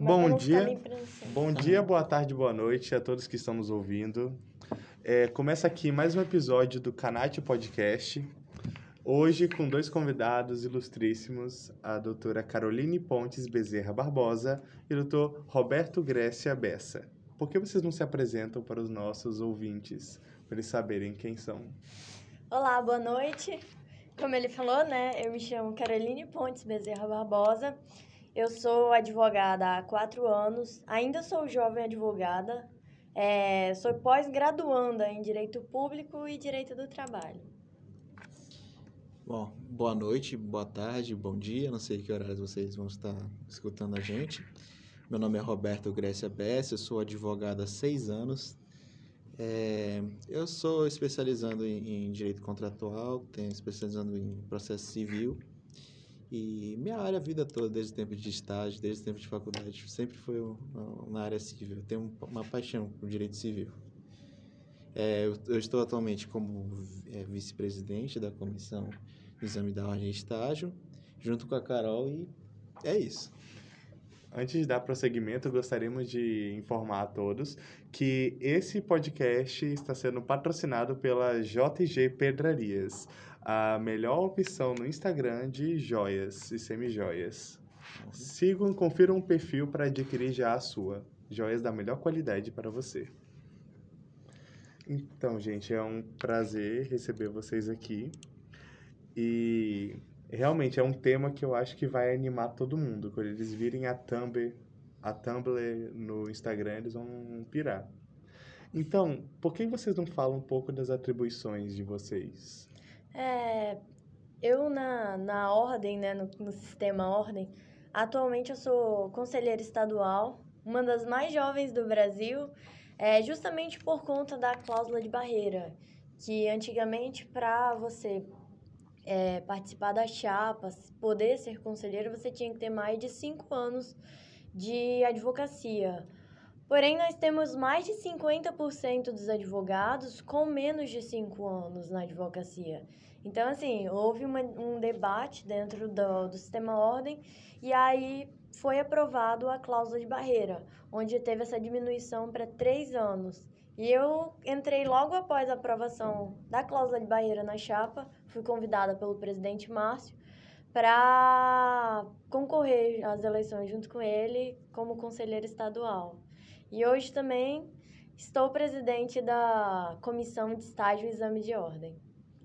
Bom dia, bom dia, boa tarde, boa noite a todos que estão nos ouvindo. É, começa aqui mais um episódio do Canate Podcast. Hoje com dois convidados ilustríssimos, a doutora Caroline Pontes Bezerra Barbosa e o doutor Roberto Grécia Bessa. Por que vocês não se apresentam para os nossos ouvintes, para eles saberem quem são? Olá, boa noite. Como ele falou, né, eu me chamo Caroline Pontes Bezerra Barbosa eu sou advogada há quatro anos, ainda sou jovem advogada, é, sou pós-graduanda em Direito Público e Direito do Trabalho. Bom, boa noite, boa tarde, bom dia, não sei que horários vocês vão estar escutando a gente. Meu nome é Roberto Grécia Bess, eu sou advogado há seis anos. É, eu sou especializando em, em direito contratual, tenho especializando em processo civil e minha área a vida toda, desde o tempo de estágio, desde o tempo de faculdade, sempre foi na área civil. Eu tenho uma paixão por direito civil. É, eu, eu, estou atualmente como é, vice-presidente da comissão de exame da ordem de estágio, junto com a Carol, e é isso. Antes de dar prosseguimento, gostaríamos de informar a todos que esse podcast está sendo patrocinado pela JG Pedrarias a melhor opção no Instagram de joias e semi-joias. Sigam, confiram o perfil para adquirir já a sua. Joias da melhor qualidade para você. Então, gente, é um prazer receber vocês aqui. E realmente é um tema que eu acho que vai animar todo mundo. Quando eles virem a Tumblr, a Tumblr no Instagram, eles vão pirar. Então, por que vocês não falam um pouco das atribuições de vocês? É, eu na, na ordem, né, no, no sistema ordem, atualmente eu sou conselheira estadual, uma das mais jovens do Brasil, é, justamente por conta da cláusula de barreira, que antigamente para você é, participar das chapas, poder ser conselheiro, você tinha que ter mais de cinco anos de advocacia. Porém, nós temos mais de 50% dos advogados com menos de 5 anos na advocacia. Então, assim, houve uma, um debate dentro do, do sistema ordem e aí foi aprovado a cláusula de barreira, onde teve essa diminuição para 3 anos. E eu entrei logo após a aprovação da cláusula de barreira na chapa, fui convidada pelo presidente Márcio para concorrer às eleições junto com ele como conselheira estadual. E hoje também estou presidente da Comissão de Estágio e Exame de Ordem,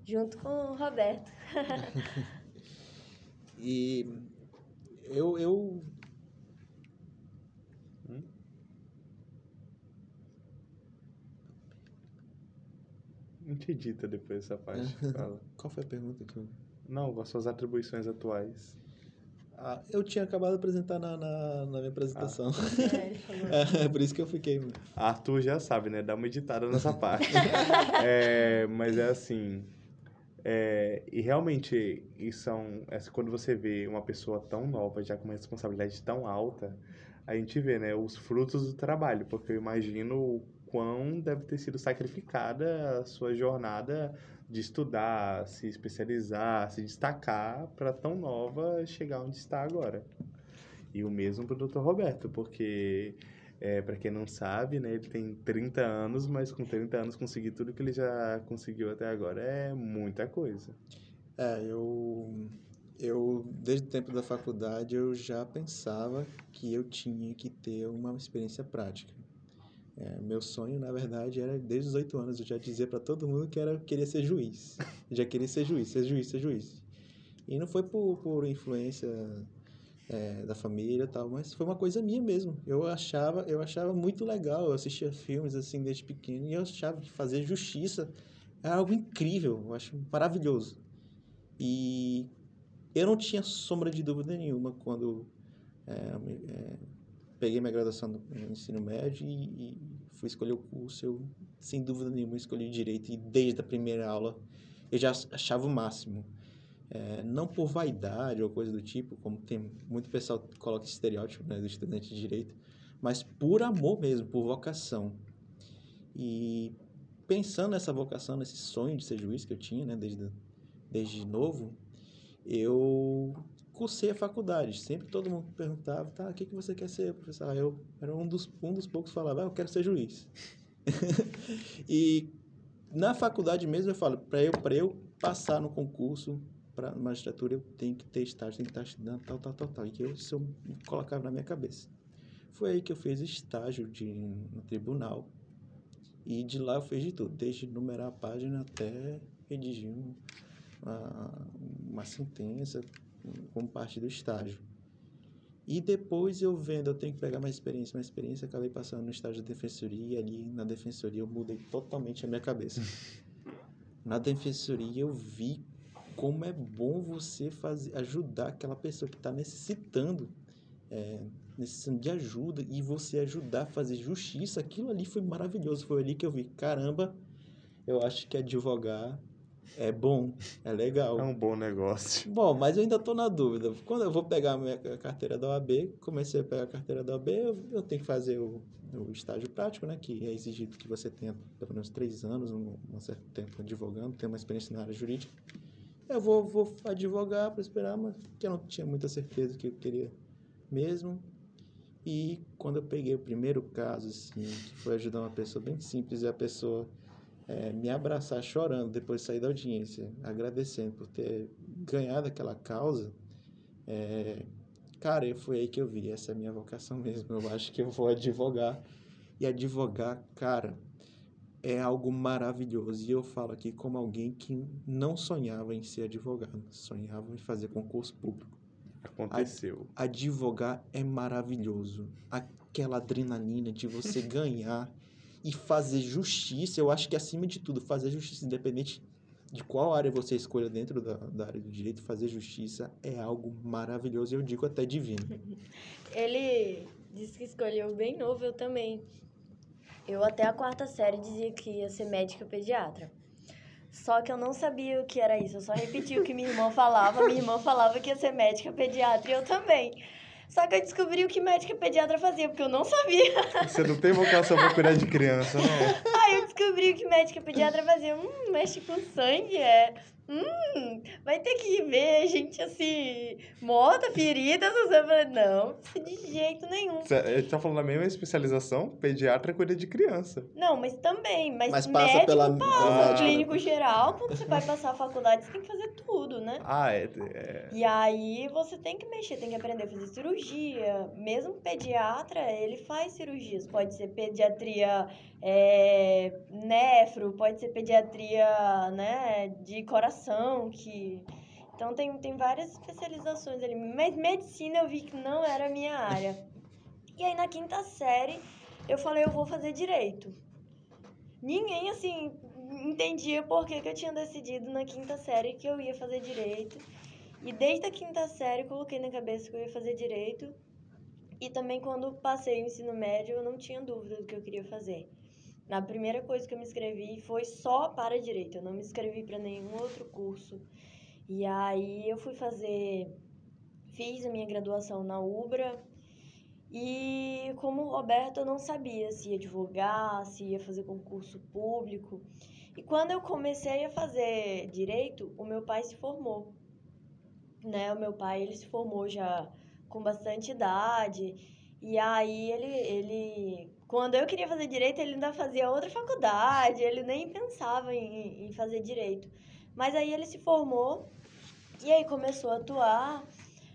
junto com o Roberto. e eu, eu hum? Entendi depois essa parte. Fala. Qual foi a pergunta que eu... Não, as suas atribuições atuais. Ah, eu tinha acabado de apresentar na, na, na minha apresentação. Ah. é, é, por isso que eu fiquei. Arthur já sabe, né? Dá uma editada nessa parte. é, mas é assim. É, e realmente, isso são, é, quando você vê uma pessoa tão nova, já com uma responsabilidade tão alta, a gente vê né, os frutos do trabalho, porque eu imagino o quão deve ter sido sacrificada a sua jornada de estudar, se especializar, se destacar para tão nova chegar onde está agora. E o mesmo para o Dr. Roberto, porque, é, para quem não sabe, né, ele tem 30 anos, mas com 30 anos conseguir tudo que ele já conseguiu até agora é muita coisa. É, eu, eu desde o tempo da faculdade eu já pensava que eu tinha que ter uma experiência prática. É, meu sonho, na verdade, era desde os oito anos eu já dizia para todo mundo que era queria ser juiz. Já queria ser juiz, ser juiz, ser juiz. E não foi por, por influência é, da família e tal, mas foi uma coisa minha mesmo. Eu achava, eu achava muito legal, eu assistia filmes assim desde pequeno e eu achava que fazer justiça era algo incrível, eu acho maravilhoso. E eu não tinha sombra de dúvida nenhuma quando é, é, peguei minha graduação no ensino médio e, e, fui escolher o curso. Eu, sem dúvida nenhuma, escolhi direito e desde a primeira aula eu já achava o máximo. É, não por vaidade ou coisa do tipo, como tem muito pessoal que coloca esse estereótipo né, do estudante de direito, mas por amor mesmo, por vocação. E pensando nessa vocação, nesse sonho de ser juiz que eu tinha, né, desde, desde novo, eu cursei a faculdade. Sempre todo mundo perguntava, tá, o que, que você quer ser, professor? Eu era um dos, um dos poucos que falava, ah, eu quero ser juiz. e na faculdade mesmo eu falo, para eu, eu passar no concurso para magistratura, eu tenho que ter estágio, tenho que estar estudando, tal, tal, tal, tal. E eu, isso eu colocava na minha cabeça. Foi aí que eu fiz estágio de, no tribunal. E de lá eu fiz de tudo, desde numerar a página até redigir uma, uma sentença como parte do estágio. E depois eu vendo, eu tenho que pegar mais experiência, mais experiência, acabei passando no estágio da defensoria e ali na defensoria eu mudei totalmente a minha cabeça. na defensoria eu vi como é bom você fazer, ajudar aquela pessoa que está necessitando, é, necessitando de ajuda e você ajudar a fazer justiça. Aquilo ali foi maravilhoso. Foi ali que eu vi, caramba, eu acho que advogar é bom, é legal. É um bom negócio. Bom, mas eu ainda estou na dúvida. Quando eu vou pegar a minha carteira da OAB, comecei a pegar a carteira da OAB, eu, eu tenho que fazer o, o, estágio prático, né? Que é exigido que você tenha pelo menos três anos, um, um certo tempo advogando, tenha uma experiência na área jurídica. Eu vou, vou advogar para esperar, mas que eu não tinha muita certeza que eu queria mesmo. E quando eu peguei o primeiro caso, assim, que foi ajudar uma pessoa bem simples, e a pessoa é, me abraçar chorando depois de sair da audiência, agradecendo por ter ganhado aquela causa, é, cara, foi aí que eu vi, essa é a minha vocação mesmo, eu acho que eu vou advogar. E advogar, cara, é algo maravilhoso. E eu falo aqui como alguém que não sonhava em ser advogado, sonhava em fazer concurso público. Aconteceu. Advogar é maravilhoso. Aquela adrenalina de você ganhar e fazer justiça, eu acho que acima de tudo, fazer justiça, independente de qual área você escolha dentro da, da área do direito, fazer justiça é algo maravilhoso, eu digo até divino. Ele disse que escolheu bem novo, eu também. Eu até a quarta série dizia que ia ser médica pediatra. Só que eu não sabia o que era isso. Eu só repeti o que minha irmã falava. Minha irmã falava que ia ser médica pediatra e eu também. Só que eu descobri o que médica pediatra fazia, porque eu não sabia. Você não tem vocação pra cuidar de criança, né? Aí eu descobri o que médica pediatra fazia. Hum, mexe com sangue, é. Hum, vai ter que ver gente assim, morta, ferida, você falei, não, de jeito nenhum. Você tá falando da mesma especialização? Pediatra cuida de criança. Não, mas também, mas, Mas passa médico pela passa. clínico geral, quando você vai passar a faculdade, você tem que fazer tudo, né? Ah, é. é... E aí você tem que mexer, tem que aprender a fazer cirurgia. Mesmo pediatra, ele faz cirurgias. Pode ser pediatria é, nefro, pode ser pediatria né, de coração, que... Então tem, tem várias especializações ali. Mas medicina eu vi que não era a minha área. E aí na quinta série eu falei, eu vou fazer direito. Ninguém, assim, entendia por que, que eu tinha decidido na quinta série que eu ia fazer direito. E desde a quinta série eu coloquei na cabeça que eu ia fazer direito. E também quando passei o ensino médio eu não tinha dúvida do que eu queria fazer. A primeira coisa que eu me inscrevi foi só para direito, eu não me inscrevi para nenhum outro curso. E aí eu fui fazer, fiz a minha graduação na UBRA. E como Roberto, eu não sabia se ia advogar, se ia fazer concurso público. E quando eu comecei a fazer direito, o meu pai se formou. Né? O meu pai, ele se formou já com bastante idade. E aí ele, ele quando eu queria fazer direito, ele ainda fazia outra faculdade, ele nem pensava em, em fazer direito. Mas aí ele se formou e aí começou a atuar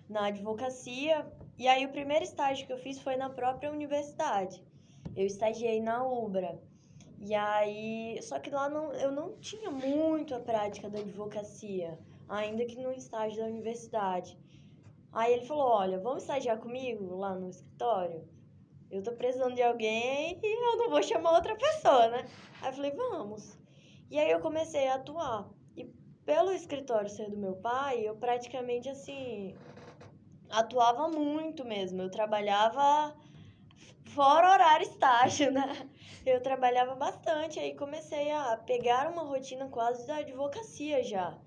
na advocacia. E aí o primeiro estágio que eu fiz foi na própria universidade. Eu estagiei na UBRA. E aí, só que lá não, eu não tinha muito a prática da advocacia, ainda que no estágio da universidade. Aí ele falou: "Olha, vamos estagiar comigo lá no escritório?" Eu tô precisando de alguém e eu não vou chamar outra pessoa, né? Aí eu falei, vamos. E aí eu comecei a atuar. E pelo escritório ser do meu pai, eu praticamente assim atuava muito mesmo. Eu trabalhava fora horário estágio, né? Eu trabalhava bastante, aí comecei a pegar uma rotina quase da advocacia já.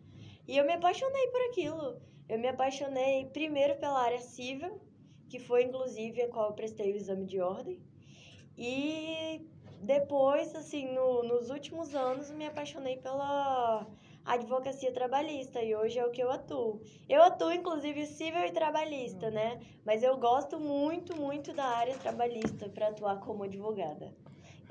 E eu me apaixonei por aquilo. Eu me apaixonei primeiro pela área civil, que foi inclusive a qual eu prestei o exame de ordem. E depois, assim, no, nos últimos anos, me apaixonei pela advocacia trabalhista e hoje é o que eu atuo. Eu atuo inclusive civil e trabalhista, né? Mas eu gosto muito, muito da área trabalhista para atuar como advogada.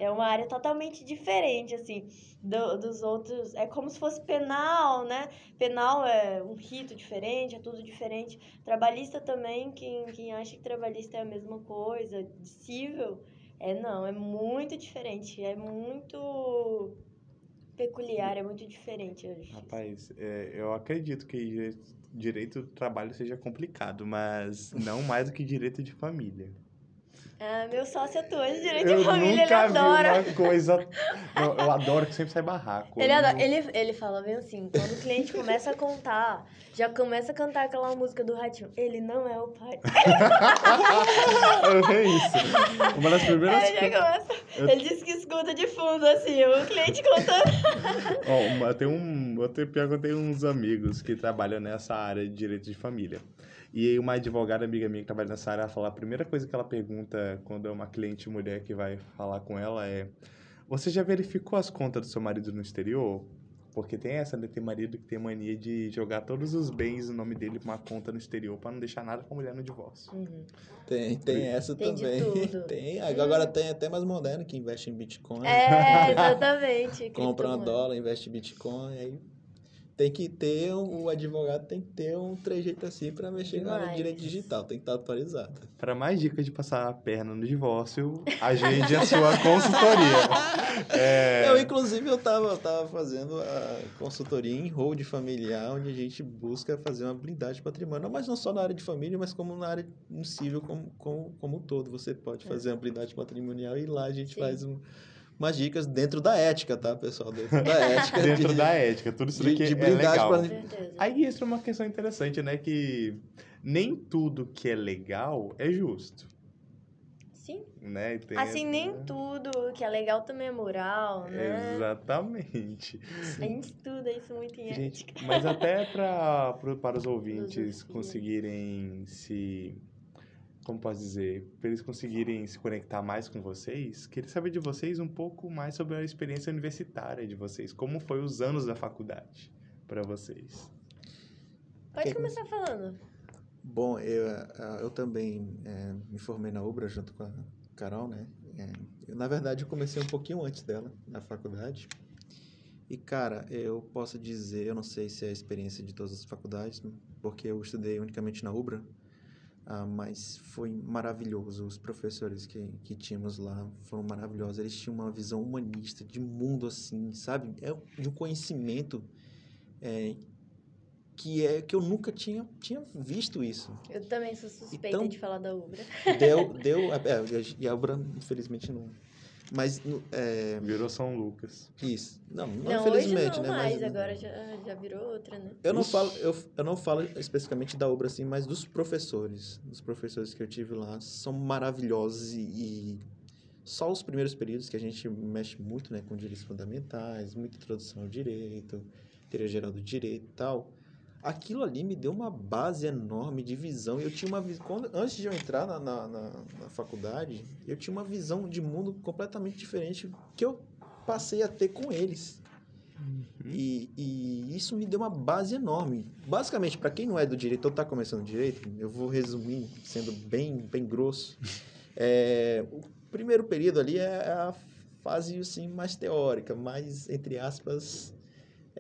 É uma área totalmente diferente, assim, do, dos outros. É como se fosse penal, né? Penal é um rito diferente, é tudo diferente. Trabalhista também, quem, quem acha que trabalhista é a mesma coisa, civil, é não, é muito diferente. É muito peculiar, é muito diferente. Eu Rapaz, é, eu acredito que direito do trabalho seja complicado, mas não mais do que direito de família. Ah, meu sócio atua de direito eu de família, ele adora. Uma coisa. Eu, eu adoro que sempre sai barraco. Ele, adora. ele, ele fala bem assim, quando o cliente começa a contar, já começa a cantar aquela música do ratinho. Ele não é o pai. é isso. Uma das primeiras já começa. Eu... Ele disse que escuta de fundo, assim, o cliente contando. Ó, tem um. Eu tenho, pior que eu tenho uns amigos que trabalham nessa área de direito de família. E aí uma advogada amiga minha que trabalha nessa área, ela fala, a primeira coisa que ela pergunta quando é uma cliente mulher que vai falar com ela é você já verificou as contas do seu marido no exterior? Porque tem essa, né? Tem marido que tem mania de jogar todos os bens no nome dele pra uma conta no exterior para não deixar nada com a mulher no divórcio. Uhum. Tem, tem essa tem também. tem. Agora uhum. tem até mais moderno que investe em Bitcoin. É, exatamente. Compra um dólar, investe em Bitcoin, aí tem que ter, um, o advogado tem que ter um trejeito assim para mexer Demais. no direito digital, tem que estar atualizado. Para mais dicas de passar a perna no divórcio, agende a sua consultoria. É... Eu, inclusive, eu tava, eu tava fazendo a consultoria em hold familiar, onde a gente busca fazer uma blindagem patrimonial, mas não só na área de família, mas como na área civil como, como, como um todo. Você pode é. fazer uma blindagem patrimonial e lá a gente Sim. faz um umas dicas dentro da ética, tá, pessoal? Dentro da ética. dentro de, da ética, tudo isso daqui é legal. Pra... Aí isso é uma questão interessante, né? Que nem tudo que é legal é justo. Sim. Né? Tem assim, nem tudo que é legal também é moral, né? Exatamente. A gente estuda isso muito em gente, ética. Mas até pra, para os ouvintes conseguirem se como posso dizer, para eles conseguirem se conectar mais com vocês, queria saber de vocês um pouco mais sobre a experiência universitária de vocês. Como foi os anos da faculdade para vocês? Pode Quem... começar falando. Bom, eu, eu também é, me formei na UBRA junto com a Carol, né? É, eu, na verdade, eu comecei um pouquinho antes dela, na faculdade. E, cara, eu posso dizer, eu não sei se é a experiência de todas as faculdades, porque eu estudei unicamente na UBRA, ah, mas foi maravilhoso. Os professores que, que tínhamos lá foram maravilhosos. Eles tinham uma visão humanista de mundo assim, sabe? É de um conhecimento é, que é que eu nunca tinha, tinha visto isso. Eu também sou suspeita então, de falar da Ubra. Deu, deu, é, e a Ubra infelizmente não mas. É... Virou São Lucas. Isso. Não, não, não infelizmente, hoje não né? mais, mas, agora já, já virou outra, né? Eu não, falo, eu, eu não falo especificamente da obra assim, mas dos professores. Dos professores que eu tive lá são maravilhosos e, e só os primeiros períodos que a gente mexe muito né, com direitos fundamentais, muita introdução ao direito, teoria geral do direito e tal aquilo ali me deu uma base enorme de visão. Eu tinha uma visão. Antes de eu entrar na, na, na, na, faculdade, eu tinha uma visão de mundo completamente diferente que eu passei a ter com eles. Uhum. E, e, isso me deu uma base enorme. Basicamente, para quem não é do direito ou está começando direito, eu vou resumir sendo bem, bem grosso. É, o primeiro período ali é a fase assim, mais teórica, mais, entre aspas,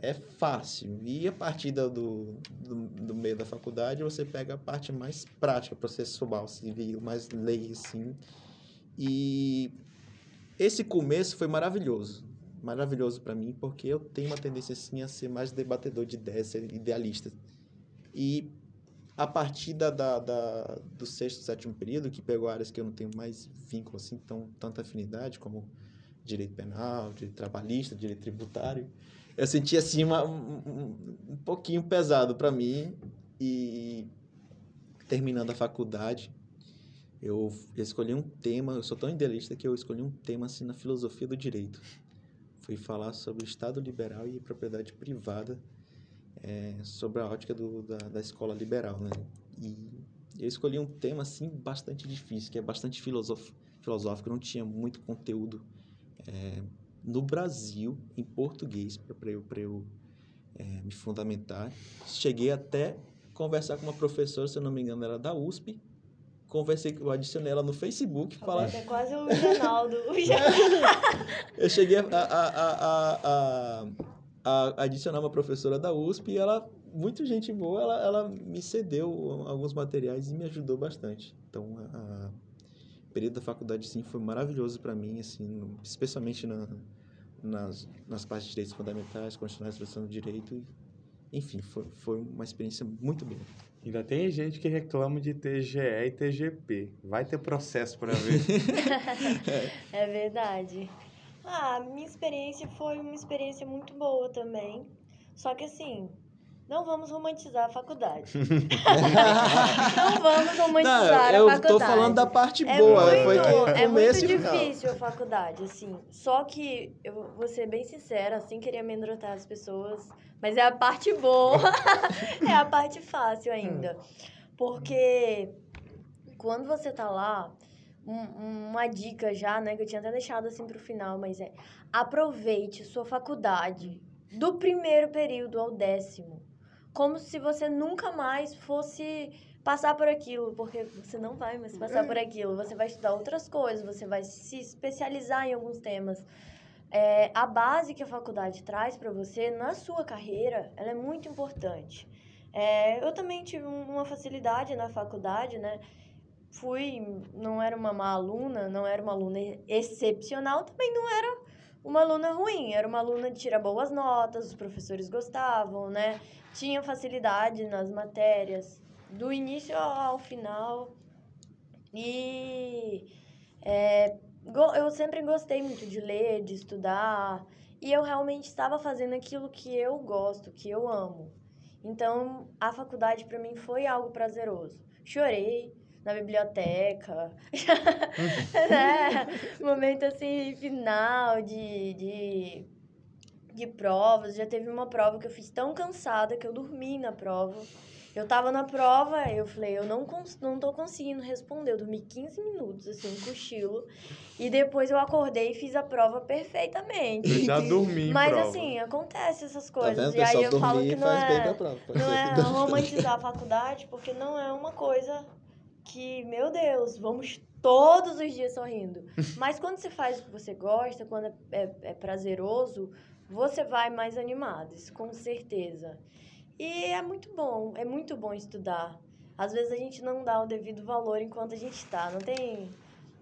é fácil. E a partir do, do, do, meio da faculdade, você pega a parte mais prática, processual, civil, mais lei, assim. E esse começo foi maravilhoso. Maravilhoso para mim, porque eu tenho uma tendência, assim, a ser mais debatedor de ideias, ser idealista. E a partir da, da, da, do sexto, sétimo período, que pegou áreas que eu não tenho mais vínculo, assim, tão, tanta afinidade, como direito penal, direito trabalhista, direito tributário, eu senti assim uma, um, um pouquinho pesado para mim e terminando a faculdade eu escolhi um tema eu sou tão idealista que eu escolhi um tema assim na filosofia do direito. Fui falar sobre o Estado liberal e propriedade privada é, sobre a ótica do, da, da escola liberal né? E eu escolhi um tema assim bastante difícil que é bastante filosófico não tinha muito conteúdo é, no Brasil, em português, para eu, eu é, me fundamentar. Cheguei até conversar com uma professora, se eu não me engano, era da USP. Conversei, eu adicionei ela no Facebook. Falar... É quase o Ronaldo. eu cheguei a, a, a, a, adicionar uma professora da USP e ela, muito gente boa, ela, ela me cedeu alguns materiais e me ajudou bastante. Então, a, período da faculdade, sim, foi maravilhoso para mim, assim, especialmente na, nas, nas partes de direitos fundamentais, constitucionais, expressão do direito. Enfim, foi, foi uma experiência muito boa. Ainda tem gente que reclama de TGE e TGP. Vai ter processo para ver. é verdade. Ah, minha experiência foi uma experiência muito boa também. Só que assim, não vamos romantizar a faculdade. não vamos romantizar não, a faculdade. Eu tô falando da parte é boa. Muito, foi é muito difícil a faculdade, assim. Só que, eu vou ser bem sincera, assim, queria amedrontar as pessoas. Mas é a parte boa. é a parte fácil ainda. Porque quando você tá lá, um, uma dica já, né, que eu tinha até deixado assim pro final, mas é aproveite sua faculdade do primeiro período ao décimo como se você nunca mais fosse passar por aquilo, porque você não vai mais passar por aquilo. Você vai estudar outras coisas, você vai se especializar em alguns temas. É, a base que a faculdade traz para você na sua carreira, ela é muito importante. É, eu também tive uma facilidade na faculdade, né? Fui, não era uma má aluna, não era uma aluna excepcional, também não era uma aluna ruim, era uma aluna de tirar boas notas, os professores gostavam, né? tinha facilidade nas matérias, do início ao final. E é, eu sempre gostei muito de ler, de estudar. E eu realmente estava fazendo aquilo que eu gosto, que eu amo. Então, a faculdade para mim foi algo prazeroso. Chorei na biblioteca. né? Momento assim, final de, de de provas. Já teve uma prova que eu fiz tão cansada que eu dormi na prova. Eu tava na prova, eu falei, eu não, não tô conseguindo responder. Eu dormi 15 minutos, assim, um cochilo. E depois eu acordei e fiz a prova perfeitamente. Eu já dormi Mas prova. assim, acontece essas tá coisas. Tá e aí eu falo que não é, não é romantizar a faculdade, porque não é uma coisa que, meu Deus, vamos todos os dias sorrindo. Mas quando você faz o que você gosta, quando é, é, é prazeroso, você vai mais animado, isso com certeza. E é muito bom, é muito bom estudar. Às vezes a gente não dá o devido valor enquanto a gente está. Não tem.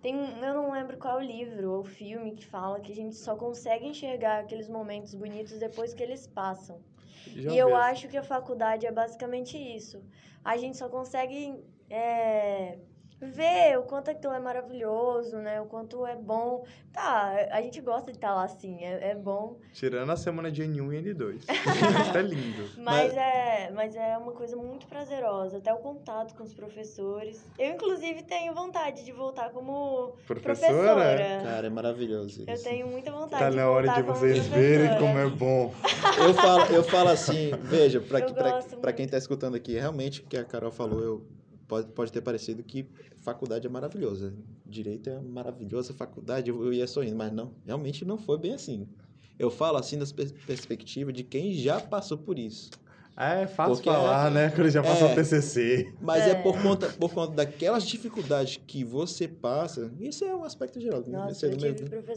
Tem, eu não lembro qual o livro ou filme que fala que a gente só consegue enxergar aqueles momentos bonitos depois que eles passam. Já e eu acho que a faculdade é basicamente isso. A gente só consegue é, ver o quanto aquilo é maravilhoso, né? O quanto é bom. Tá, a gente gosta de estar lá assim, é, é bom. Tirando a semana de N1 e N2. Isso é lindo. Mas, mas, É, mas é uma coisa muito prazerosa, até o contato com os professores. Eu, inclusive, tenho vontade de voltar como professora. professora. Cara, é maravilhoso isso. Eu tenho muita vontade tá de voltar Tá na hora de vocês verem como é bom. Eu falo, eu falo assim, veja, para quem está escutando aqui, realmente o que a Carol falou, eu pode, pode ter parecido que faculdade é maravilhosa. Direito é maravilhosa, faculdade eu ia sorrindo, mas não, realmente não foi bem assim. Eu falo assim das pers perspectiva de quem já passou por isso. É fácil Porque falar, é, né? Quando já passou é, o TCC. Mas é. é, por, conta, por conta daquelas dificuldades que você passa. Isso é um aspecto geral. Nossa, eu tive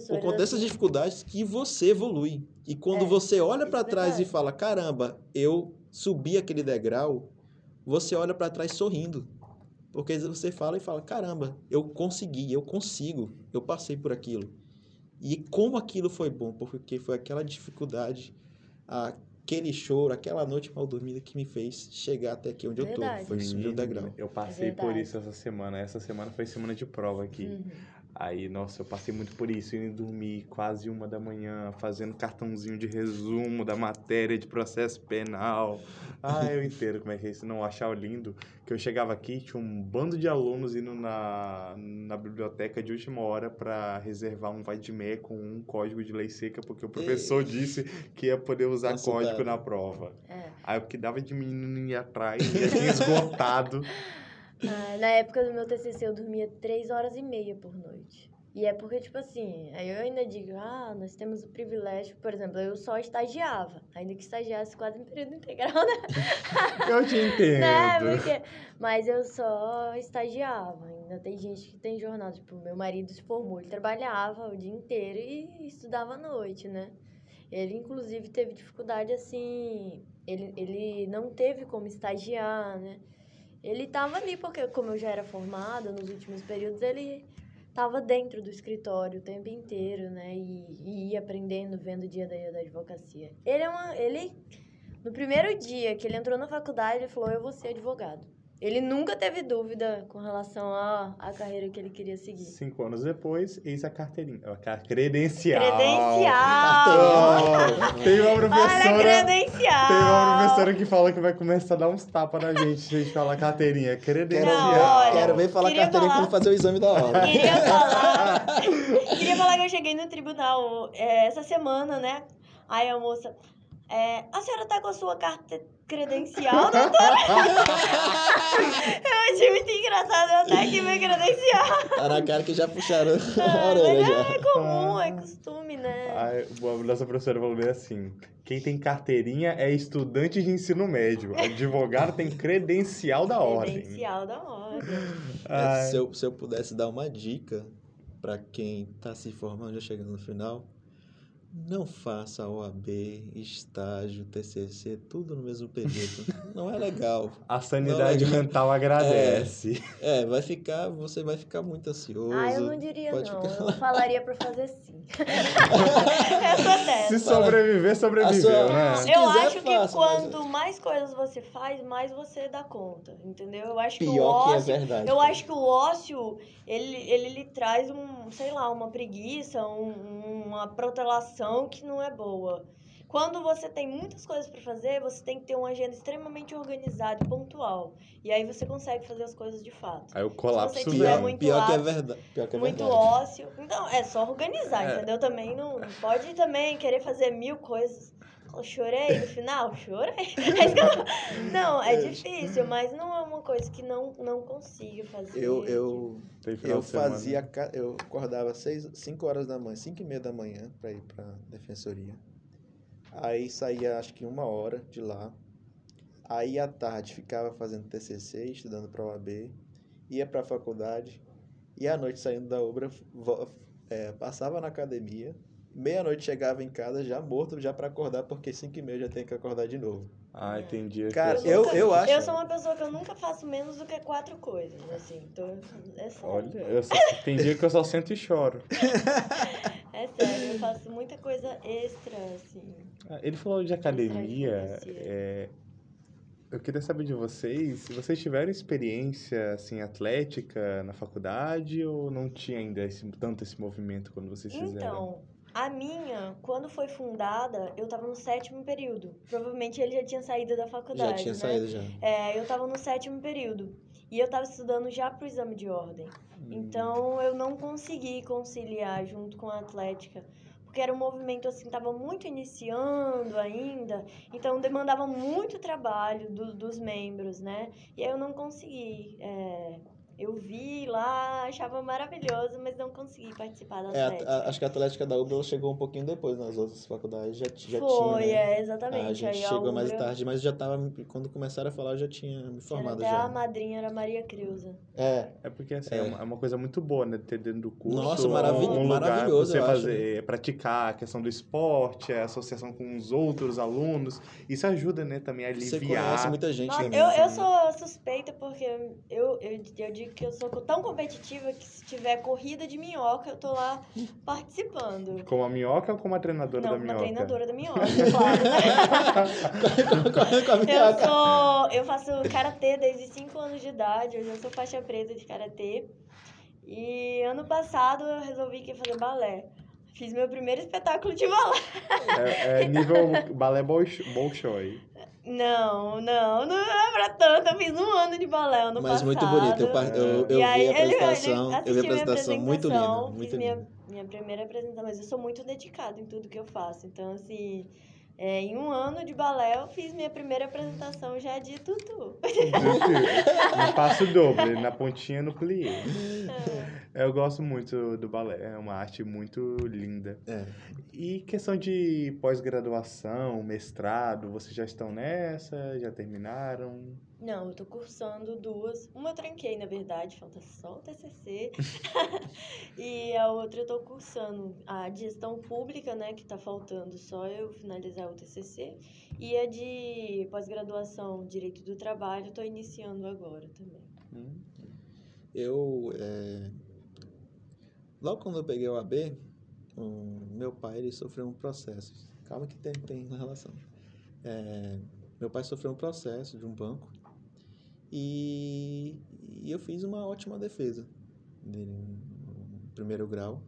por conta dessas assim. dificuldades que você evolui. E quando é, você olha para trás e fala: caramba, eu subi aquele degrau, você olha para trás sorrindo. Porque você fala e fala: caramba, eu consegui, eu consigo, eu passei por aquilo. E como aquilo foi bom, porque foi aquela dificuldade, aquele choro, aquela noite mal dormida que me fez chegar até aqui onde Verdade. eu tô. Foi subir o degrau. Eu passei é por isso essa semana. Essa semana foi semana de prova aqui. Uhum. Aí, nossa, eu passei muito por isso, indo dormir quase uma da manhã, fazendo cartãozinho de resumo da matéria de processo penal. Ah, eu entendo como é que é isso. Não, achar lindo que eu chegava aqui, tinha um bando de alunos indo na, na biblioteca de última hora para reservar um vai de meia com um código de lei seca, porque o professor disse que ia poder usar código na prova. É. Aí o que dava de menino ia atrás, ia esgotado. Ah, na época do meu TCC eu dormia três horas e meia por noite. E é porque, tipo assim, aí eu ainda digo, ah, nós temos o privilégio, por exemplo, eu só estagiava, ainda que estagiasse quase em período integral, né? Eu te entendo. né? Porque, mas eu só estagiava, ainda tem gente que tem jornal, tipo, meu marido se formou, ele trabalhava o dia inteiro e estudava à noite, né? Ele, inclusive, teve dificuldade, assim, ele, ele não teve como estagiar, né? Ele tava ali, porque como eu já era formada nos últimos períodos, ele tava dentro do escritório o tempo inteiro, né? E, e ia aprendendo, vendo o dia da, da advocacia. Ele é uma. Ele. No primeiro dia que ele entrou na faculdade, ele falou, eu vou ser advogado. Ele nunca teve dúvida com relação à, à carreira que ele queria seguir. Cinco anos depois, eis a carteirinha. A credencial. Credencial! Oh, tem uma Olha a professora. credencial! Tem uma professora que fala que vai começar a dar uns tapas na gente se a gente falar carteirinha. Credencial. Não, olha, quero ver falar carteirinha falar- quando fazer o exame da hora. Queria falar. queria falar que eu cheguei no tribunal é, essa semana, né? Aí a moça. é, a senhora tá com a sua carta credencial, doutora? eu achei muito engraçado eu estar aqui minha credencial. Tá na cara que já puxaram a Ah, orelha mas já. é comum, é costume, né? Ai, a nossa professora falou bem assim: quem tem carteirinha é estudante de ensino médio. Advogado tem credencial da ordem. Credencial da ordem. Se eu, se eu pudesse dar uma dica para quem está se formando, já chegando no final, não faça OAB, estágio, TCC, tudo no mesmo período. Não é legal. A sanidade é- mental agradece. É, vai ficar, você vai ficar muito ansioso. Ah, eu não diria pode não. ficar- Eu falaria pra fazer sim. sou dessa. Se sobreviver, sobreviveu, sua- né? Se eu quiser, acho que faça, mas- quanto mais coisas você faz, mais você dá conta, entendeu? Eu acho que o Pior que é ócio, verdade. eu acho que o ócio, ele, ele lhe traz um, sei lá, uma preguiça, um- uma protelação que não é boa. Quando você tem muitas coisas para fazer, você tem que ter uma agenda extremamente organizada e pontual. E aí você consegue fazer as coisas de fato. Aí o colapso Se você tiver Pior, muito pior que é lápis, verdade. Pior que é muito verdade. ócio. Então, é só organizar, É. entendeu? Também não, não pode também querer fazer mil coisas. Eu chorei no final? Chorei. É eu- Não, é É. difícil, mas não é uma coisa que não, não consigo fazer. Eu, eu, final eu semana. fazia, eu acordava 5 horas da manhã, 5 e meia da manhã para ir para defensoria. Aí saía acho que uma hora de lá. Aí à tarde ficava fazendo TCC, estudando para OAB, ia para a faculdade e à noite saindo da obra é, passava na academia. Meia-noite chegava em casa já morto, já para acordar, porque 5 e meia já tem que acordar de novo. Dia que. Cara, Eu eu, nunca- eu acho. Eu sou uma pessoa que eu nunca faço menos do que quatro coisas, assim. Tô, é sério. Olha, eu só- tem dia que eu só sento e choro. É sério, eu faço muita coisa extra, assim. Ah, Ele falou de academia. é, Eu queria saber de vocês, se vocês tiveram experiência assim atlética na faculdade ou não tinha ainda esse, tanto esse movimento quando vocês fizeram? Então, a minha, quando foi fundada, eu tava no sétimo período. Provavelmente ele já tinha saído da faculdade, Já tinha né? saído já. É, eu tava no sétimo período. E eu tava estudando já pro exame de ordem. Hum. Então, eu não consegui conciliar junto com a atlética. Porque era um movimento, assim, tava muito iniciando ainda. Então, demandava muito trabalho do- dos membros, né? E aí eu não consegui. é, eu vi lá, achava maravilhoso, mas não consegui participar da É, a- atlética. a- acho que a Atlética da UBA chegou um pouquinho depois nas outras faculdades, já, já Foi, tinha. né? é, exatamente. A gente Aí chegou mais Ubra- tarde, mas já tava. Quando começaram a falar, eu já tinha me Era formado até a já. madrinha era Maria Creuza. É, É porque assim, é. É. uma, é uma coisa muito boa, né? Ter dentro do curso. Nossa, um lugar maravilhoso, você eu acho, fazer, praticar a questão do esporte, a associação com os outros alunos. Isso ajuda, né, também a você aliviar. conhece muita gente Nossa, também. eu, eu sou suspeita porque eu, eu, eu digo que eu sou tão competitiva que se tiver corrida de minhoca, eu tô lá participando. Como a minhoca ou como a treinadora Não, da uma minhoca? treinadora da minhoca, claro, a, a Eu minhoca. sou. Eu faço karatê desde 5 anos de idade, eu já sou faixa preta de karatê. E ano passado eu resolvi que ia fazer balé. Fiz meu primeiro espetáculo de balé. É, é nível balé Bolsh- Bolshoi. Não, não, não é pra tanto. Eu fiz um ano de balé ano Mas passado. muito bonito. Eu, eu, eu E vi aí, a ele- ele apresentação. eu vi a minha apresentação muito linda. apresentação, Muito fiz minha, linda. minha primeira apresentação, mas eu sou muito dedicada em tudo que eu faço. Então, assim, É, em um ano de balé, eu fiz minha primeira apresentação já de tutu. No passo dobro, na pontinha no plié. Eu gosto muito do balé, é uma arte muito linda. É. E questão de pós-graduação, mestrado, vocês já estão nessa? Já terminaram? Não, eu tô cursando duas. Uma eu tranquei, na verdade, falta só o TCC. e a outra eu tô cursando a de gestão pública, né, que tá faltando só eu finalizar o TCC. E a de pós-graduação, Direito do Trabalho, eu tô iniciando agora também. Hum. Eu, é, logo quando eu peguei o AB, o meu pai ele sofreu um processo. Calma que tem, tem relação. É, meu pai sofreu um processo de um banco e, e eu fiz uma ótima defesa dele no primeiro grau.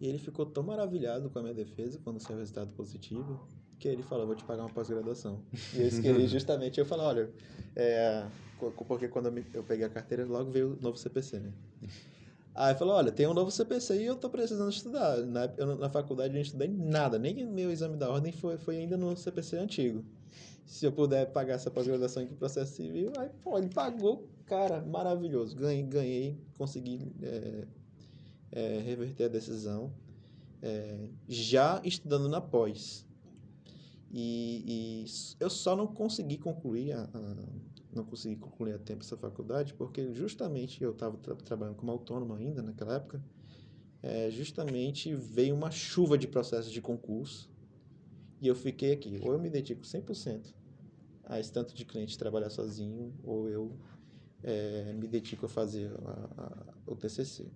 E ele ficou tão maravilhado com a minha defesa quando saiu o resultado positivo que ele falou, vou te pagar uma pós-graduação. E eu queria justamente, eu falei, olha, é, porque quando eu, me- eu peguei a carteira, logo veio o novo CPC, né? Aí falou, olha, tem um novo CPC e eu tô precisando estudar. Na, eu, na faculdade eu não estudei nada, nem meu exame da ordem foi, foi ainda no CPC antigo. Se eu puder pagar essa pós-graduação aqui em processo civil, aí, pô, ele pagou, cara, maravilhoso. Ganhei, ganhei consegui é, é, reverter a decisão. é, já estudando na pós. E, e eu só não consegui concluir a, a- não consegui concluir a tempo essa faculdade porque justamente eu estava trabalhando como autônomo ainda naquela época. é, justamente veio uma chuva de processos de concurso e eu fiquei aqui. Ou eu me dedico 100% a esse tanto de cliente trabalhar sozinho, ou eu é, me dedico a fazer a- a- o TCC.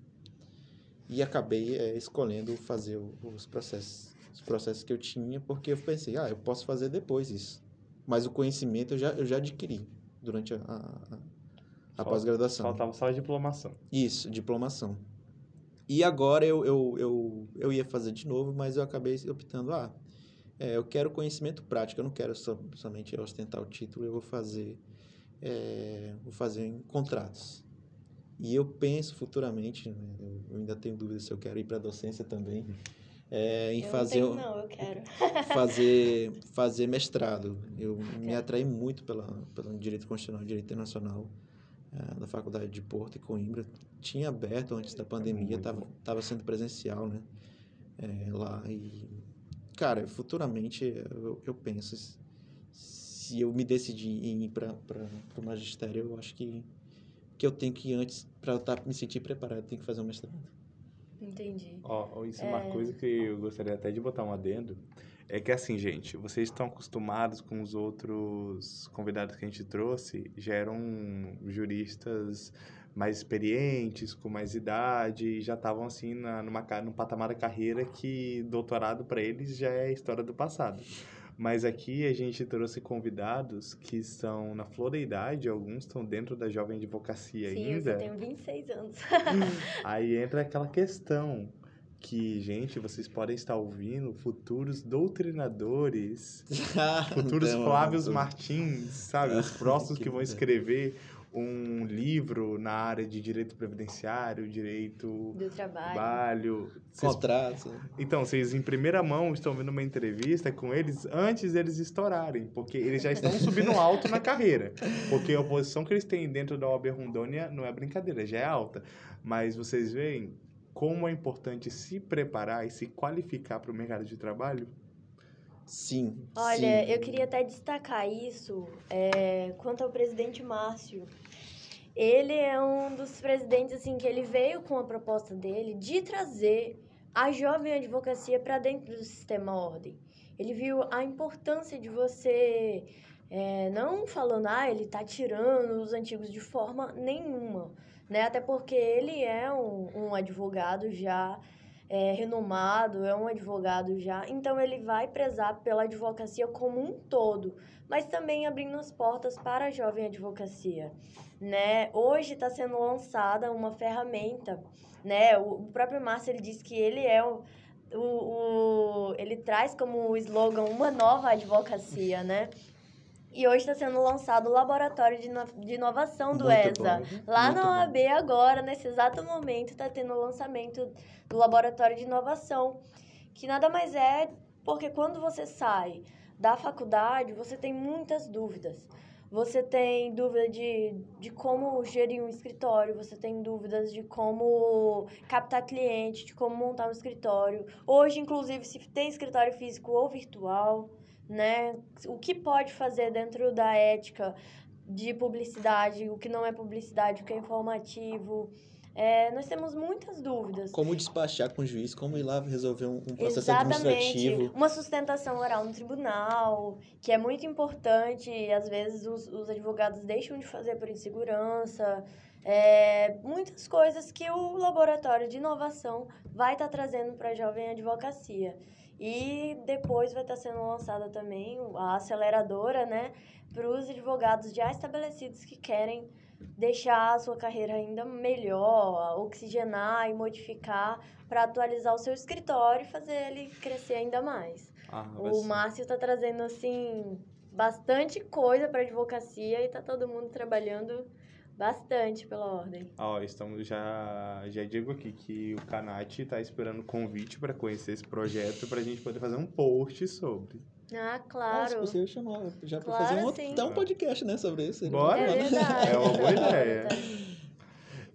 E acabei é, escolhendo fazer o- os processos, os processos que eu tinha, porque eu pensei, ah, eu posso fazer depois isso. Mas o conhecimento eu já, eu já adquiri durante a, a, a- pós-graduação. Faltava só a diplomação. Isso, diplomação. E agora eu, eu, eu, eu ia fazer de novo, mas eu acabei optando, ah, é, eu quero conhecimento prático, eu não quero só, somente ostentar o título, eu vou fazer, é, vou fazer em contratos. E eu penso futuramente, né, eu, ainda tenho dúvida se eu quero ir para a docência também, é, em eu fazer, não tenho, não, eu quero. fazer, fazer mestrado. Eu me atraí muito pela, pelo direito constitucional e direito internacional eh, da Faculdade de Porto e Coimbra. Tinha aberto antes da pandemia, estava sendo presencial, né? eh, lá e cara, futuramente eu, eu penso se- eu me decidir em ir para o magistério, eu acho que que eu tenho que antes para eu tá, me sentir preparado, eu tenho que fazer um mestrado. Entendi. Ó, ó, isso é uma coisa que eu gostaria até de botar um adendo. É que assim, gente, vocês estão acostumados com os outros convidados que a gente trouxe, já eram juristas mais experientes, com mais idade, e já estavam assim na, numa, num patamar da carreira que doutorado para eles já é história do passado. Mas aqui a gente trouxe convidados que estão na flor da idade, alguns estão dentro da jovem advocacia Sim, eu ainda. só tenho 26 anos. Aí entra aquela questão que, gente, vocês podem estar ouvindo futuros doutrinadores, futuros Então, Flávios eu- Martins, sabe? Os próximos que Que vão escrever um livro na área de direito previdenciário, direito Do trabalho. trabalho. Vocês- Contratos. Então, vocês em primeira mão estão vendo uma entrevista com eles antes deles estourarem, porque eles já estão subindo alto na carreira. Porque a posição que eles têm dentro da OAB Rondônia não é brincadeira, já é alta. Mas vocês veem como é importante se preparar e se qualificar para o mercado de trabalho? Sim. Olha, sim. eu queria até destacar isso é, quanto ao presidente Márcio. Ele é um dos presidentes assim que ele veio com a proposta dele de trazer a jovem advocacia para dentro do sistema ordem. Ele viu a importância de você é, não falando, ah, ele tá tirando os antigos de forma nenhuma, né? Até porque ele é um, um advogado já é, renomado, é um advogado já, então ele vai prezar pela advocacia como um todo, mas também abrindo as portas para a jovem advocacia, né? Hoje está sendo lançada uma ferramenta, né? O próprio Márcio ele disse que ele é o, o, o ele traz como slogan uma nova advocacia, né? E hoje está sendo lançado o Laboratório de, ino- de Inovação do Muito ESA. bom. Lá Muito na bom. OAB agora, nesse exato momento, está tendo o lançamento do Laboratório de Inovação, que nada mais é Porque quando você sai da faculdade, você tem muitas dúvidas. Você tem dúvida de, de como gerir um escritório, você tem dúvidas de como captar cliente, de como montar um escritório. Hoje, inclusive, se tem escritório físico ou virtual, né? O que pode fazer dentro da ética de publicidade, o que não é publicidade, o que é informativo. É, nós temos muitas dúvidas. Como despachar com o juiz, como ir lá resolver um, um processo Exatamente. administrativo. Uma sustentação oral no tribunal, que é muito importante, às vezes os, os advogados deixam de fazer por insegurança. É, muitas coisas que o laboratório de inovação vai estar tá trazendo para a jovem advocacia. E depois vai estar tá sendo lançada também a aceleradora, né, para os advogados já estabelecidos que querem deixar a sua carreira ainda melhor, oxigenar e modificar para atualizar o seu escritório e fazer ele crescer ainda mais. Ah, o Márcio está trazendo assim bastante coisa para advocacia e está todo mundo trabalhando bastante pela ordem. Ó, estamos já já digo aqui que o Canate está esperando convite para conhecer esse projeto para a gente poder fazer um post sobre. Ah, claro. Nossa, você chamar já para Claro, fazer um, sim. até um podcast, né, sobre isso. Bora. É verdade. É uma boa ideia.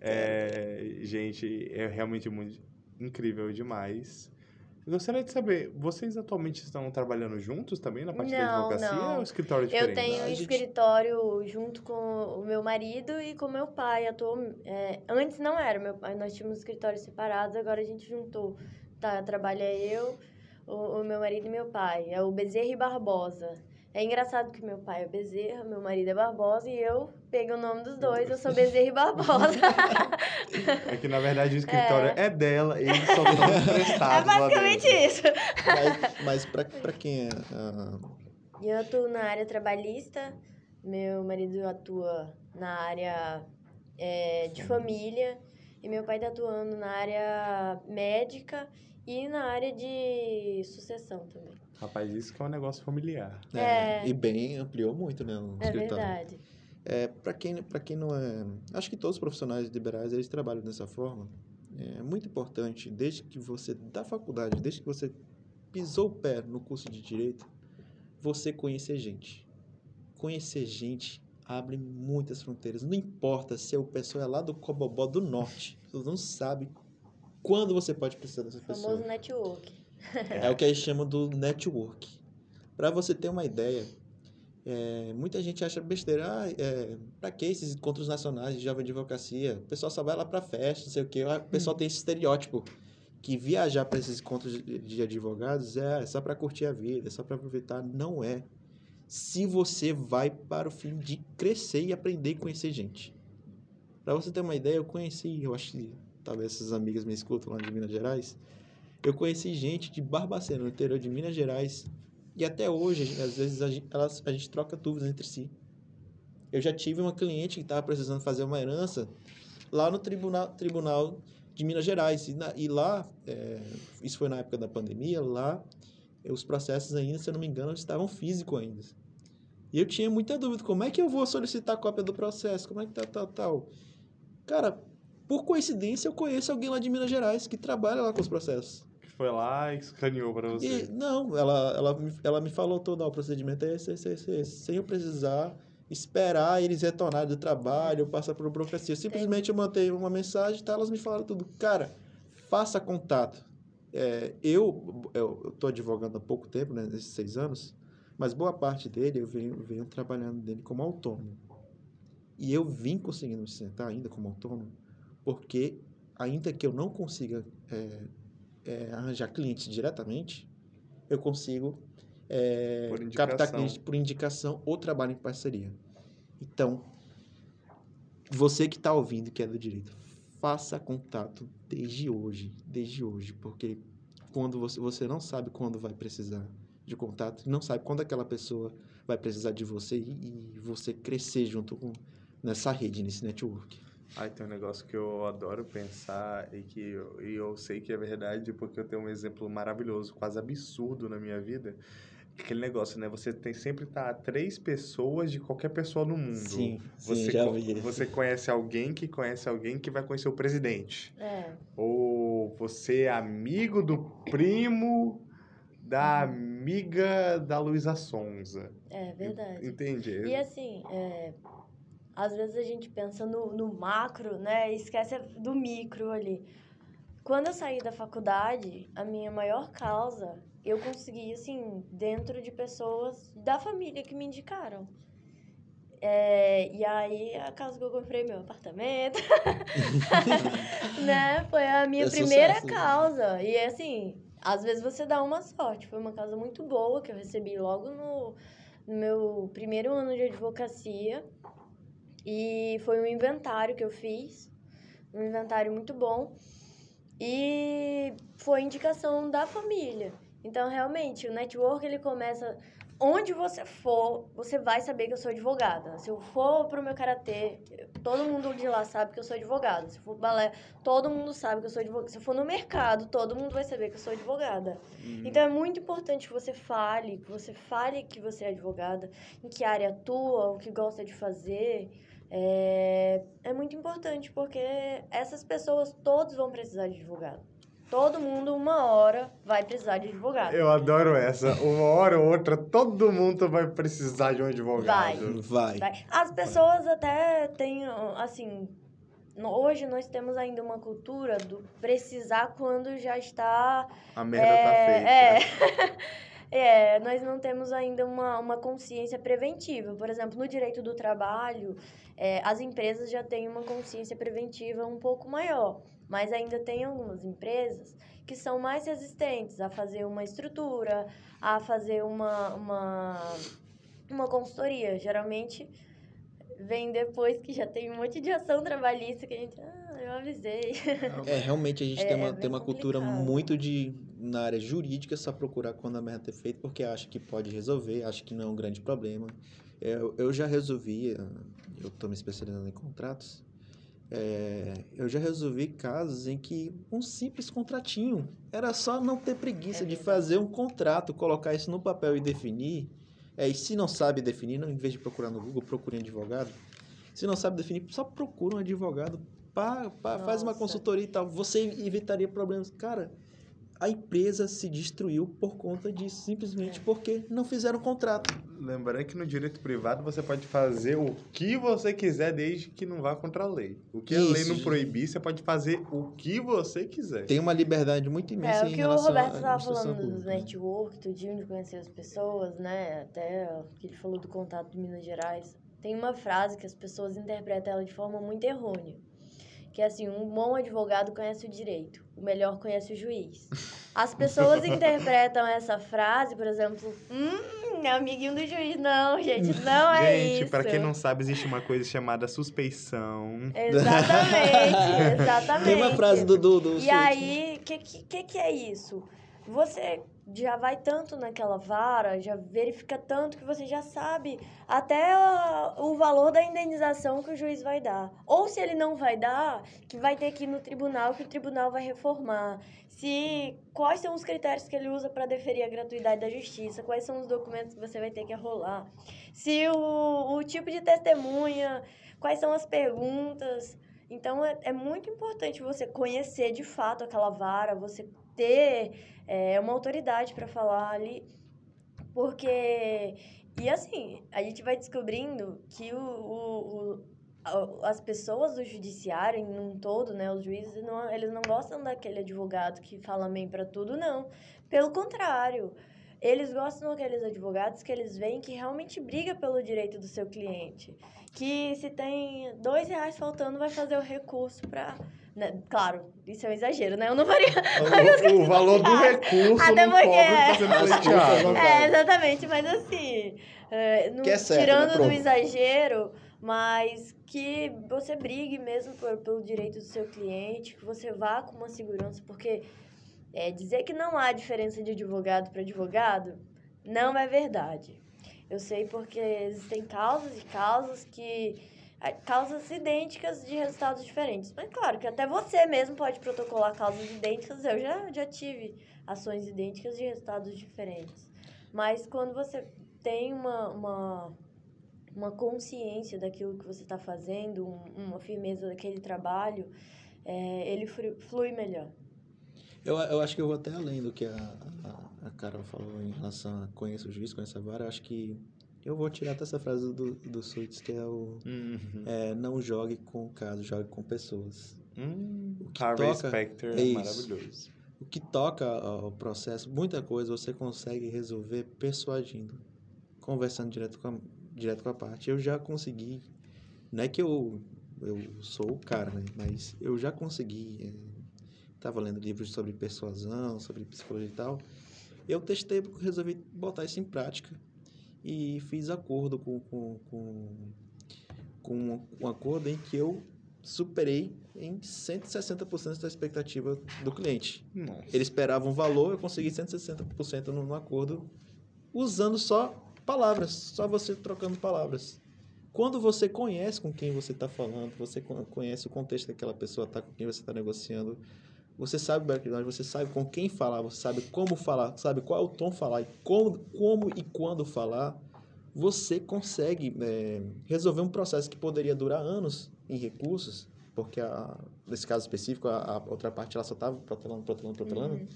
É, gente, é realmente muito incrível demais. Eu gostaria de saber, vocês atualmente estão trabalhando juntos também na parte da Não, advocacia não. ou é um escritório Eu diferente? tenho um A gente- escritório junto com o meu marido e com o meu pai. Atual, é, antes não era, meu pai, nós tínhamos escritórios separados, agora a gente juntou. Tá, trabalha eu, o, o meu marido e meu pai. É o Bezerra e Barbosa. É engraçado que meu pai é Bezerra, meu marido é Barbosa e eu peguei o nome dos dois, eu sou Bezerra e Barbosa. É que na verdade o escritório é, dela, eles só estão é emprestados lá basicamente isso. Mas, mas para pra quem é. ah, E Eu atuo na área trabalhista, meu marido atua na área é, de família e meu pai está atuando na área médica e na área de sucessão também. Rapaz, isso que é um negócio familiar. é, É. E bem ampliou muito, né? O É escritório. verdade. É, para quem, pra quem não é. Acho que todos os profissionais liberais eles trabalham dessa forma. É muito importante, desde que você, da faculdade, desde que você pisou o pé no curso de direito, você conhecer gente. Conhecer gente abre muitas fronteiras. Não importa se a pessoa é lá do Cobobó do Norte, você não sabe quando você pode precisar dessa O pessoa. famoso network. É o que eles chamam do network. Para você ter uma ideia, é, muita gente acha besteira. Ah, é, pra que esses encontros nacionais de jovem advocacia? O pessoal só vai lá pra festa, não sei o quê. Ah, O pessoal tem esse estereótipo que viajar para esses encontros de, de advogados é, é só para curtir a vida, é só para aproveitar. Não é. Se você vai para o fim de crescer e aprender e conhecer gente. Para você ter uma ideia, eu conheci, eu acho que talvez essas amigas me escutam lá de Minas Gerais. Eu conheci gente de Barbacena, no interior de Minas Gerais, e até hoje, às vezes, a gente, elas, a gente troca dúvidas entre si. Eu já tive uma cliente que estava precisando fazer uma herança lá no tribunal, tribunal de Minas Gerais. E, na- e lá, é, isso foi na época da pandemia, lá os processos ainda, se eu não me engano, estavam físicos ainda. E eu tinha muita dúvida, como é que eu vou solicitar cópia do processo? Como é que tá, tal, tal? Cara, por coincidência, eu conheço alguém lá de Minas Gerais que trabalha lá com os processos. Que foi lá e escaneou pra E, você. não, ela, ela, me- ela me falou todo, o procedimento é esse, esse, esse, esse, sem eu precisar esperar eles retornarem do trabalho, passar por burocracia. Simplesmente eu mandei uma mensagem, tá, elas me falaram tudo. Cara, faça contato. É, eu, tô advogando há pouco tempo, né, nesses seis anos, mas boa parte dele eu venho, venho trabalhando dele como autônomo. E eu vim conseguindo me sustentar ainda como autônomo, porque ainda que eu não consiga é, é, arranjar clientes diretamente, eu consigo é, captar clientes por indicação ou trabalho em parceria. Então, você que está ouvindo que é do direito, faça contato desde hoje, desde hoje, porque quando você, você não sabe quando vai precisar de contato, não sabe quando aquela pessoa vai precisar de você e, e você crescer junto com nessa rede, nesse network. Ai, tem um negócio que eu adoro pensar e que eu, e eu sei que é verdade porque eu tenho um exemplo maravilhoso, quase absurdo na minha vida. Aquele negócio, né? Você tem sempre tá três pessoas de qualquer pessoa no mundo. Sim, sim, Você, já você conhece alguém que conhece alguém que vai conhecer o presidente. É. Ou você é amigo do primo da amiga da Luísa Sonza. É verdade. Entende? E assim, é, às vezes a gente pensa no, no macro, né? E esquece do micro ali. Quando eu saí da faculdade, a minha maior causa, eu consegui, assim, dentro de pessoas da família que me indicaram. É, e aí, a casa que eu comprei meu apartamento, né? Foi a minha É primeira sucesso. causa. E assim, às vezes você dá uma sorte. Foi uma casa muito boa que eu recebi logo no, no meu primeiro ano de advocacia. E foi um inventário que eu fiz. Um inventário muito bom. E foi indicação da família. Então, realmente, o network ele começa onde você for, você vai saber que eu sou advogada. Se eu for pro meu karatê, todo mundo de lá sabe que eu sou advogada. Se eu for balé, todo mundo sabe que eu sou advogada. Se eu for no mercado, todo mundo vai saber que eu sou advogada. Então é muito importante que você fale, que você fale que você é advogada, em que área atua, o que gosta de fazer. É, é muito importante porque essas pessoas todos vão precisar de advogado. Todo mundo, uma hora, vai precisar de advogado. Eu adoro essa. Uma hora ou outra, todo mundo vai precisar de um advogado. Vai. Vai. Vai. As pessoas até têm, assim, no- hoje nós temos ainda uma cultura do precisar quando já está A merda tá é, feita. É, é, nós não temos ainda uma, uma consciência preventiva. Por exemplo, no direito do trabalho, é, as empresas já têm uma consciência preventiva um pouco maior, mas ainda tem algumas empresas que são mais resistentes a fazer uma estrutura, a fazer uma, uma, uma consultoria. Geralmente vem depois que já tem um monte de ação trabalhista que a gente, ah, eu avisei. É, realmente a gente É- tem uma, é tem uma cultura muito de, na área jurídica, só procurar quando a merda é feita, porque acha que pode resolver, acha que não é um grande problema. Eu, eu já resolvi, eh, eu estou me especializando em contratos, eh, eu já resolvi casos em que um simples contratinho era só não ter preguiça É de fazer um contrato, colocar isso no papel e definir. É, e se não sabe definir, não, em vez de procurar no Google, procure um advogado. Se não sabe definir, só procura um advogado, pá, pá, faz uma consultoria e tal. Você evitaria problemas. Cara, a empresa se destruiu por conta disso, simplesmente É. porque não fizeram contrato. Lembrando que no direito privado você pode fazer o que você quiser desde que não vá contra a lei. O que a lei Isso. não proibir, você pode fazer o que você quiser. Tem uma liberdade muito imensa É, o em que o relação Roberto à estava falando dos pública. network, tudinho, de conhecer as pessoas, né? Até o que ele falou do contato de Minas Gerais. Tem uma frase que as pessoas interpretam ela de forma muito errônea. Que é assim, um bom advogado conhece o direito, o melhor conhece o juiz. As pessoas interpretam essa frase, por exemplo, hum, amiguinho do juiz. Não, gente, não é Gente, isso. pra quem não sabe, existe uma coisa chamada suspeição. Exatamente, exatamente. Tem uma frase do do, do E aí, o que, que que é isso? Você já vai tanto naquela vara, já verifica tanto que você já sabe até a- o valor da indenização que o juiz vai dar. Ou se ele não vai dar, que vai ter que ir no tribunal, que o tribunal vai reformar. Se quais são os critérios que ele usa para deferir a gratuidade da justiça, quais são os documentos que você vai ter que arrolar. Se o, o tipo de testemunha, quais são as perguntas. Então é, é muito importante você conhecer de fato aquela vara, você ter é, uma autoridade para falar ali, porque e assim a gente vai descobrindo que o, o- o- as pessoas do judiciário em um todo, né, os juízes não, eles não gostam daquele advogado que fala amém para tudo, não. Pelo contrário, eles gostam daqueles advogados que eles veem que realmente briga pelo direito do seu cliente. Que se tem dois reais faltando, vai fazer o recurso para. Claro, isso é um exagero, né? Eu não faria. O, o valor do recurso Até não porque cobre é. É, exatamente, mas assim. é, não- Que é certo, tirando né, do exagero, mas que você brigue mesmo por- pelo direito do seu cliente, que você vá com uma segurança, porque é, dizer que não há diferença de advogado para advogado não é verdade. Eu sei porque existem causas e causas que. Ah, causas idênticas de resultados diferentes. Mas claro que até você mesmo pode protocolar causas idênticas. Eu já, já tive ações idênticas de resultados diferentes. Mas quando você tem uma, uma, uma consciência daquilo que você está fazendo, um- uma firmeza daquele trabalho, é, ele flui melhor. Eu, eu acho que eu vou até além do que a, a, a Carol falou em relação a conhecer o juiz, conhecer a vara. Eu acho que eu vou tirar até essa frase do, do Suits, que é o Uhum. é, não jogue com casos, jogue com pessoas. Hum, que Harvey toca- Specter é é isso. maravilhoso. O que toca ao processo, muita coisa você consegue resolver persuadindo, conversando direto com a, direto com a parte. Eu já consegui, não é que eu, eu sou o cara, né? Mas eu já consegui, estava lendo livros sobre persuasão, sobre psicologia e tal. Eu testei, resolvi botar isso em prática e fiz acordo com, com, com, com um acordo em que eu superei em 160% da expectativa do cliente. Nossa. Ele esperava um valor, eu consegui 160% no, no acordo, usando só palavras, só você trocando palavras. Quando você conhece com quem você está falando, você con- conhece o contexto daquela pessoa tá, com quem você está negociando, você sabe o background, você sabe com quem falar, você sabe como falar, sabe qual é o tom falar, e como, como e quando falar, você consegue é, resolver um processo que poderia durar anos em recursos, porque a, nesse caso específico a, a outra parte ela só estava protelando, protelando, protelando. Uhum.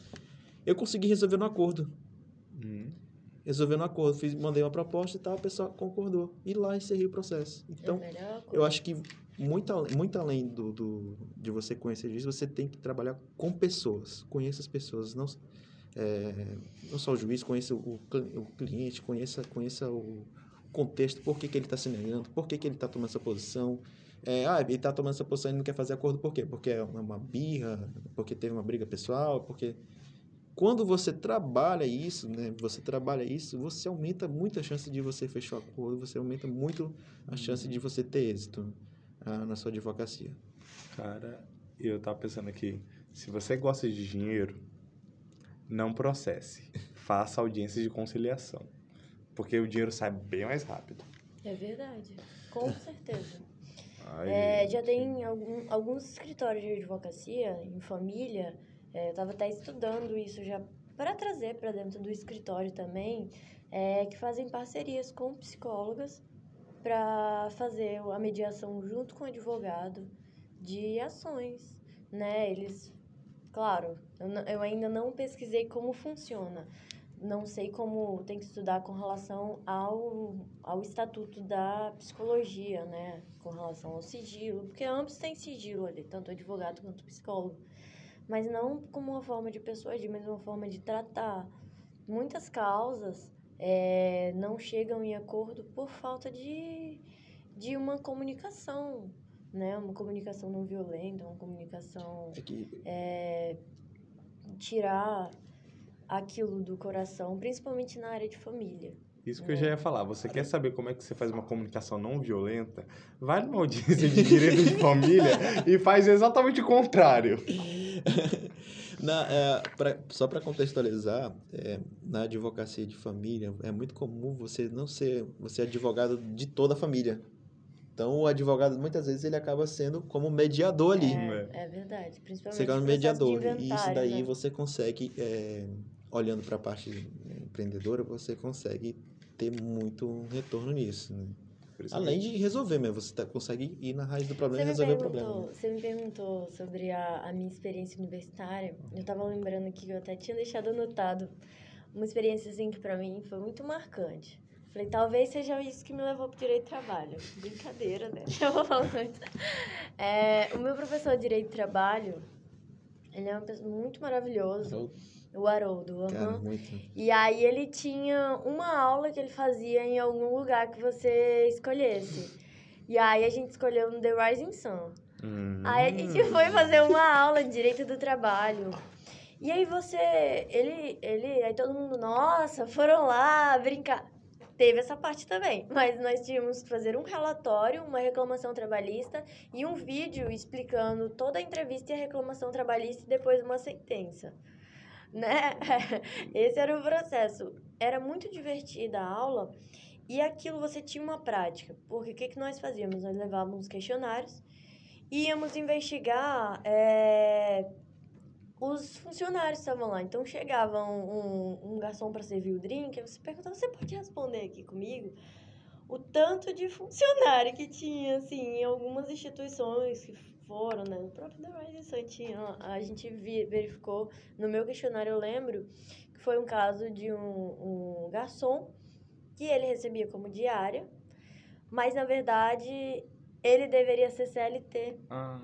Eu consegui resolver no acordo. Hum. Resolver no acordo. Fiz, mandei uma proposta e tal, a pessoa concordou. E lá encerrei o processo. Então, é melhor coisa. eu acho que muito, muito além do, do, de você conhecer isso, você tem que trabalhar com pessoas. Conheça as pessoas. Não, é, não só o juiz, conheça o, o cliente, conheça, conheça o contexto, por que, que ele está se negando, por que, que ele está tomando essa posição. É, ah, ele está tomando essa posição e não quer fazer acordo por quê? Porque é uma birra, porque teve uma briga pessoal, porque... Quando você trabalha isso, né? Você trabalha isso, você aumenta muito a chance de você fechar o acordo, você aumenta muito a chance de você ter êxito ah, na sua advocacia. Cara, eu tava pensando aqui, se você gosta de dinheiro, não processe. Faça audiência de conciliação. Porque o dinheiro sai bem mais rápido. É verdade. Com certeza. Aí, É, já tem algum- alguns escritórios de advocacia em família. é, eu estava até estudando isso já para trazer para dentro do escritório também, é, que fazem parcerias com psicólogas para fazer a mediação junto com o advogado de ações, né? Eles, claro, eu, ainda não pesquisei como funciona. Não sei como tem que estudar com relação ao, ao estatuto da psicologia, né? Com relação ao sigilo, porque ambos têm sigilo ali, tanto o advogado quanto o psicólogo. Mas não como uma forma de persuadir, mas uma forma de tratar. Muitas causas eh, não chegam em acordo por falta de, de uma comunicação, né? Uma comunicação não violenta, uma comunicação É que é, tirar aquilo do coração, principalmente na área de família. Isso que eu já ia falar. Você quer saber como é que você faz uma comunicação não violenta? Vai numa audiência de direito de família e faz exatamente o contrário. na, é, pra- só para contextualizar, é, na advocacia de família é muito comum você não ser você é advogado de toda a família. Então o advogado muitas vezes ele acaba sendo como mediador ali. É. É verdade, principalmente Você processo de mediador. E isso daí né? você consegue, é, olhando para a parte empreendedora, você consegue ter muito retorno nisso. né? Além de resolver mesmo, você tá- consegue ir na raiz do problema e resolver o problema. você me perguntou sobre a, a minha experiência universitária. Eu tava lembrando que eu até tinha deixado anotado uma experiência assim que pra mim foi muito marcante. Falei, talvez seja isso que me levou pro direito do trabalho. Brincadeira, né? Eu vou falando antes. É, o meu professor de direito do trabalho, ele é uma pessoa muito maravilhoso. O Haroldo. aham. Cara, muito. E aí ele tinha uma aula que ele fazia em algum lugar que você escolhesse. E aí a gente escolheu no The Rising Sun. Hum. Aí a gente foi fazer uma aula de direito do trabalho. E aí você, ele, ele, aí todo mundo, nossa, foram lá brincar. Teve essa parte também, mas nós tínhamos que fazer um relatório, uma reclamação trabalhista e um vídeo explicando toda a entrevista e a reclamação trabalhista e depois uma sentença. Né? Esse era o processo. Era muito divertida a aula e aquilo você tinha uma prática. Porque o que, que nós fazíamos? Nós levávamos questionários íamos investigar é, os funcionários que estavam lá. Então chegava um, um, um garçom para servir o drink, você perguntava, você pode responder aqui comigo? O tanto de funcionário que tinha, assim, em algumas instituições que foram, né? No próprio The Rising Sun tinha, a gente verificou, no meu questionário eu lembro, que foi um caso de um, um garçom que ele recebia como diária, mas na verdade ele deveria ser CLT, Ah,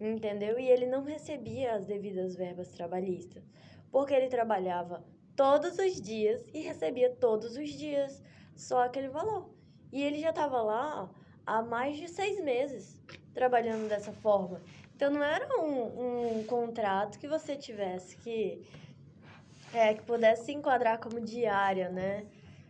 entendeu? E ele não recebia as devidas verbas trabalhistas, porque ele trabalhava todos os dias e recebia todos os dias só aquele valor. E ele já estava lá há mais de seis meses trabalhando dessa forma. Então não era um, um contrato que você tivesse que. É, que pudesse se enquadrar como diária, né?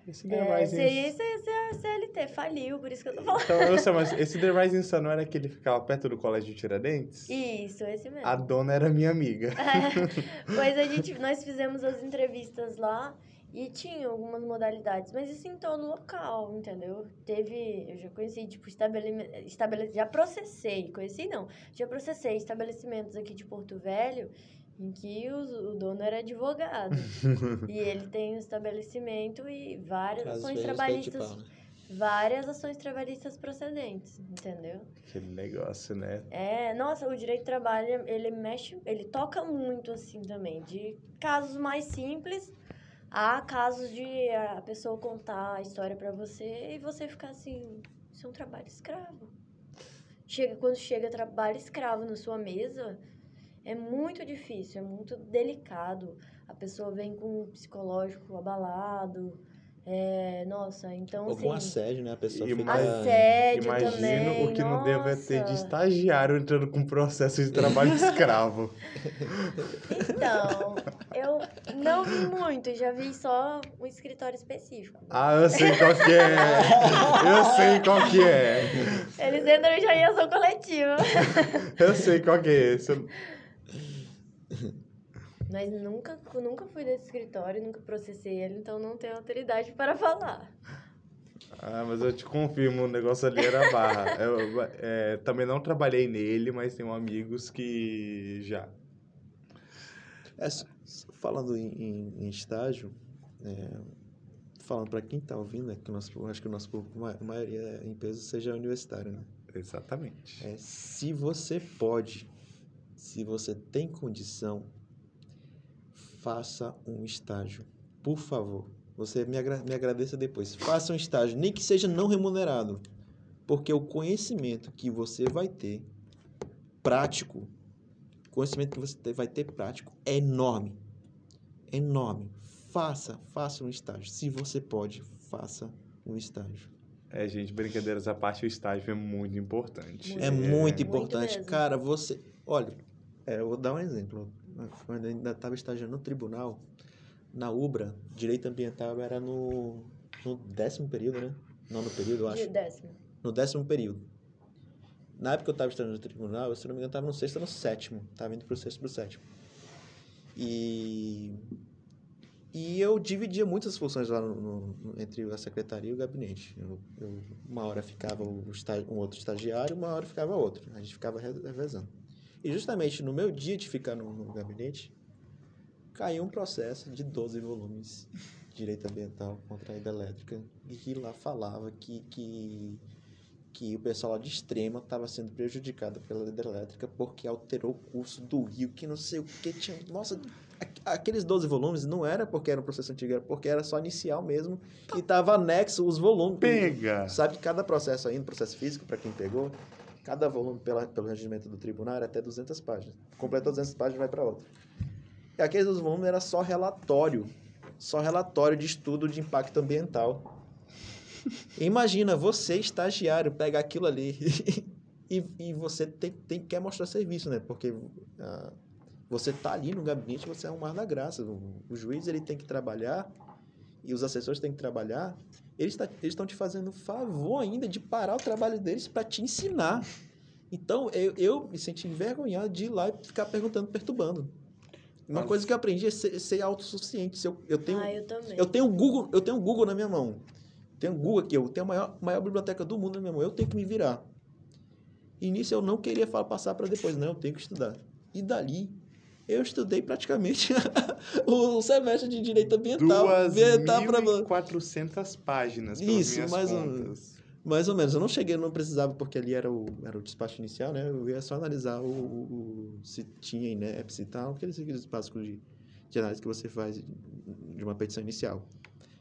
Esse The É, Rising seria isso aí, a CLT, faliu, por isso que eu tô falando. Então, eu sei, mas esse The Rising Sun não era que ficava perto do colégio Tiradentes? Isso, esse mesmo. A dona era minha amiga. Pois a gente, nós fizemos as entrevistas lá e tinha algumas modalidades, mas isso em todo local, entendeu? Teve, eu já conheci, tipo, estabelecimento, estabele, já processei, conheci não, já processei estabelecimentos aqui de Porto Velho em que o, o dono era advogado. e ele tem um estabelecimento e várias Às ações trabalhistas, pau, né? várias ações trabalhistas procedentes, entendeu? Aquele negócio, né? É, nossa, o direito do trabalho, ele mexe, ele toca muito assim também, de casos mais simples a casos de a pessoa contar a história pra você e você ficar assim, isso é um trabalho escravo. Chega quando chega trabalho escravo na sua mesa, é muito difícil, é muito delicado. A pessoa vem com o psicológico abalado. É, nossa, então Ou com assim, assédio, né? A pessoa fica... assédio Imagino também. o que não deve ter de nossa. estagiário entrando com processo de trabalho escravo. Então, eu não vi muito, já vi só um escritório específico. Ah, eu sei qual que é. Eu sei qual que é. Eles entram já em ação coletiva. Eu sei qual que é esse. Mas nunca, nunca fui desse escritório, nunca processei ele, então não tenho autoridade para falar. Ah, mas eu te confirmo, o negócio ali era barra. Eu, é, também não trabalhei nele, mas tenho amigos que já. É, falando em, em- em estágio, é, falando para quem está ouvindo, é que o nosso, acho que o nosso público, a maioria é em peso seja universitário, né? Exatamente. É, se você pode, se você tem condição, faça um estágio. Por favor. Você me, agra me agradeça depois. Faça um estágio, nem que seja não remunerado. Porque o conhecimento que você vai ter, prático, o conhecimento que você vai ter prático é enorme. Enorme. Faça, faça um estágio. Se você pode, faça um estágio. É, gente, brincadeiras à parte, o estágio é muito importante. Muito. É muito Muito importante. mesmo. Cara, você. Olha, é, eu vou dar um exemplo. Quando ainda estava estagiando no tribunal, na UBRA, direito ambiental era no, no décimo período, né? Nono período, eu acho. décimo. No décimo período. Na época que eu estava estagiando no tribunal, eu, se não me engano, estava no sexto ou no sétimo. Estava indo pro sexto pro sétimo. E. E eu dividia muitas funções lá no, no- no- entre a secretaria e o gabinete. Eu, eu- uma hora ficava o um outro estagiário, uma hora ficava outro. A gente ficava re- revezando. E justamente no meu dia de ficar no, no gabinete, caiu um processo de 12 volumes de direito ambiental contra a hidrelétrica e que lá falava que, que, que o pessoal lá de extrema estava sendo prejudicado pela hidrelétrica porque alterou o curso do rio, que não sei o que tinha. Nossa, aqueles 12 volumes não era porque era um processo antigo, era porque era só inicial mesmo e tava anexo os volumes. Pega! Sabe que cada processo ainda, processo físico, para quem pegou, cada volume pela, pelo regimento do tribunal era até 200 páginas. Completou 200 páginas, vai para outra. E aqueles dos volumes era só relatório. Só relatório de estudo de impacto ambiental. Imagina você, estagiário, pegar aquilo ali e, e você tem, tem, quer mostrar serviço, né? Porque ah, você tá ali no gabinete, você é um mar da graça. O, o juiz ele tem que trabalhar e os assessores têm que trabalhar eles tá- estão te fazendo favor ainda de parar o trabalho deles para te ensinar. Então, eu, eu me senti envergonhado de ir lá e ficar perguntando, perturbando. Uma Nossa. coisa que eu aprendi é ser, ser autossuficiente. Se eu, eu tenho, Ah, eu também. eu tenho Google, eu tenho Google na minha mão. Tenho Google aqui, eu tenho a maior, maior biblioteca do mundo na minha mão. Eu tenho que me virar. E nisso eu não queria fa- passar para depois, não, eu tenho que estudar. E dali eu estudei praticamente o semestre de direito ambiental. Ambiental pra- 2.400 páginas, pelas Isso, minhas mais um- contas. Mais ou menos. Eu não cheguei, não precisava, porque ali era o, era o despacho inicial, né? Eu ia só analisar o, o- o- se tinha inépcia e tal, aqueles, aqueles básicos de, de análise que você faz de uma petição inicial.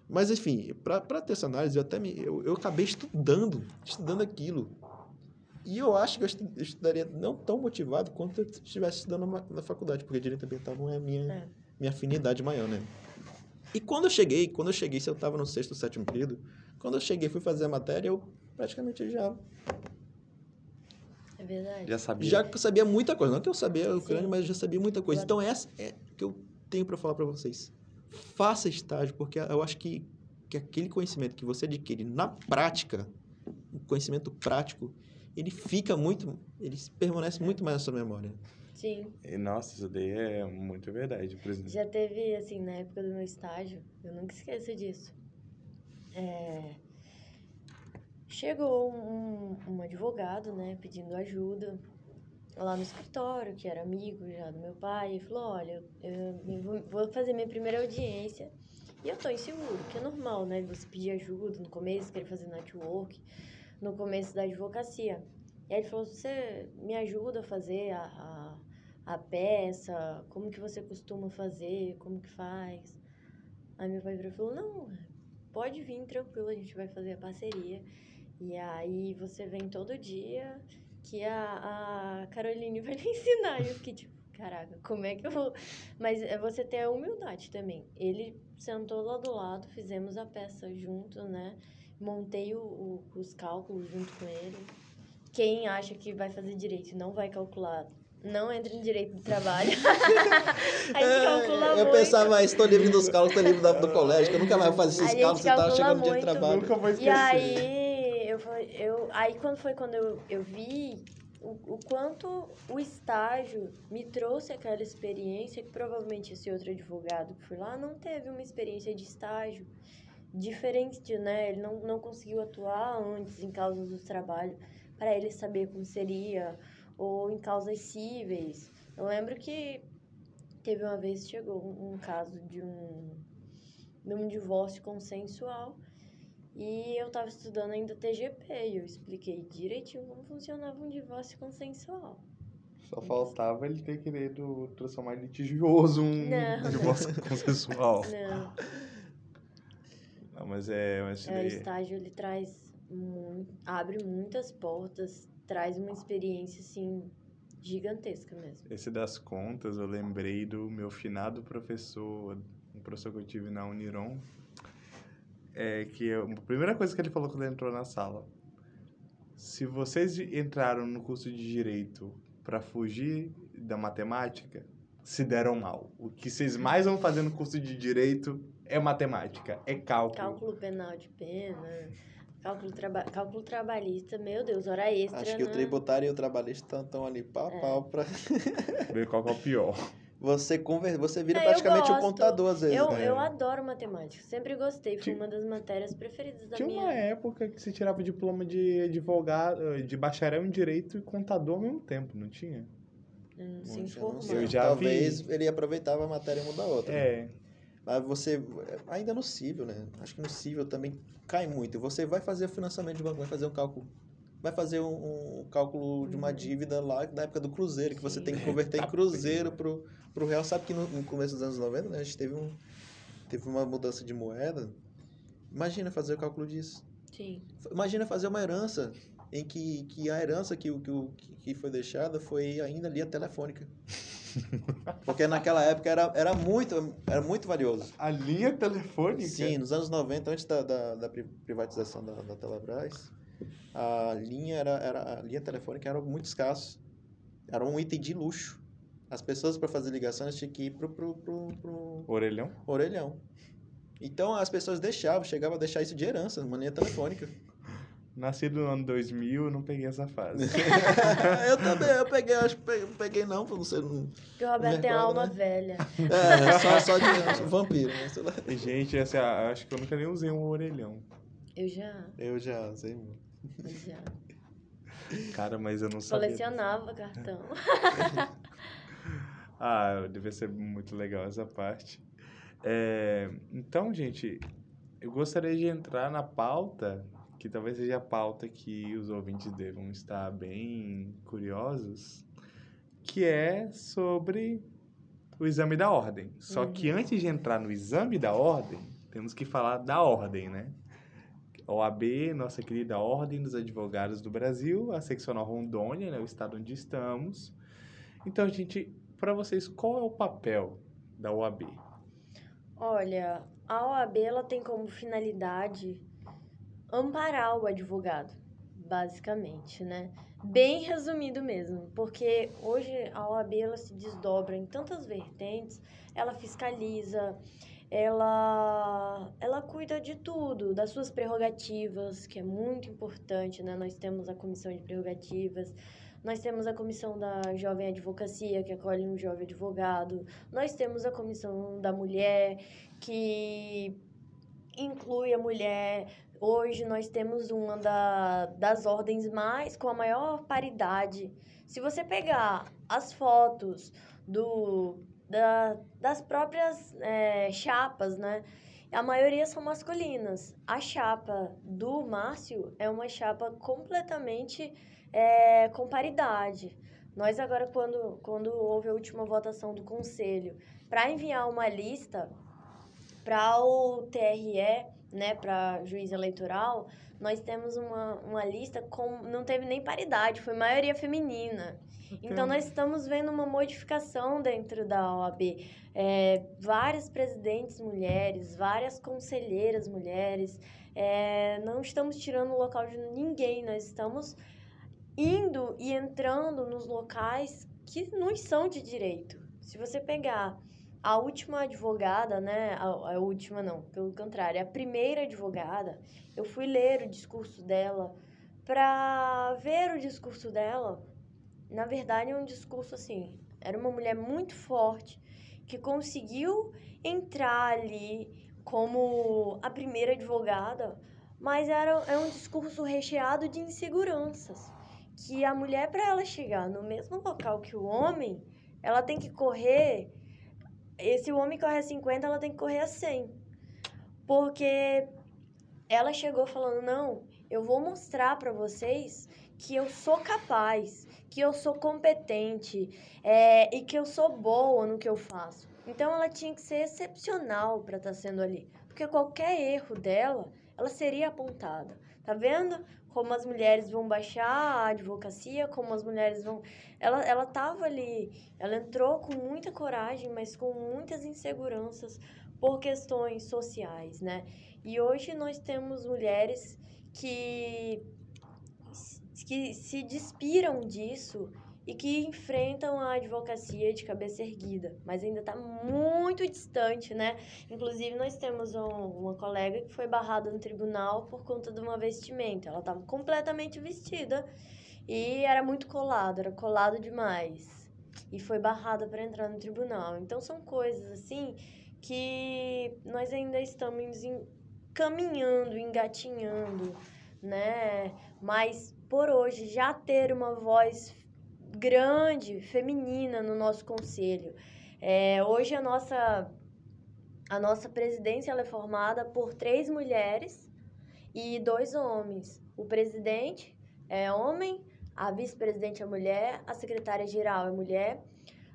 Mas, enfim, para ter essa análise, eu até me, eu, eu acabei estudando, estudando aquilo. E eu acho que eu estu- eu estudaria não tão motivado quanto eu estivesse estudando na, na faculdade, porque direito ambiental não é a minha, É. minha afinidade maior, né? E quando eu cheguei, quando eu cheguei, se eu estava no sexto, sétimo período, quando eu cheguei e fui fazer a matéria, eu praticamente já, É verdade. Já sabia. já sabia muita coisa. Não que eu sabia o crânio, mas eu já sabia muita coisa. Claro. Então, essa é o que eu tenho para falar para vocês. Faça estágio, porque eu acho que, que aquele conhecimento que você adquire na prática, o conhecimento prático, ele fica muito, ele permanece muito mais na sua memória. Sim. E, Nossa, isso daí é muito verdade, por exemplo. Já teve, assim, na época do meu estágio, eu nunca esqueço disso. É, Chegou um, um advogado, né, pedindo ajuda lá no escritório, que era amigo já do meu pai, e falou, olha, eu vou fazer minha primeira audiência e eu tô inseguro, que é normal, né, você pedir ajuda no começo, querer fazer network, no começo da advocacia. E aí ele falou, você me ajuda a fazer a, a, a peça, como que você costuma fazer, como que faz? Aí meu pai falou, não, pode vir tranquilo, a gente vai fazer a parceria. E aí você vem todo dia que a, a Caroline vai lhe ensinar. E eu fiquei tipo, caraca, como é que eu vou. Mas é você ter a humildade também. Ele sentou lá do lado, fizemos a peça junto, né? Montei o, o- os cálculos junto com ele. Quem acha que vai fazer direito e não vai calcular, não entra em direito do trabalho. a gente calcula eu muito. pensava, ah, estou livre dos cálculos, estou livre da- do colégio, que eu nunca mais vou fazer esses cálculos e tal, chegando no dia de muito. trabalho. Nunca vou E esquecer. aí, eu, eu, aí quando foi quando eu, eu vi o, o quanto o estágio me trouxe aquela experiência que provavelmente esse outro advogado que foi lá não teve uma experiência de estágio diferente, né? Ele não, não conseguiu atuar antes em causas do trabalho para ele saber como seria, ou em causas cíveis. Eu lembro que teve uma vez chegou um, caso de um, de um divórcio consensual e eu tava estudando ainda TGP e eu expliquei direitinho como funcionava um divórcio consensual. Só faltava ele ter querido transformar em litigioso um Não. divórcio consensual. Não, Não, mas é. Mas é, o estágio ele traz muito, abre muitas portas, traz uma experiência assim gigantesca mesmo. Esse das contas, eu lembrei do meu finado professor, um professor que eu tive na Uniron, é que eu- a primeira coisa que ele falou quando ele entrou na sala, se vocês entraram no curso de Direito para fugir da matemática, se deram mal. O que vocês mais vão fazer no curso de Direito é matemática, é cálculo. Cálculo penal de pena, cálculo, traba cálculo trabalhista, meu Deus, hora extra. Acho que o né? tributário e o trabalhista estão ali pau a É. pau pra Ver qual que é o pior. você conver... você vira É, praticamente o gosto. contador às vezes, Eu, né? eu adoro matemática, sempre gostei, foi Tinha- uma das matérias preferidas da Tinha minha uma época que você tirava diploma de advogado, de bacharel em Direito e contador ao mesmo tempo, não tinha? Hum, se não informar. sei. Eu já Talvez vi. ele aproveitava a matéria e muda a outra. né? Mas você, ainda no cível, né? Acho que no cível também cai muito. Você vai fazer o financiamento de banco, vai fazer um cálculo. Vai fazer um, um cálculo de uma Uhum. dívida lá da época do Cruzeiro, que você tem que converter em Tá Cruzeiro pro, pro Real. Sabe que no, no começo dos anos 90, né? A gente teve, um, teve uma mudança de moeda. Imagina fazer o cálculo disso. Sim. Imagina fazer uma herança em que, que a herança que, que, que foi deixada foi ainda linha telefônica. Porque naquela época era, era, muito, era muito valioso. a linha telefônica. Sim, nos anos 90, antes da, da, da pri- privatização da, da Telebrás, a linha, era, era, a linha telefônica era muito escasso. Era um item de luxo. As pessoas, para fazer ligações, tinham que ir pro, pro, pro, pro Orelhão? orelhão. Então, as pessoas deixavam, chegavam a deixar isso de herança, uma linha telefônica. Nascido no ano 2000, eu não peguei essa fase. eu também, eu peguei, acho que peguei, peguei não, pra não ser... Não, Porque o Roberto tem a alma né? velha. é, só, só de vampiro, né? Sei lá. Gente, essa, eu acho que eu nunca nem usei um orelhão. Eu já, Eu já usei muito. eu já. Cara, mas eu não sabia. Colecionava cartão. Ah, deve ser muito legal essa parte. É, então, gente, eu gostaria de entrar na pauta que talvez seja a pauta que os ouvintes devam estar bem curiosos, que é sobre o exame da ordem. Só que Uhum. antes de entrar no exame da ordem, temos que falar da ordem, né? OAB, nossa querida Ordem dos Advogados do Brasil, a seccional Rondônia, né, o estado onde estamos. Então, gente, para vocês, qual é o papel da OAB? Olha, a OAB ela tem como finalidade amparar o advogado, basicamente, né? Bem resumido mesmo, porque hoje a OAB ela se desdobra em tantas vertentes, ela fiscaliza, ela ela cuida de tudo, das suas prerrogativas, que é muito importante, né? Nós temos a comissão de prerrogativas, nós temos a comissão da jovem advocacia, que acolhe um jovem advogado, nós temos a comissão da mulher, que inclui a mulher. Hoje nós temos uma da, das ordens mais com a maior paridade. Se você pegar as fotos do, da, das próprias eh, chapas, né? A maioria são masculinas. A chapa do Márcio é uma chapa completamente eh, com paridade. Nós agora, quando, quando houve a última votação do conselho, para enviar uma lista para o TRE, né, para juiz eleitoral, nós temos uma, uma lista com não teve nem paridade, foi maioria feminina. Então nós estamos vendo uma modificação dentro da OAB. É, várias presidentes mulheres, várias conselheiras mulheres. É, não estamos tirando o local de ninguém, nós estamos indo e entrando nos locais que não são de direito. Se você pegar a última advogada, né? A, a última não, pelo contrário, a primeira advogada, eu fui ler o discurso dela para ver o discurso dela. Na verdade, é um discurso assim. Era uma mulher muito forte que conseguiu entrar ali como a primeira advogada, mas era é um discurso recheado de inseguranças. Que a mulher, para ela chegar no mesmo local que o homem, ela tem que correr esse homem corre a 50, ela tem que correr a 100. Porque ela chegou falando: "Não, eu vou mostrar para vocês que eu sou capaz, que eu sou competente, é, e que eu sou boa no que eu faço". Então ela tinha que ser excepcional para estar sendo ali, porque qualquer erro dela, ela seria apontada. Tá vendo como as mulheres vão baixar a advocacia, como as mulheres vão ela ela tava ali, ela entrou com muita coragem, mas com muitas inseguranças por questões sociais, né? E hoje nós temos mulheres que que se despiram disso e que enfrentam a advocacia de cabeça erguida, mas ainda está muito distante, né? Inclusive, nós temos um, uma colega que foi barrada no tribunal por conta de uma vestimenta. Ela estava completamente vestida e era muito colado, era colado demais. E foi barrada para entrar no tribunal. Então, são coisas assim que nós ainda estamos em, caminhando, engatinhando, né? Mas por hoje já ter uma voz grande, feminina no nosso conselho. É, hoje a nossa, a nossa presidência é formada por três mulheres e dois homens. O presidente é homem, a vice-presidente é mulher, a secretária-geral é mulher,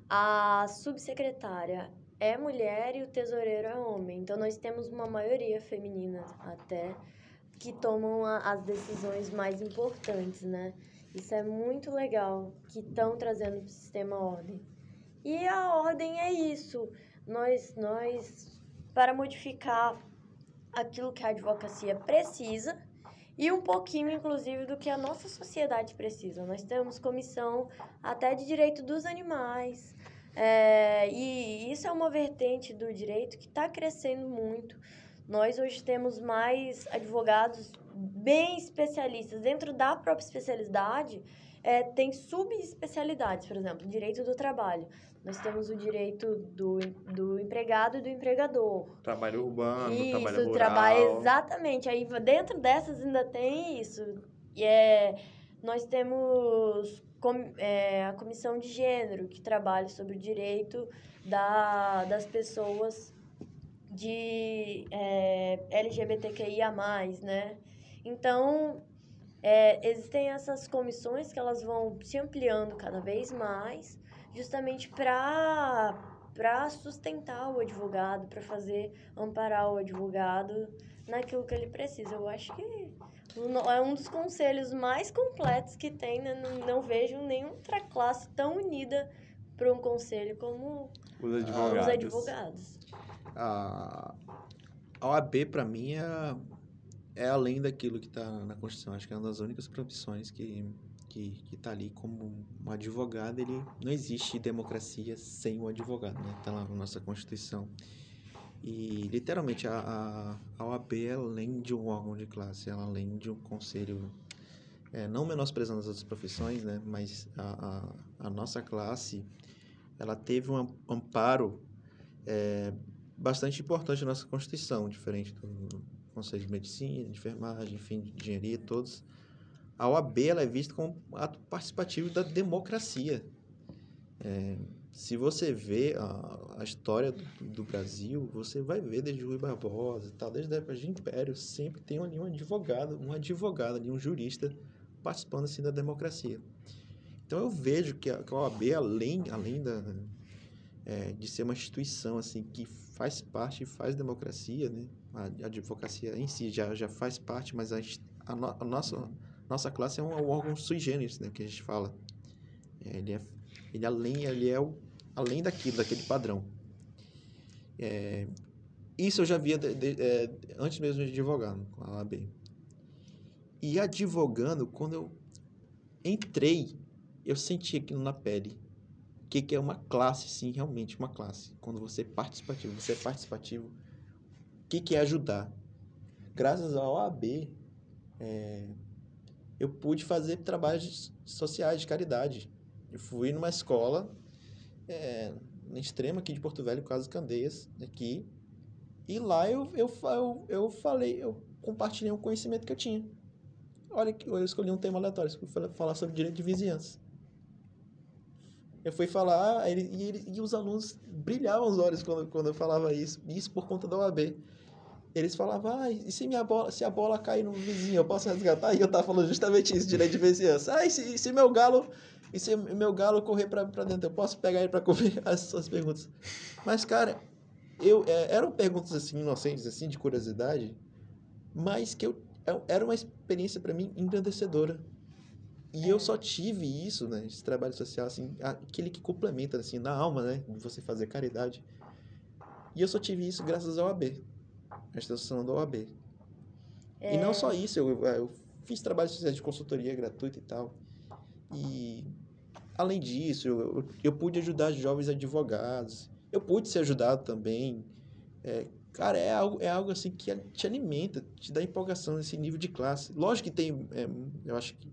a subsecretária é mulher e o tesoureiro é homem. Então nós temos uma maioria feminina até que tomam a, as decisões mais importantes, né? Isso é muito legal que estão trazendo para o sistema ordem. E a ordem é isso. Nós, nós, para modificar aquilo que a advocacia precisa e um pouquinho, inclusive, do que a nossa sociedade precisa. Nós temos comissão até de direito dos animais. É, e isso é uma vertente do direito que está crescendo muito. Nós hoje temos mais advogados bem especialistas. Dentro da própria especialidade, é, tem subespecialidades, por exemplo, direito do trabalho. Nós temos o direito do, do empregado e do empregador. Trabalho urbano, isso, trabalho rural. trabalho, exatamente. Aí dentro dessas ainda tem isso. E é, nós temos com, é, a comissão de gênero, que trabalha sobre o direito da, das pessoas de é, LGBTQIA+, né? Então, é, existem essas comissões que elas vão se ampliando cada vez mais, justamente para para sustentar o advogado, para fazer amparar o advogado naquilo que ele precisa. Eu acho que é um dos conselhos mais completos que tem, né? não, não vejo nenhuma outra classe tão unida para um conselho como os advogados. Os advogados. A, a OAB, para mim, é, é além daquilo que está na Constituição. Acho que é uma das únicas profissões que que está ali como um advogado. Ele não existe democracia sem o advogado, né? Está lá na nossa Constituição. E, literalmente, a, a, a OAB é além de um órgão de classe, ela é além de um conselho, é, não menosprezando as outras profissões, né? Mas a, a, a nossa classe, ela teve um amparo é, bastante importante na nossa Constituição, diferente do Conselho de Medicina, de Enfermagem, enfim, de Engenharia, todos. A OAB ela é vista como ato participativo da democracia. É, se você vê a, a história do, do, Brasil, você vai ver desde Rui Barbosa e tal, desde a época de Império, sempre tem ali um advogado, um advogado ali, um jurista participando assim da democracia. Então eu vejo que a, que a OAB, além, além da, é, de ser uma instituição assim que faz parte e faz democracia, né? A, advocacia em si já, já faz parte, mas a, a, no, a nossa, nossa classe é um, um, órgão sui generis, né? Que a gente fala. É, ele é ele além ele é o, além daquilo, daquele padrão. É, isso eu já via de, de, é, antes mesmo de advogar com a OAB. E advogando, quando eu entrei, eu senti aquilo na pele. O que, que é uma classe, sim, realmente uma classe. Quando você é participativo, você é participativo. O que, que é ajudar? Graças à OAB, é, eu pude fazer trabalhos sociais de caridade. Eu fui numa escola é, na extrema aqui de Porto Velho, Caso Candeias, aqui. E lá eu, eu, eu, eu falei, eu compartilhei um conhecimento que eu tinha. Olha, eu escolhi um tema aleatório, eu fui falar sobre direito de vizinhança. Eu fui falar, e, ele, e os alunos brilhavam os olhos quando, quando eu falava isso, isso por conta da OAB. Eles falavam, ah, e se, minha bola, se a bola cair no vizinho, eu posso resgatar? E eu tava falando justamente isso, direito de vizinhança. Ah, e se, e se meu galo e se meu galo correr para dentro, eu posso pegar ele para comer? As suas perguntas. Mas, cara, eu, é, eram perguntas assim, inocentes, assim, de curiosidade, mas que eu, é, era uma experiência para mim engrandecedora. E eu só tive isso, né? Esse trabalho social, assim, aquele que complementa, assim, na alma, né? Você fazer caridade. E eu só tive isso graças ao AB. Instituição da OAB. É... E não só isso, eu, eu fiz trabalho de consultoria gratuita e tal. E, além disso, eu, eu pude ajudar jovens advogados. Eu pude ser ajudado também. É, cara, é algo, é algo assim que te alimenta, te dá empolgação nesse nível de classe. Lógico que tem, é, eu acho que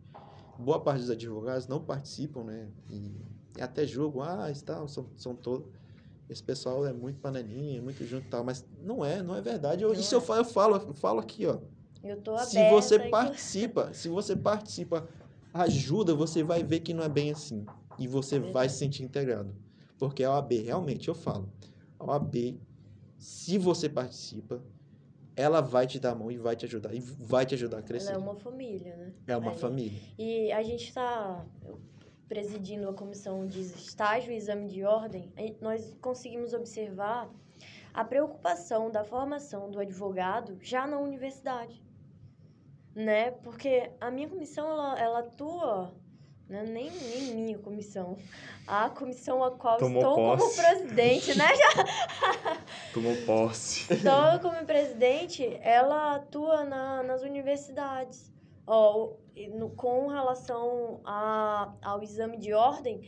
boa parte dos advogados não participam, né? E até julgam, ah, está, são, são todos. Esse pessoal é muito panelinha, muito junto e tal, mas não é, não é verdade. Eu, isso é. eu falo, eu falo, eu falo aqui, ó. Eu tô aberta, se você participa, se você participa ajuda, você vai ver que não é bem assim. E você é vai se sentir integrado. Porque a OAB, realmente, eu falo, a OAB, se você participa, ela vai te dar a mão e vai te ajudar. E vai te ajudar a crescer. Ela é uma família, né? É uma família. E a gente está presidindo a comissão de estágio e exame de ordem. Nós conseguimos observar a preocupação da formação do advogado já na universidade né? Porque a minha comissão, ela, ela atua, né? nem, nem minha comissão, a comissão a qual Tomou estou posse. como presidente, né? Tomou posse. Estou como presidente, ela atua na, nas universidades. Ó, no, com relação a, ao exame de ordem,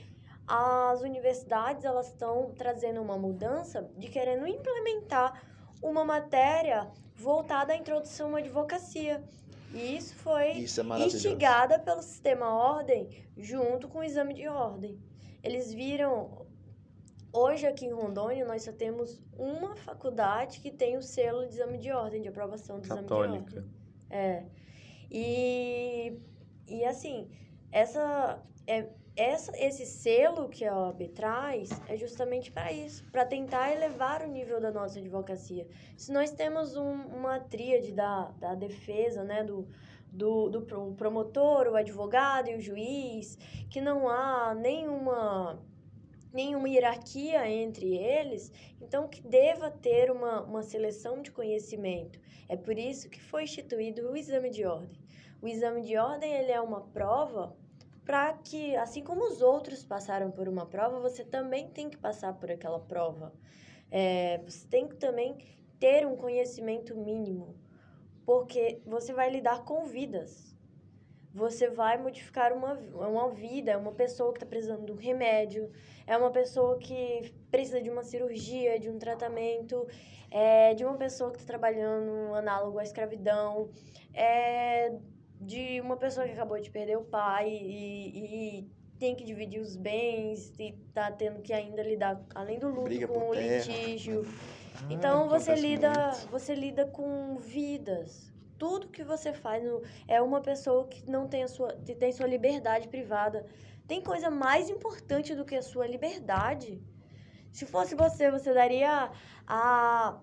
as universidades elas estão trazendo uma mudança de querendo implementar uma matéria voltada à introdução à advocacia. E isso foi isso é instigada pelo sistema ordem junto com o exame de ordem. Eles viram. Hoje aqui em Rondônia nós só temos uma faculdade que tem o selo de exame de ordem, de aprovação do Católica. exame de ordem. É. E, e assim, essa. É, essa, esse selo que a OAB traz é justamente para isso, para tentar elevar o nível da nossa advocacia. Se nós temos um, uma tríade da, da defesa, né, do, do, do promotor, o advogado e o juiz, que não há nenhuma nenhuma hierarquia entre eles, então que deva ter uma, uma seleção de conhecimento. É por isso que foi instituído o exame de ordem. O exame de ordem ele é uma prova para que, assim como os outros passaram por uma prova, você também tem que passar por aquela prova. É, você tem que também ter um conhecimento mínimo, porque você vai lidar com vidas. Você vai modificar uma, uma vida, é uma pessoa que está precisando de um remédio, é uma pessoa que precisa de uma cirurgia, de um tratamento, é de uma pessoa que está trabalhando análogo à escravidão, é de uma pessoa que acabou de perder o pai e, e tem que dividir os bens e tá tendo que ainda lidar, além do luto, Briga com o terra. litígio. Ah, então você lida, muito. você lida com vidas. Tudo que você faz no- é uma pessoa que não tem a sua, que tem sua liberdade privada. Tem coisa mais importante do que a sua liberdade. Se fosse você, você daria a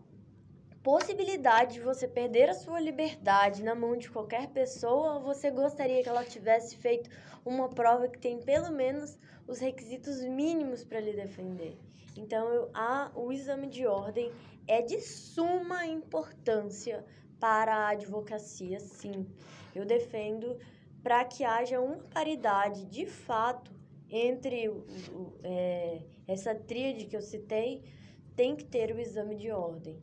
possibilidade de você perder a sua liberdade na mão de qualquer pessoa, ou você gostaria que ela tivesse feito uma prova que tem pelo menos os requisitos mínimos para lhe defender. Então, eu, a, o exame de ordem é de suma importância para a advocacia, sim. Eu defendo para que haja uma paridade de fato entre o, o- é, essa tríade que eu citei, tem que ter o exame de ordem.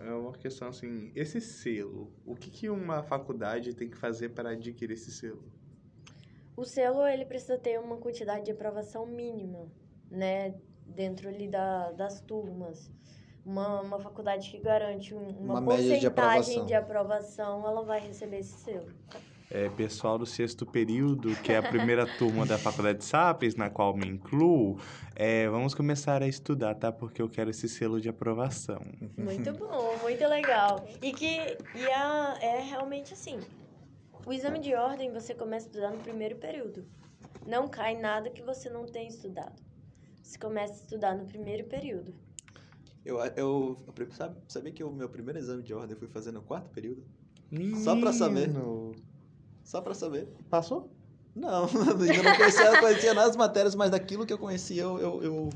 É uma questão assim, esse selo, o que, que uma faculdade tem que fazer para adquirir esse selo? O selo, ele precisa ter uma quantidade de aprovação mínima, né? Dentro ali da, das turmas. Uma, uma faculdade que garante um- uma, Uma média de porcentagem aprovação. de aprovação, ela vai receber esse selo. É, pessoal do sexto período, que é a primeira turma da Faculdade de Sapiens, na qual me incluo, é, vamos começar a estudar, tá? Porque eu quero esse selo de aprovação. Muito bom, muito legal. E que e a, é realmente assim. O exame de ordem você começa a estudar no primeiro período. Não cai nada que você não tenha estudado. Você começa a estudar no primeiro período. Eu, eu, eu sabe, sabia que o meu primeiro exame de ordem eu fui fazer no quarto período? Só pra saber. Menino. Só pra saber. Passou? Não, ainda não conhecia, não conhecia nada das matérias, mas daquilo que eu conhecia, eu, eu, eu,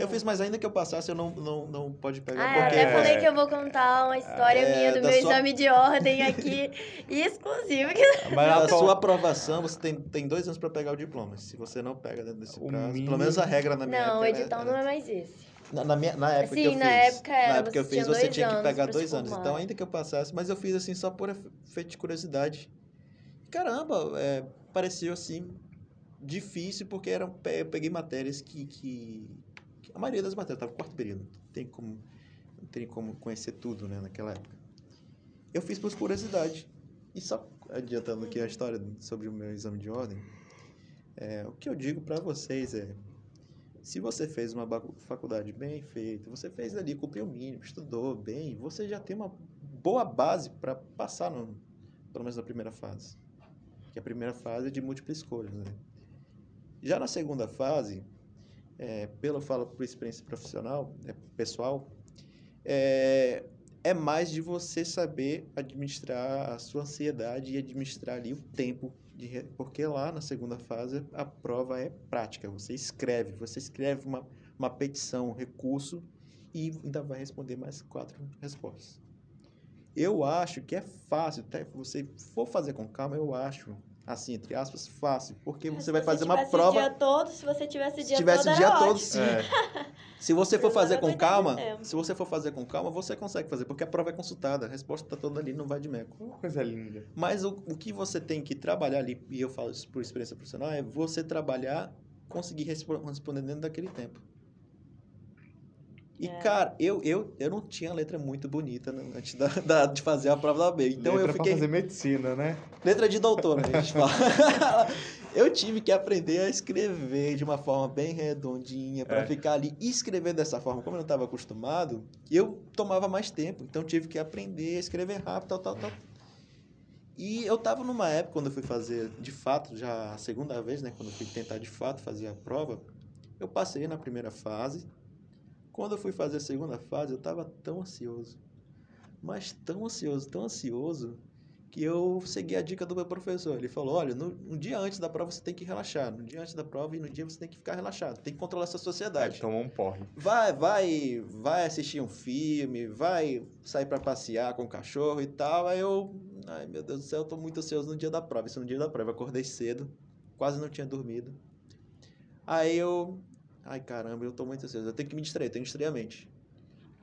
eu fiz, mas ainda que eu passasse, eu não, não, não pode pegar, Ah, eu porque... até falei que eu vou contar uma história É, minha do meu sua- exame de ordem aqui, exclusiva. que- Mas a sua aprovação, você tem, tem dois anos pra pegar o diploma. Se você não pega dentro desse O prazo, mínimo- pelo menos a regra na minha Não, o época... edital era- não é mais esse. Na, na minha, na época que eu Sim, fiz. na época era, Na época que eu fiz, você tinha que pegar dois anos. Então, ainda que eu passasse, mas eu fiz assim só por efe- efeito de curiosidade. Caramba, é, pareceu assim difícil, porque eram, pe- eu peguei matérias que, que, que A maioria das matérias estava no quarto período. Não tem como, não tem como conhecer tudo, né, naquela época. Eu fiz por curiosidade. E só adiantando aqui a história sobre o meu exame de ordem, é, o que eu digo para vocês é se você fez uma faculdade bem feita, você fez ali, cumpriu o mínimo, estudou bem, você já tem uma boa base para passar, no, pelo menos na primeira fase. Que a primeira fase é de múltipla escolha. Né? Já na segunda fase, é, pelo falo por experiência profissional, é, pessoal, é, é mais de você saber administrar a sua ansiedade e administrar ali o tempo de porque lá na segunda fase a prova é prática. Você escreve, você escreve uma, uma petição, um recurso e ainda vai responder mais quatro respostas. Eu acho que é fácil, até você for fazer com calma, eu acho, assim, entre aspas, fácil, porque você Se vai fazer uma tivesse prova. O dia todo, se você tivesse o Se dia tivesse todo, o dia era todo, ótimo. sim. É. Se você for fazer com calma, se você for fazer com calma, você consegue fazer, porque a prova é consultada, a resposta está toda ali, não vai de meco. Uma coisa linda. Mas o, o que você tem que trabalhar ali, e eu falo isso por experiência profissional, é você trabalhar, conseguir respo- responder dentro daquele tempo. E, É. cara, eu, eu, eu não tinha letra muito bonita né, antes da, da- de fazer a prova da B. Então Letra eu fiquei. pra fazer medicina, né? Letra de doutor, né, a gente fala. eu tive que aprender a escrever de uma forma bem redondinha, para É. ficar ali e escrever dessa forma. Como eu não estava acostumado, eu tomava mais tempo. Então tive que aprender a escrever rápido, tal, tal, tal. E eu tava numa época, quando eu fui fazer, de fato, já a segunda vez, né? Quando eu fui tentar de fato fazer a prova, eu passei na primeira fase. Quando eu fui fazer a segunda fase, eu tava tão ansioso. Mas tão ansioso, tão ansioso, que eu segui a dica do meu professor. Ele falou: olha, no, um dia antes da prova você tem que relaxar. No dia antes da prova e no dia você tem que ficar relaxado. Tem que controlar essa sociedade. Tomar um porre. Vai, vai, vai assistir um filme, vai sair para passear com o cachorro e tal. Aí eu, ai meu Deus do céu, eu tô muito ansioso no dia da prova. Isso no dia da prova. Eu acordei cedo, quase não tinha dormido. Aí eu, ai caramba, eu tô muito ansioso. Eu tenho que me distrair, eu tenho que distrair a mente.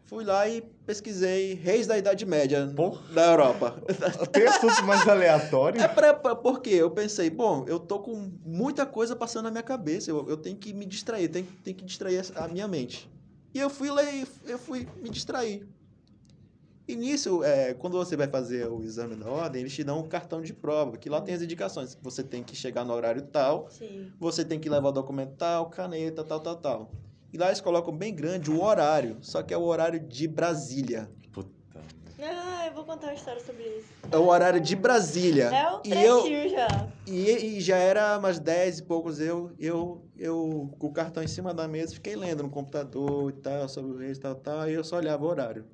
Fui lá e pesquisei reis da Idade Média Porra. da Europa. Tem assuntos mais aleatórios? É pra, pra, por quê? Eu pensei, bom, eu tô com muita coisa passando na minha cabeça, eu, eu tenho que me distrair, tenho, tenho que distrair a minha mente. E eu fui lá e eu fui me distrair. E nisso, é, quando você vai fazer o exame da ordem, eles te dão um cartão de prova, que lá tem as indicações. Você tem que chegar no horário tal, Sim. você tem que levar o documento tal, caneta, tal, tal, tal. E lá eles colocam bem grande o horário, só que é o horário de Brasília. Puta. Ah, eu vou contar uma história sobre isso. É o horário de Brasília. É um e eu, trechinho já. E, e já era umas 10 e poucos, eu, eu, eu com o cartão em cima da mesa, fiquei lendo no computador e tal, sobre o reis e tal, tal, e eu só olhava o horário.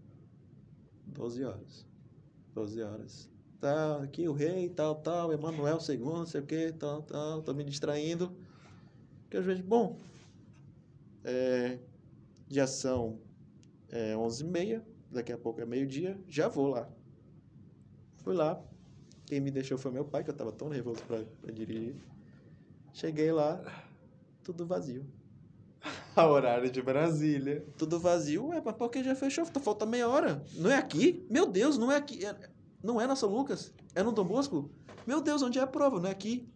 12 horas. 12 horas. Tá, aqui o rei, tal, tal, Emanuel II, não sei o que, tal, tal, tô me distraindo. Que eu vejo, bom, é, já são é, 11h30, daqui a pouco é meio-dia, já vou lá. Fui lá, quem me deixou foi meu pai, que eu tava tão nervoso pra dirigir. Cheguei lá, tudo vazio. A horário de Brasília. Tudo vazio. Ué, mas por que já fechou? Tá falta meia hora. Não é aqui? Meu Deus, não é aqui. É- não é na São Lucas? É no Dom Bosco? Meu Deus, onde é a prova? Não é aqui.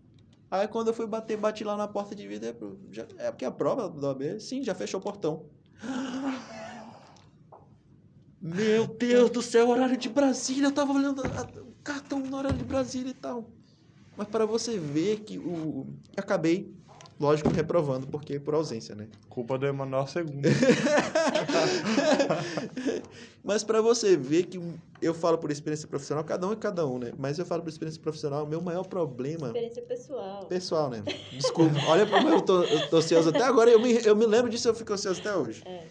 Aí quando eu fui bater, bati lá na porta de vidro. é já- É porque a prova do AB, sim, já fechou o portão. Meu Deus do céu, horário de Brasília. Eu tava olhando o cartão no horário de Brasília e tal. Mas para você ver que o. Acabei, lógico, reprovando, porque por ausência, né? Culpa do Emanuel II. Mas para você ver que eu falo por experiência profissional, cada um é cada um, né? Mas eu falo por experiência profissional, o meu maior problema Experiência pessoal. pessoal, né? Desculpa, olha para eu tô, eu tô ansioso até agora, eu me, eu me lembro disso, eu fico ansioso até hoje. É.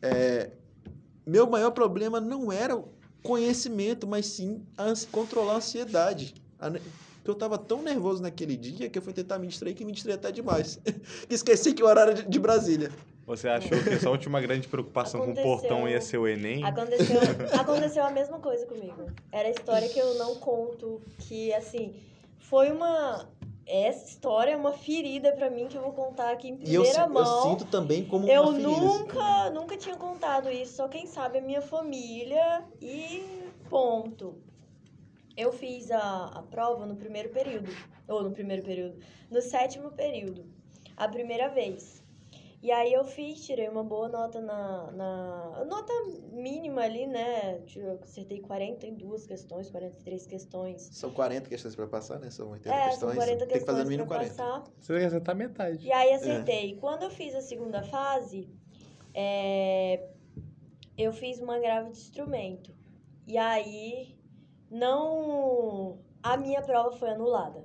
É, meu maior problema não era o conhecimento, mas sim a controlar a ansiedade. A que eu tava tão nervoso naquele dia que eu fui tentar me distrair que me distraí até demais. que esqueci que o horário de, de Brasília. Você achou que essa última grande preocupação com o portão ia ser o Enem? Aconteceu, aconteceu a mesma coisa comigo. Era a história que eu não conto, que assim, foi uma. Essa história é uma ferida pra mim que eu vou contar aqui em E eu, primeira si- eu mão. sinto também como Eu uma ferida. assim. nunca, nunca tinha contado isso, só quem sabe a minha família e ponto. Eu fiz a, a prova no primeiro período, ou no primeiro período, no sétimo período, a primeira vez. E aí eu fiz, tirei uma boa nota na, na nota mínima ali, né? Eu acertei 42 questões, 43 questões. São 40 questões para passar, né? São 80 É, questões. são 40 Tem que fazer no questões mínimo pra 40. passar. Você vai acertar metade. E aí acertei. Quando eu fiz a segunda fase, é, eu fiz uma grave de instrumento. E aí não. A minha prova foi anulada.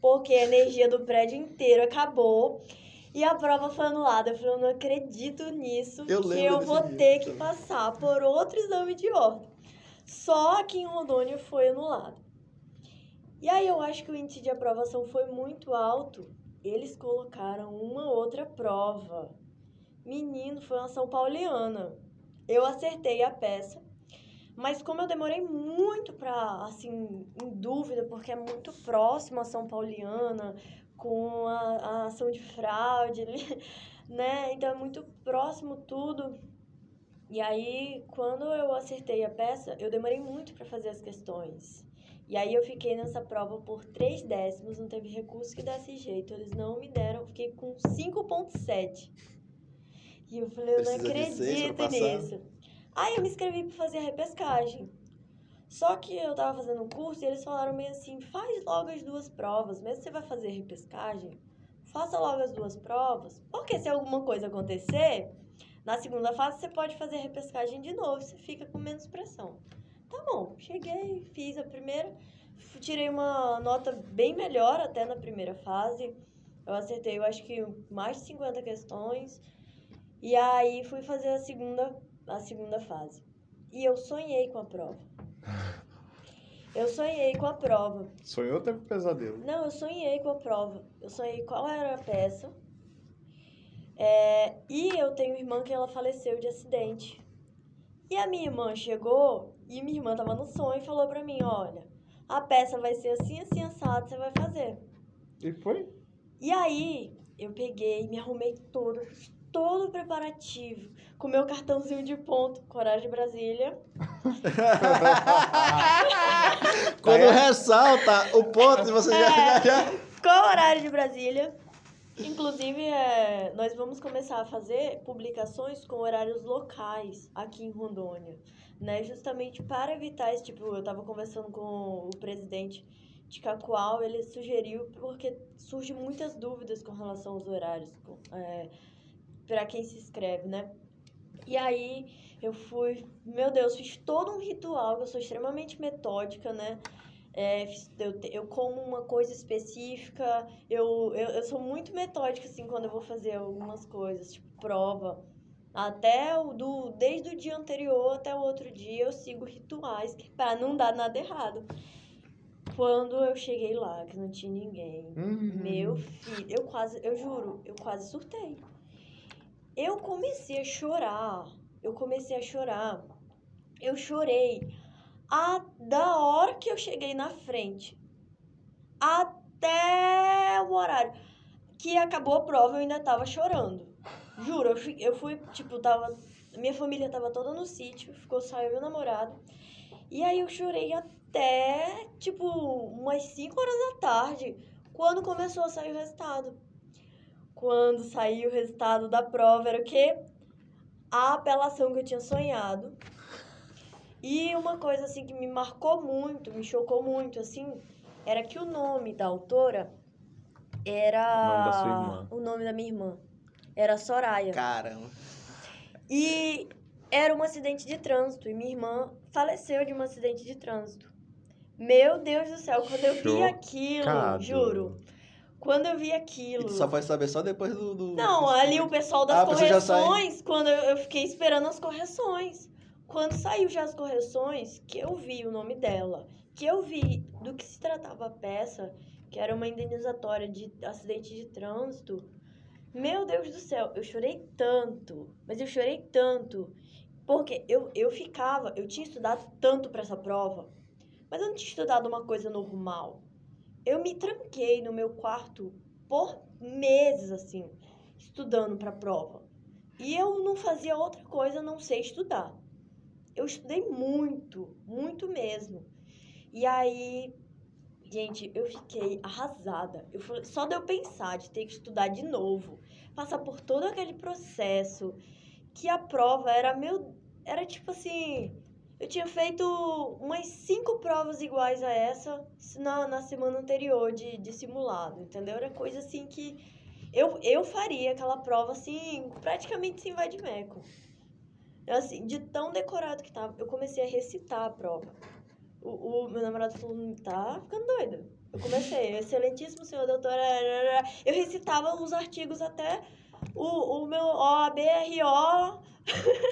Porque a energia do prédio inteiro acabou. E a prova foi anulada. Eu falei, eu não acredito nisso. Eu que eu vou dia ter que passar por outro exame de ordem. Só aqui em Rondônia foi anulado. E aí eu acho que o índice de aprovação foi muito alto. Eles colocaram uma outra prova. Menino, foi uma São Pauliana. Eu acertei a peça, mas como eu demorei muito pra, assim, em dúvida, porque é muito próximo a São Pauliana, com a, a ação de fraude, né? Então é muito próximo tudo. E aí, quando eu acertei a peça, eu demorei muito para fazer as questões. E aí eu fiquei nessa prova por três décimos, não teve recurso que desse jeito. Eles não me deram, eu fiquei com 5.7. E eu falei, eu não Precisa acredito nisso. Aí eu me inscrevi para fazer a repescagem. Só que eu tava fazendo um curso e eles falaram meio assim, faz logo as duas provas, mesmo que você vai fazer repescagem, faça logo as duas provas, porque se alguma coisa acontecer, na segunda fase você pode fazer repescagem de novo, você fica com menos pressão. Tá bom, cheguei, fiz a primeira, Tirei uma nota bem melhor até na primeira fase. Eu acertei, eu acho que mais de 50 questões. E aí fui fazer a segunda, a segunda fase. E eu sonhei com a prova. Eu sonhei com a prova. Sonhou ou teve pesadelo? Não, eu sonhei com a prova. Eu sonhei qual era a peça. É, e eu tenho irmã que ela faleceu de acidente. E a minha irmã chegou e minha irmã tava no sonho e falou pra mim, olha, a peça vai ser assim, assim, assado, você vai fazer. E foi? E aí, eu peguei, me arrumei toda, fiz todo o preparativo, com meu cartãozinho de ponto, Coragem de Brasília. Quando ressalta o ponto, você já, já, já... Com horário de Brasília. Inclusive, é, nós vamos começar a fazer publicações com horários locais aqui em Rondônia, né? Justamente para evitar esse tipo. Eu estava conversando com o presidente de Cacoal, ele sugeriu, porque surgem muitas dúvidas com relação aos horários, é, para quem se inscreve, né? E aí eu fui, meu Deus, fiz todo um ritual, eu sou extremamente metódica, né? É, eu, eu como uma coisa específica, eu, eu, eu sou muito metódica, assim, quando eu vou fazer algumas coisas, tipo prova. Até o do, desde o dia anterior até o outro dia eu sigo rituais para não dar nada errado. Quando eu cheguei lá, que não tinha ninguém, Uhum. meu filho, eu quase, eu juro, eu quase surtei. Eu comecei a chorar, eu comecei a chorar. Eu chorei a, da hora que eu cheguei na frente até o horário que acabou a prova, eu ainda tava chorando. Juro, eu fui, eu fui tipo, tava. Minha família tava toda no sítio, ficou só eu e meu namorado. E aí eu chorei até, tipo, umas 5 horas da tarde, quando começou a sair o resultado. Quando saiu o resultado da prova, era o quê? A apelação que eu tinha sonhado. E uma coisa, assim, que me marcou muito, me chocou muito, assim, era que o nome da autora era... O nome da sua irmã. O nome da minha irmã. Era Soraya. Caramba. E era um acidente de trânsito. E minha irmã faleceu de um acidente de trânsito. Meu Deus do céu, quando eu vi aquilo, juro. Quando eu vi E aquilo. tu só foi saber só depois do... do- Não, ali o pessoal das Ah, sai- correções, quando eu, eu fiquei esperando as correções. Quando saiu já as correções, que eu vi o nome dela, que eu vi do que se tratava a peça, que era uma indenizatória de acidente de trânsito. Meu Deus do céu, eu chorei tanto, mas eu chorei tanto, porque eu, eu ficava, eu tinha estudado tanto para essa prova, mas eu não tinha estudado uma coisa normal. Eu me tranquei no meu quarto por meses, assim, estudando para a prova. E eu não fazia outra coisa a não ser estudar. Eu estudei muito, muito mesmo. E aí, gente, eu fiquei arrasada. Eu falei, só de eu pensar de ter que estudar de novo, passar por todo aquele processo, que a prova era meu, era tipo assim, eu tinha feito umas cinco provas iguais a essa na, na semana anterior de, de simulado, entendeu? Era coisa assim que eu, eu faria aquela prova assim, praticamente sem vai de meco. Assim, de tão decorado que tava, eu comecei a recitar a prova. O, o meu namorado falou, tá ficando doida. Eu comecei, excelentíssimo senhor doutor. Eu recitava os artigos até o, o meu OABRO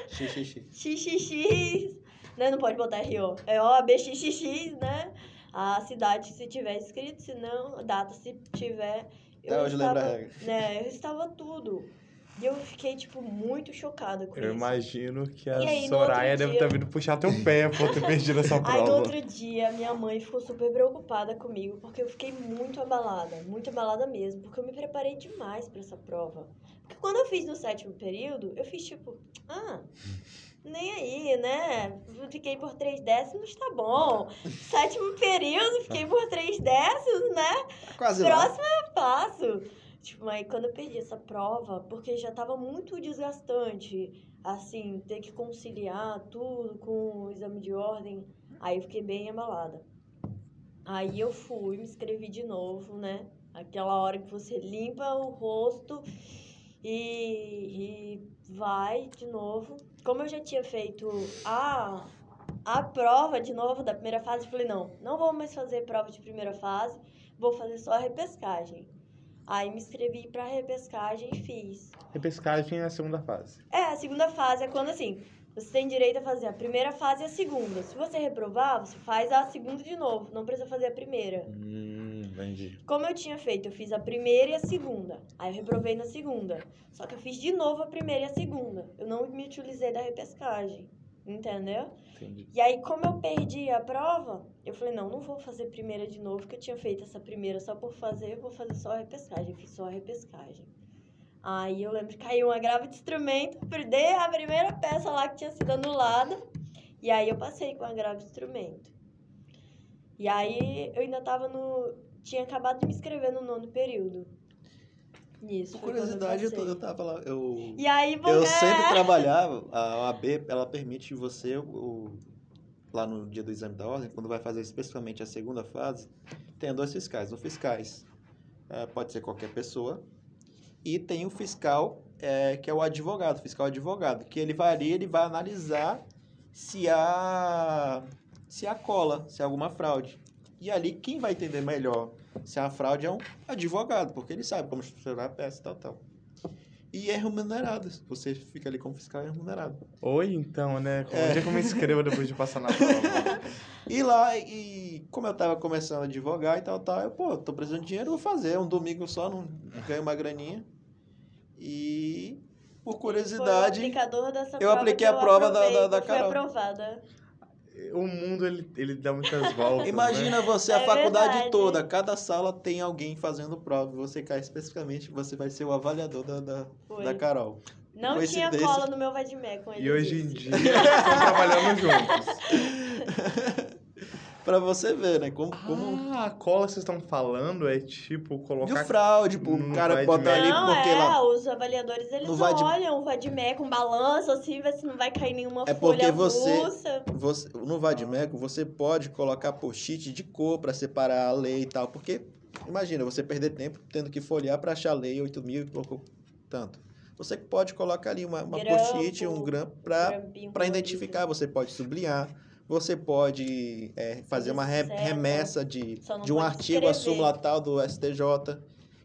Xixi. XXX, né? Não pode botar RO. É OABXXX, né? A cidade se tiver escrito, se não, a data se tiver. Até hoje lembra a estava, regra. né? Eu estava tudo. E eu fiquei, tipo, muito chocada com Eu isso. imagino que a aí, Soraya deve dia- ter vindo puxar teu pé por ter perdido essa Aí no prova. outro dia, minha mãe ficou super preocupada comigo, porque eu fiquei muito abalada, muito abalada mesmo, porque eu me preparei demais pra essa prova. Porque quando eu fiz no sétimo período, eu fiz tipo, ah, nem aí, né? Fiquei por três décimos, tá bom. Sétimo período, fiquei por três décimos, né? Quase lá. Próximo eu faço. Tipo, aí quando eu perdi essa prova, porque já tava muito desgastante, assim, ter que conciliar tudo com o exame de ordem, aí eu fiquei bem abalada. Aí eu fui, me inscrevi de novo, né? Aquela hora que você limpa o rosto e, e vai de novo. Como eu já tinha feito a, a prova de novo da primeira fase, eu falei, não, não vou mais fazer prova de primeira fase, vou fazer só a repescagem. Aí me inscrevi pra repescagem e fiz. Repescagem é a segunda fase. É, a segunda fase é quando assim, você tem direito a fazer a primeira fase e a segunda. Se você reprovar, você faz a segunda de novo, não precisa fazer a primeira. Hum, entendi. Como eu tinha feito, eu fiz a primeira e a segunda. Aí eu reprovei na segunda. Só que eu fiz de novo a primeira e a segunda. Eu não me utilizei da repescagem. Entendeu? Entendi. E aí, como eu perdi a prova, eu falei, não, não vou fazer primeira de novo, porque eu tinha feito essa primeira só por fazer, eu vou fazer só a repescagem. Eu fiz só a repescagem. Aí eu lembro que caiu uma grava de instrumento, perdi a primeira peça lá que tinha sido anulada. E aí eu passei com a grava de instrumento. E aí eu ainda tava no. Tinha acabado de me inscrever no nono período. Isso. Por curiosidade, eu, eu tava lá. Eu, E aí, porque... eu sempre trabalhava, a OAB, ela permite você, o, lá no dia do exame da ordem, quando vai fazer especificamente a segunda fase, tem dois fiscais. O fiscais eh, pode ser qualquer pessoa, e tem o fiscal, eh, que é o advogado, fiscal advogado, que ele vai ali, ele vai analisar se há, se há cola, se há alguma fraude. E ali, quem vai entender melhor se há fraude é um advogado, porque ele sabe como estruturar a peça e tal, tal. E é remunerado. Você fica ali como fiscal é remunerado. Oi, então, né? Onde É. é que eu me inscrevo depois de passar na prova? E lá, e como eu tava começando a advogar e tal, tal, eu, pô, tô precisando de dinheiro, vou fazer. Um domingo só, não ganho uma graninha. E, por Foi o curiosidade, aplicador dessa eu prova apliquei que a prova da- da- da que foi Carol. aprovada. O mundo, ele, ele dá muitas voltas, né? imagina você, a É faculdade verdade. toda, cada sala tem alguém fazendo prova. Você cai especificamente, você vai ser o avaliador da, da, Foi. da Carol. Não tinha Coincidência. cola no meu Vadimé com ele. E hoje em dia, estão trabalhando juntos. Pra você ver, né? Como, como Ah, a cola que vocês estão falando é tipo de colocar... fraude, pô, o cara vai botar de ali Não, porque é, lá. os avaliadores, eles No Vadi- olham o Vadimé com balanço, assim, ver se não vai cair nenhuma É porque folha você- avulsa. Você, no Vadimeco, você pode colocar post-it de cor para separar a lei e tal, porque imagina, você perder tempo tendo que folhear para achar a lei 8 mil e pouco tanto. Você pode colocar ali uma, uma post-it, um grampo para identificar, você pode sublinhar, você pode é, fazer uma re- Certo. remessa de, não de um artigo a escrever. súmula tal do STJ.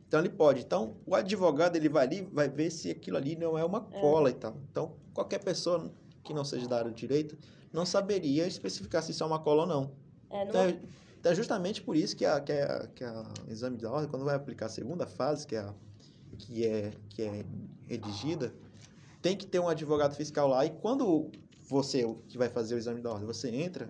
Então ele pode. Então o advogado ele vai ali, vai ver se aquilo ali não é uma cola e tal. Então qualquer pessoa que não seja da área do direito não saberia especificar se isso é uma cola ou não. É, Então numa- é, então é justamente por isso que a, que, a, que a exame da ordem, quando vai aplicar a segunda fase, que é, a- que é, que é redigida, tem que ter um advogado fiscal lá. E quando você, o que vai fazer o exame da ordem, você entra,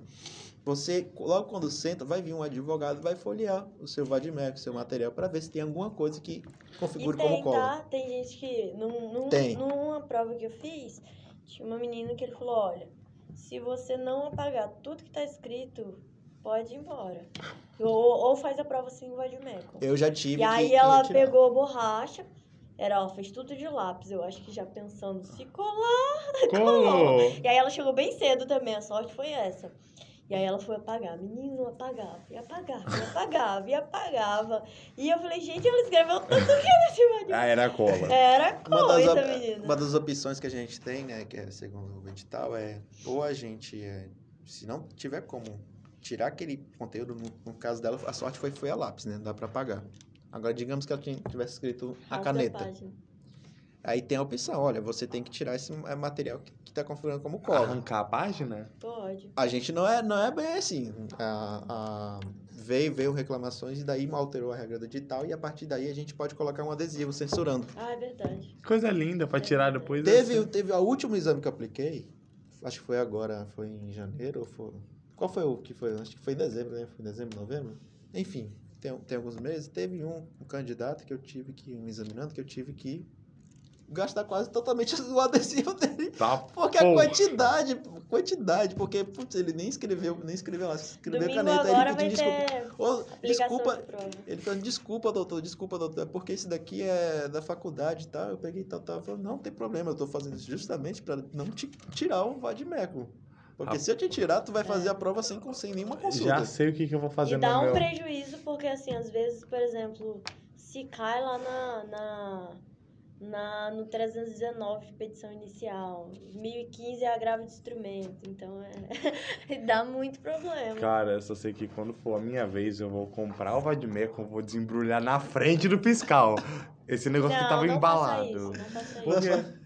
você, logo quando senta, vai vir um advogado vai folhear o seu vademecum, o seu material, para ver se tem alguma coisa que configure tem, como cola. tá? Tem gente que, num, num- Tem. numa prova que eu fiz, tinha uma menina que ele falou, olha, se você não apagar tudo que tá escrito, pode ir embora. Ou, ou faz a prova sem o Vadimeco. Eu já tive E aí ela retirar. pegou a borracha, era, ela fez tudo de lápis, eu acho que já pensando, se colar. Colou! E aí ela chegou bem cedo também, a sorte foi essa. E aí ela foi apagar, menino apagava, e apagava, e apagava, e apagava. E eu falei, gente, ela escreveu tudo que nesse Vadimeco. Ah, era a cola. Era Uma das, coisa, op- menina. uma das opções que a gente tem, né, que é segundo o edital, é ou a gente, é, se não tiver como tirar aquele conteúdo, no, no caso dela, a sorte foi, foi a lápis, né, dá para apagar. Agora, digamos que ela tivesse escrito a caneta. página. Aí tem a opção, olha, você tem que tirar esse é, material que, que tá configurando como cola. Arrancar a página? Pode. A gente não é, não é bem assim. A, a- veio, veio reclamações e daí alterou a regra do edital e a partir daí a gente pode colocar um adesivo censurando. Ah, é verdade. Coisa linda pra tirar depois. Teve, assim. teve o último exame que eu apliquei, acho que foi agora, foi em janeiro ou foi... Qual foi o que foi? Acho que foi em dezembro, né? Foi em dezembro, novembro? Enfim, tem, tem alguns meses. Teve um, um candidato que eu tive que, um examinando, que eu tive que gastar quase totalmente o adesivo dele. Tá, Porque a porra. quantidade, quantidade, porque, putz, ele nem escreveu, nem escreveu lá, escreveu Domingo caneta, aí agora ele pediu desculpa. desculpa, de ele falou, desculpa, doutor, desculpa, doutor, é porque esse daqui é da faculdade e tal. Eu peguei tal, tal. Falei, não, não tem problema, eu tô fazendo isso justamente para não te tirar o vadimeco. Porque Ah. se eu te tirar, tu vai fazer a prova sem, sem nenhuma consulta. Já sei o que, que eu vou fazer E no dá um meu... prejuízo, porque assim, às vezes, por exemplo, se cai lá na, na, na, no 319, petição inicial. 1015 é agravo de instrumento. Então, é, dá muito problema. Cara, eu só sei que quando for a minha vez, eu vou comprar o vademecum, vou desembrulhar na frente do fiscal. Esse negócio que não, tava não embalado. Faça isso, não faça Por isso. quê?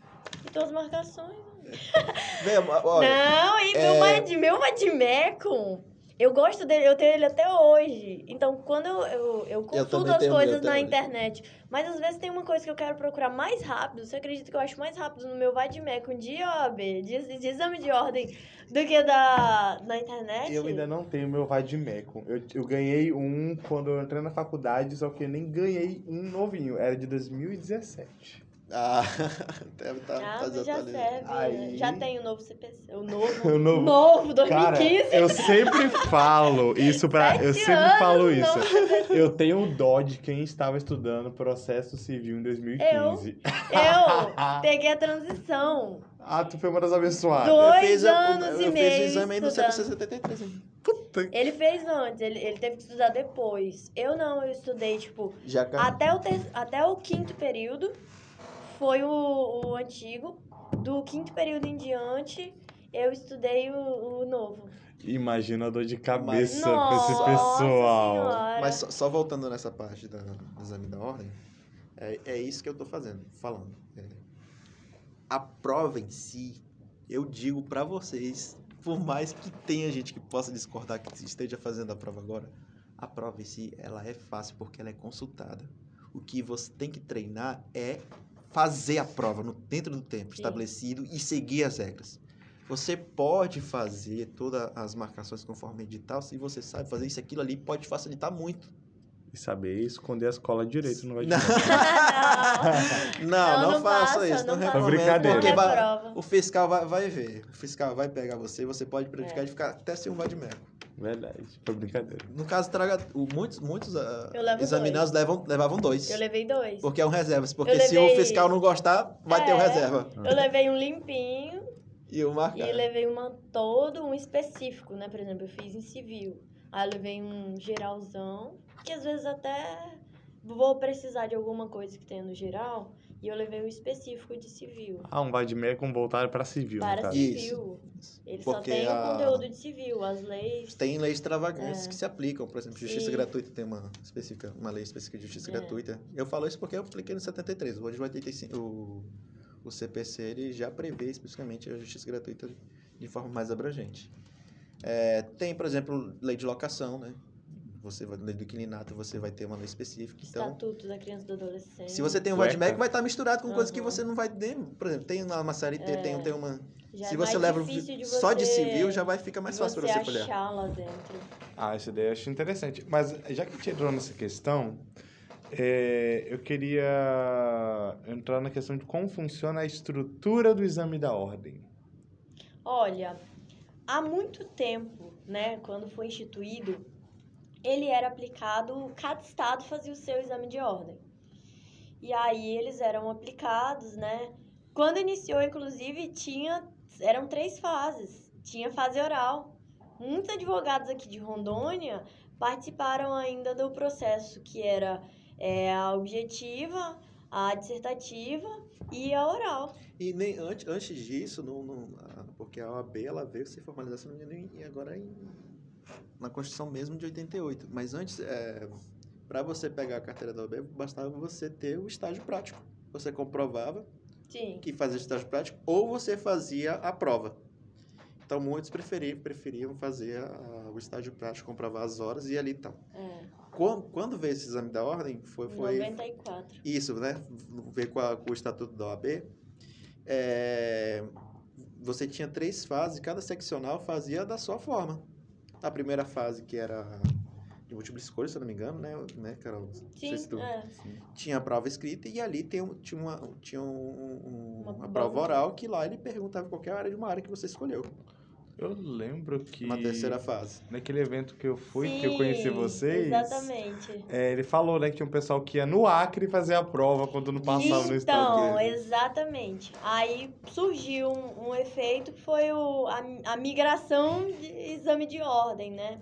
E tuas marcações. Vem, olha, Não, e é- meu, vad- meu vademecum, eu gosto dele, eu tenho ele até hoje. Então, quando eu, eu, eu consulto também as coisas na hoje. internet, mas às vezes tem uma coisa que eu quero procurar mais rápido. Você acredita que eu acho mais rápido no meu vademecum de OAB, de, de exame de ordem, do que da, na internet? Eu ainda não tenho meu vademecum. Eu, eu ganhei um quando eu entrei na faculdade, só que eu nem ganhei um novinho. Era de 2017. Ah, deve tá, Ah, tá já serve. né? Aí- Já tem o novo CPC. O novo. O novo. novo, Cara, 2015. eu sempre falo isso pra. Eu sempre anos, falo isso. CPC. Eu tenho o dó de quem estava estudando processo civil em 2015. Eu peguei a transição. Ah, tu foi uma das abençoadas. Dois eu fiz, a- anos eu e fiz meio o exame aí no estudando. 173. hein? Puta que- Ele fez antes, ele, ele teve que estudar depois. Eu não, eu estudei, tipo, Já até o, ter, até o quinto período foi o, o antigo. Do quinto período em diante, eu estudei o, o novo. Imagina a dor de cabeça com Nossa esse pessoal. senhora. Mas só, só voltando nessa parte da- do exame da ordem, é, é isso que eu tô fazendo, falando. É, a prova em si, eu digo pra vocês, por mais que tenha gente que possa discordar que esteja fazendo a prova agora, a prova em si, ela é fácil porque ela é consultada. O que você tem que treinar é fazer a prova no, dentro do tempo Sim. estabelecido e seguir as regras. Você pode fazer todas as marcações conforme edital, se você sabe fazer isso, aquilo ali pode facilitar muito. E saber esconder a escola direito Não. vademecum. Não, não, não faça faça, isso, não, não recomendo, faça. Brincadeira. porque Não vai- o fiscal vai, vai ver, o fiscal vai pegar você, você pode É. prejudicar de ficar até sem um vadimeco. Verdade, foi brincadeira. No caso, traga, muitos, muitos levo examinados levam, levavam dois, Eu levei dois. porque é um reserva, porque Eu se o levei- fiscal não gostar, vai ter o É. reserva. Eu levei um limpinho E o marcar. e levei uma todo, um específico, né? Por exemplo, eu fiz em civil. Aí eu levei um geralzão, que às vezes até vou precisar de alguma coisa que tenha no geral, e eu levei um específico de civil. Ah, um vademecum voltado pra civil, Para civil. Ele só Porque tem a- o conteúdo de civil, as leis. Tem leis extravagantes É. que se aplicam, por exemplo, justiça Sim. gratuita tem uma específica, uma lei específica de justiça É. gratuita. Eu falo isso porque eu apliquei no 73. Hoje o 85, o, o CPC ele já prevê especificamente a justiça gratuita de forma mais abrangente. É, tem, por exemplo, lei de locação, né? Você vai, lei do inquilinato, você vai ter uma lei específica. Então, Estatuto da criança e do adolescente. se você tem um Cueca. vademec, vai estar misturado com coisas que você não vai ter. Por exemplo, tem lá uma série T, tem, É. tem uma. Já se é você leva de só de você- civil, já vai ficar mais fácil para você achar lá dentro. Ah, essa ideia eu acho interessante. Mas já que a gente entrou nessa questão, é, eu queria entrar na questão de como funciona a estrutura do exame da ordem. Olha, há muito tempo, né, quando foi instituído, ele era aplicado, cada estado fazia o seu exame de ordem. E aí eles eram aplicados, né? Quando iniciou, inclusive, tinha eram três fases. Tinha fase oral. Muitos advogados aqui de Rondônia participaram ainda do processo, que era é, a objetiva, a dissertativa e a oral. E nem antes, antes disso, não, não- a- porque a OAB ela veio se formalizar em- agora em, na Constituição mesmo de 88. Mas antes, para você pegar a carteira da OAB, bastava você ter o estágio prático. Você comprovava Sim. que fazia estágio prático ou você fazia a prova. Então muitos preferiam, preferiam fazer a- o estágio prático, comprovar as horas e ali então. É, Quando, quando veio esse exame da ordem, foi, foi, 94. isso, né? Ver com, a- com o estatuto da OAB. é, você tinha três fases, cada seccional fazia da sua forma. A primeira fase, que era de múltipla escolha, se eu não me engano, né, né Carol? Sim, se tu- é. Tinha a prova escrita e ali tem, tinha, uma, tinha um- um- Uma uma, prova oral que lá ele perguntava qualquer área de uma área que você escolheu. Eu lembro que Uma terceira fase. naquele evento que eu fui, que eu Sim, conheci vocês, Exatamente. é, ele falou né, que tinha um pessoal que ia no Acre fazer a prova quando não passava no estado. Então, exatamente. Aí surgiu um, um efeito que foi o, a, a migração de exame de ordem, né?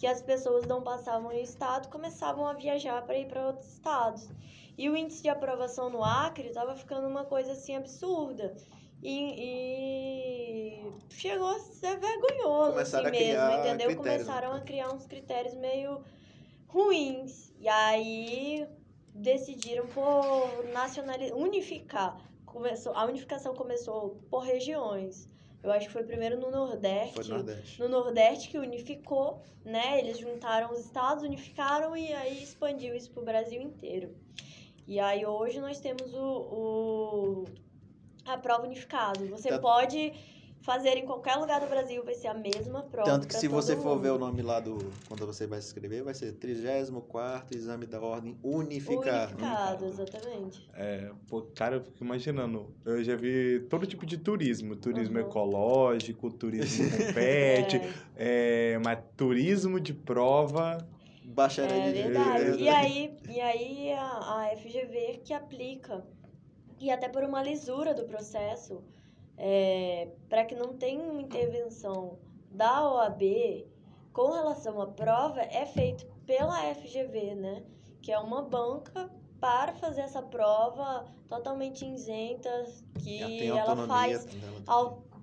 que as pessoas não passavam em estado começavam a viajar para ir para outros estados. E o índice de aprovação no Acre estava ficando uma coisa assim absurda. E, e chegou a ser vergonhoso Começaram assim a criar mesmo, entendeu? critérios? Começaram a criar uns critérios meio ruins. E aí decidiram por nacionalizar, unificar. Começou, a unificação começou por regiões. Eu acho que foi primeiro no Nordeste. Foi no Nordeste. No Nordeste que unificou, né? Eles juntaram os estados, unificaram e aí expandiu isso pro Brasil inteiro. E aí hoje nós temos o, o a prova unificada. Você Tanto- pode fazer em qualquer lugar do Brasil, vai ser a mesma prova. Tanto que se você todo for ver o mundo. nome lá do. Quando você vai se inscrever, vai ser 34 Exame da Ordem Unificado. Unificado, exatamente. É, pô, cara, eu fico imaginando. Eu já vi todo tipo de turismo. Turismo Uhum. ecológico, turismo com pet, É, é, mas turismo de prova. Bacharel é de verdade. E aí, e aí a, a FGV que aplica, e até por uma lisura do processo, para que não tenha uma intervenção da OAB com relação à prova, é feito pela FGV, né? Que é uma banca para fazer essa prova totalmente isenta, que Ela faz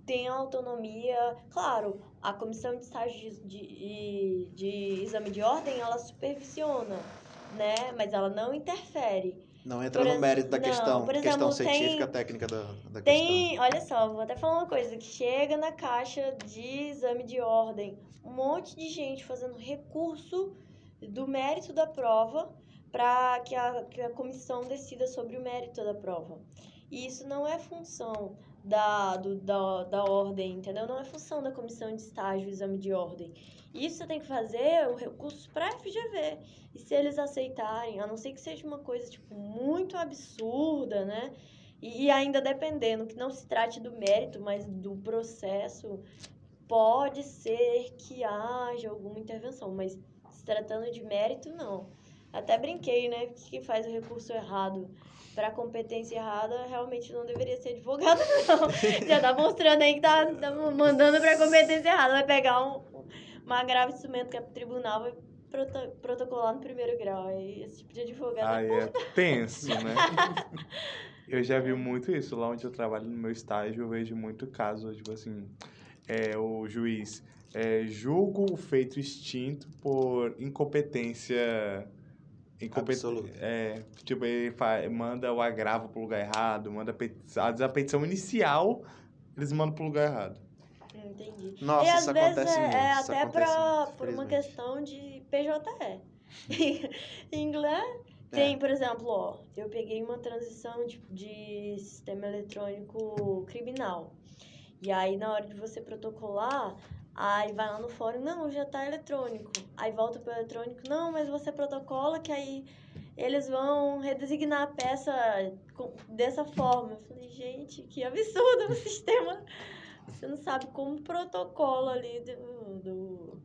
tem autonomia. Claro, a comissão de estágio de, de, de exame de ordem, ela supervisiona, né? Mas ela não interfere. Não entra por no mérito da não, questão, por questão exemplo, tem- científica, técnica da, da questão. Tem, olha só, vou até falar uma coisa, que chega na caixa de exame de ordem um monte de gente fazendo recurso do mérito da prova para que a, que a comissão decida sobre o mérito da prova. E isso não é função da, do, da, da ordem, entendeu? Não é função da comissão de estágio, exame de ordem. Isso você tem que fazer o recurso para FGV. E se eles aceitarem, a não ser que seja uma coisa tipo muito absurda, né? E, ainda dependendo, que não se trate do mérito, mas do processo, pode ser que haja alguma intervenção, mas se tratando de mérito, não. Até brinquei, né? Que faz o recurso errado para competência errada realmente não deveria ser advogado, não. Já tá mostrando aí que tá, tá mandando para competência errada. Vai pegar um, uma grave instrumento que é pro tribunal, vai proto- protocolar no primeiro grau. Aí esse tipo de advogado Aí é tenso, né? Eu já vi muito isso. Lá onde eu trabalho, no meu estágio, eu vejo muito caso, tipo assim, é, o juiz é, julga o feito extinto por incompetência. Incompet... Absoluta. É, tipo, ele fa- manda o agravo pro lugar errado, manda a petição, a petição inicial, eles mandam pro lugar errado. Entendi. Nossa, e às isso vezes acontece é, muito. é até pra, por uma questão de PJE. em inglês tem, por exemplo, ó, eu peguei uma transição de, de sistema eletrônico criminal. E aí, na hora de você protocolar, aí vai lá no fórum, não, já tá eletrônico. Aí volta pro eletrônico, não, mas você protocola que aí eles vão redesignar a peça dessa forma. Eu falei, gente, que absurdo o sistema. Você não sabe como protocola ali do, do-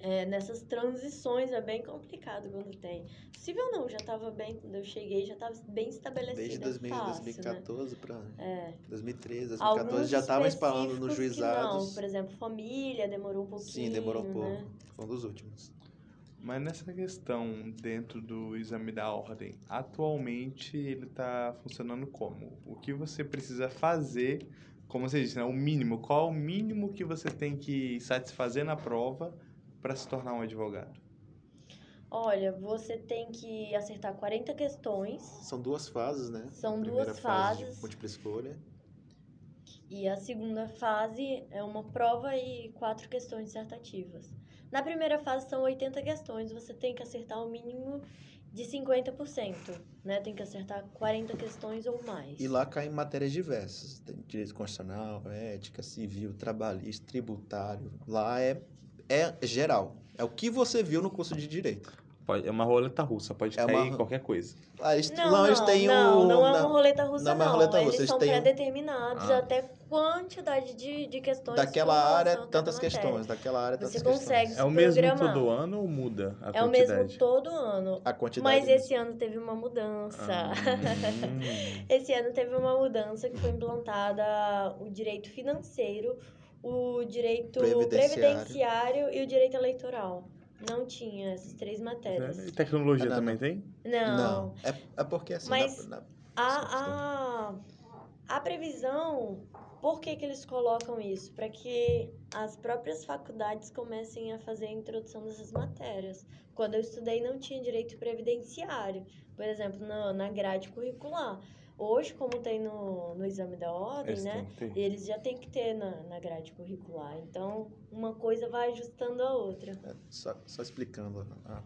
é, nessas transições é bem complicado quando tem. Possível não, já estava bem, quando eu cheguei, já estava bem estabelecido. Desde é 2000, fácil, 2014 para Né? É. 2013, 2014 Alguns já estavam espalhando nos juizados. Não, por exemplo, família demorou um pouquinho. Sim, demorou um pouco. Né? Foi um dos últimos. Mas nessa questão dentro do exame da ordem, atualmente ele está funcionando como? O que você precisa fazer, como você disse, né? o mínimo, qual é o mínimo que você tem que satisfazer na prova para se tornar um advogado? Olha, você tem que acertar 40 questões São duas fases, né? São Primeira duas fase de fases. múltipla escolha. e a segunda fase é uma prova e quatro questões dissertativas. Na primeira fase são 80 questões, você tem que acertar o mínimo de 50%, né? Tem que acertar 40 questões ou mais. E lá caem matérias diversas. Tem direito constitucional, ética, civil, trabalhista, tributário. Lá é, é geral. É o que você viu no curso de direito. Pode, é uma roleta russa, pode É cair uma- qualquer coisa. Lá eles, Não, não, eles têm não, o. não é uma roleta russa, não é não. uma roleta russa, Eles eles são têm um- pré-determinados Ah. até quantidade de, de questões. daquela área, tantas questões. Daquela área, tantas Você questões. consegue É o mesmo programar. todo ano ou muda a É o mesmo quantidade? todo ano. A quantidade. Mas esse ano teve uma mudança. Ah, hum. Esse ano teve uma mudança que foi implantada o direito financeiro, o direito Previdenciário. previdenciário, e o direito eleitoral. não tinha essas três matérias. E tecnologia Ah, não, também não. tem? Não. É, é porque assim. Mas- na- na- A, a, a previsão, por que, que eles colocam isso? Para que as próprias faculdades comecem a fazer a introdução dessas matérias. Quando eu estudei, não tinha direito previdenciário, por exemplo, na, na grade curricular. Hoje, como tem no, no exame da ordem, Eles né? Eles já têm que ter na, na grade curricular. Então, uma coisa vai ajustando a outra. É, só, só explicando. a-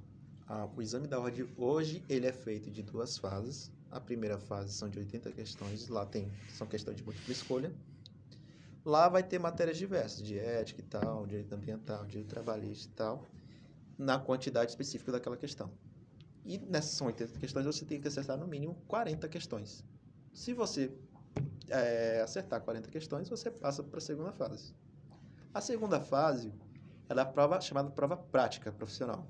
a- o exame da ordem hoje ele é feito de duas fases. A primeira fase são de 80 questões. Lá tem são questões de múltipla escolha. Lá vai ter matérias diversas, de ética e tal, direito ambiental, direito trabalhista e tal, na quantidade específica daquela questão. E nessas são 80 questões, você tem que acertar no mínimo 40 questões. Se você é, acertar 40 questões, você passa para a segunda fase. A segunda fase é a prova chamada prova prática profissional.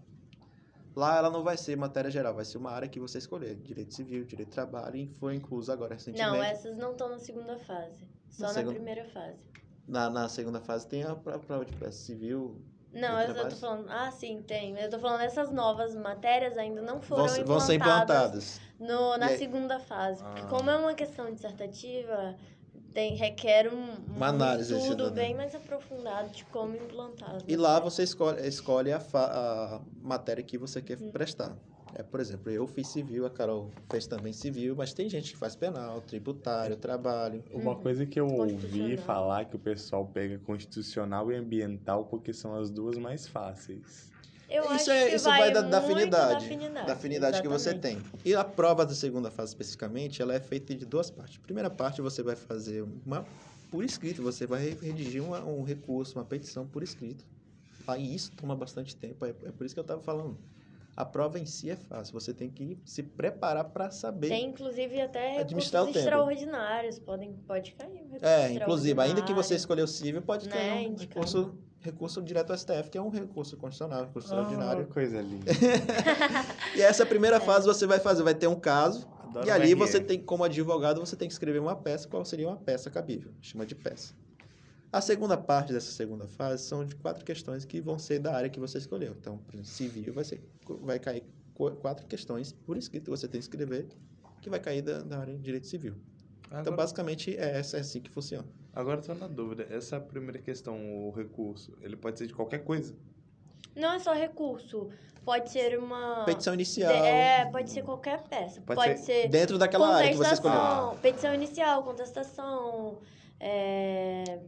Lá ela não vai ser matéria geral, vai ser uma área que você escolher, direito civil, direito de trabalho, e foi incluso agora recentemente. Não, essas não estão na segunda fase. Só Na na, segunda? primeira fase. na, na segunda fase tem a prova, de peça civil. Não, eu, de eu tô trabalho. falando. Ah, sim, tem. Eu tô falando essas novas matérias ainda não foram Vão, ser- vão ser implantadas. No, na E aí- segunda fase. Porque Ah. como é uma questão dissertativa, tem, requer um, um Uma análise estudo né? bem mais aprofundado de como implantar. as E lá você escolhe, escolhe a, fa- a matéria que você quer Hum. prestar. É, por exemplo, eu fiz civil, a Carol fez também civil, mas tem gente que faz penal, tributário, trabalho. Uma Uhum. coisa que eu ouvi falar que o pessoal pega constitucional e ambiental porque são as duas mais fáceis. Eu isso é, isso vai, vai da, da afinidade, Da afinidade, da afinidade que você exatamente. tem. E a prova da segunda fase especificamente, ela é feita de duas partes. Primeira parte você vai fazer uma por escrito, você vai redigir uma- um recurso, uma petição por escrito. Aí isso toma bastante tempo, é, é por isso que eu estava falando. A prova em si é fácil, você tem que se preparar para saber. Tem, inclusive, até recursos Administrar o tempo. extraordinários. Podem, pode cair um É, inclusive, ainda que você escolheu civil, pode Né, cair um indicado. recurso, recurso direto ao STF, que é um recurso constitucional, recurso extraordinário. Ah, coisa linda. E essa primeira fase você vai fazer, vai ter um caso, Adoro e ali você tem, como advogado, você tem que escrever uma peça, qual seria uma peça cabível, chama de peça. A segunda parte dessa segunda fase são de quatro questões que vão ser da área que você escolheu. Então, por exemplo, civil vai, ser, vai cair qu- quatro questões por escrito que você tem que escrever, que vai cair da, da área de direito civil. Então, Agora, basicamente, é, essa- é assim que funciona. agora eu tô na dúvida. Essa primeira questão, o recurso, ele pode ser de qualquer coisa. Não é só recurso. Pode ser uma... Petição de- inicial, É, pode ser qualquer peça. Pode Pode, ser ser... dentro daquela área que você escolheu. Contestação, petição inicial, contestação, é,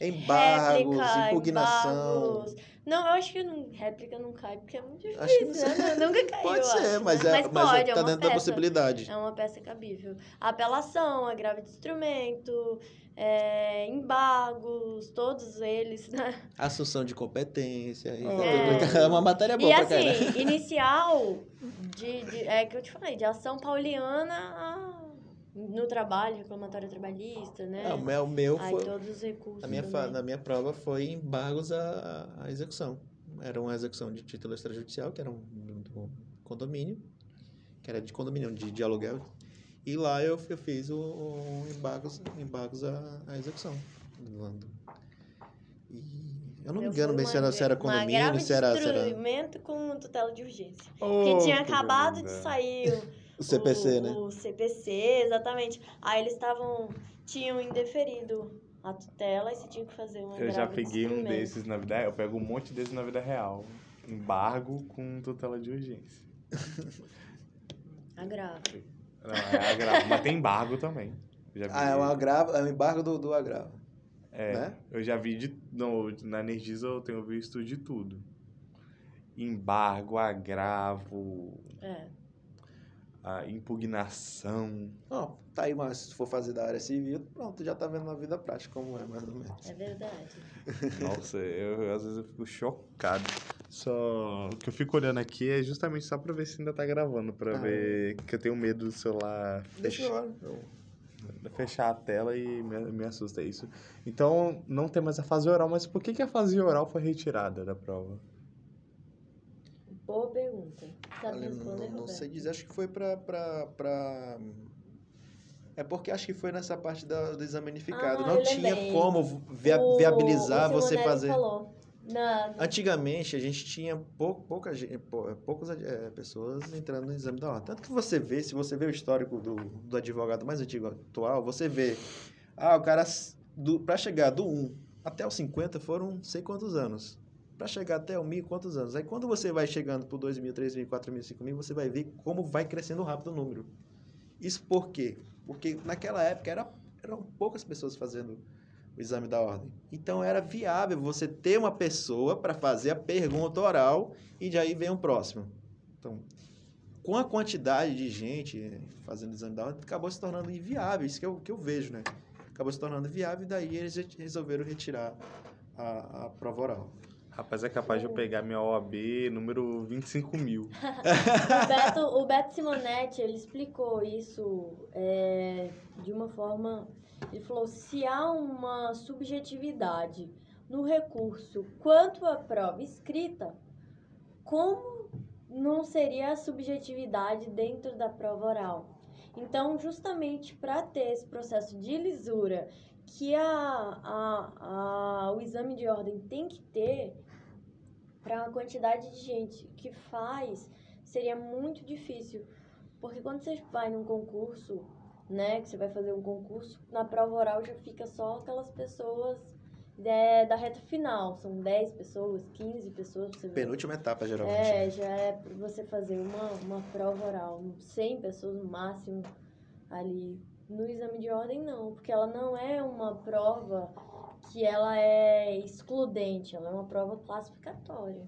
Embargos, réplica, impugnação. embargos. Não, eu acho que não, réplica não cai, porque é muito Acho que difícil, né? Não- Nunca caiu, Pode ser, mas, é, mas mas pode, é, é tá dentro da peça. possibilidade. É uma peça cabível. Apelação, agravo de instrumento, é, embargos, todos eles, né? Assunção de competência. e É. É uma matéria boa e pra assim, caramba. inicial, de, de- é que eu te falei, de ação pauliana a- no trabalho, reclamatório trabalhista, né? O meu, o meu Aí foi. todos os recursos. Na minha, fa- na minha prova foi embargos à, à execução. Era uma execução de título extrajudicial, que era um do condomínio, que era de condomínio, de, de aluguel. E lá eu, eu fiz o, o embargos, embargos à, à execução. E eu não me Eu engano fui bem uma se era, se era uma condomínio, se era, se era instrumento com tutela de urgência. Oh, Porque tinha acabado de sair o, CPC, o, né? o CPC, exatamente. Aí eles estavam, tinham indeferido a tutela e você tinha que fazer uma Eu já peguei um desses na vida real. Eu pego um monte desses na vida real. Embargo com tutela de urgência. Agravo. Não, é agravo, mas tem embargo também. Já vi- Ah, é um agravo, é um embargo do, do agravo. É, né? eu já vi de. No, na Energisa eu tenho visto de tudo. Embargo, agravo, É. a impugnação. Ó, tá aí, mas se for fazer da área civil, pronto, já tá vendo na vida prática como é, mais ou menos. É verdade. Nossa, eu, às vezes eu fico chocado. Só o que eu fico olhando aqui é justamente só pra ver se ainda tá gravando, pra Ah. ver que eu tenho medo do celular Deixa fech- eu, eu fechar a tela e me, me assusta isso. Então, não tem mais a fase oral, mas por que, que a fase oral foi retirada da prova? Boa pergunta. Sabe Olha, responder, não, não sei dizer, acho que foi pra, pra. É porque acho que foi nessa parte da- do exame unificado. Ah, não tinha lembrei. como via- O- viabilizar o você fazer falou. Na, Antigamente, a gente tinha pou, pouca, pou- poucas eh, pessoas entrando no exame da ordem. Tanto que você vê, se você vê o histórico do, do advogado mais antigo atual, você vê, ah, o cara, do, pra chegar do 1 até os 50 foram não sei quantos anos. Pra chegar até o 1000, quantos anos? Aí quando você vai chegando pro 2.000, 3.000, 4.000, 5.000, você vai ver como vai crescendo rápido o número. Isso por quê? Porque naquela época era, eram poucas pessoas fazendo o exame da ordem. Então era viável você ter uma pessoa para fazer a pergunta oral e de aí vem o próximo. Então, com a quantidade de gente fazendo o exame da ordem, acabou se tornando inviável. Isso que eu, que eu vejo, né? Acabou se tornando viável e daí eles re- resolveram retirar a, a prova oral. Rapaz, é capaz de eu pegar minha OAB número 25 mil. O Beto, o Beto Simonetti, ele explicou isso é, de uma forma... Ele falou, se há uma subjetividade no recurso quanto à prova escrita, como não seria a subjetividade dentro da prova oral? Então, justamente para ter esse processo de lisura que a, a, a, o exame de ordem tem que ter, para a quantidade de gente que faz, seria muito difícil. Porque quando você vai num concurso, né, que você vai fazer um concurso, na prova oral já fica só aquelas pessoas é, da reta final. São 10 pessoas, 15 pessoas. Você. Penúltima etapa, geralmente. É, já é você fazer uma, uma prova oral. 100 pessoas no máximo ali. No exame de ordem, não, porque ela não é uma prova que ela é excludente, ela é uma prova classificatória,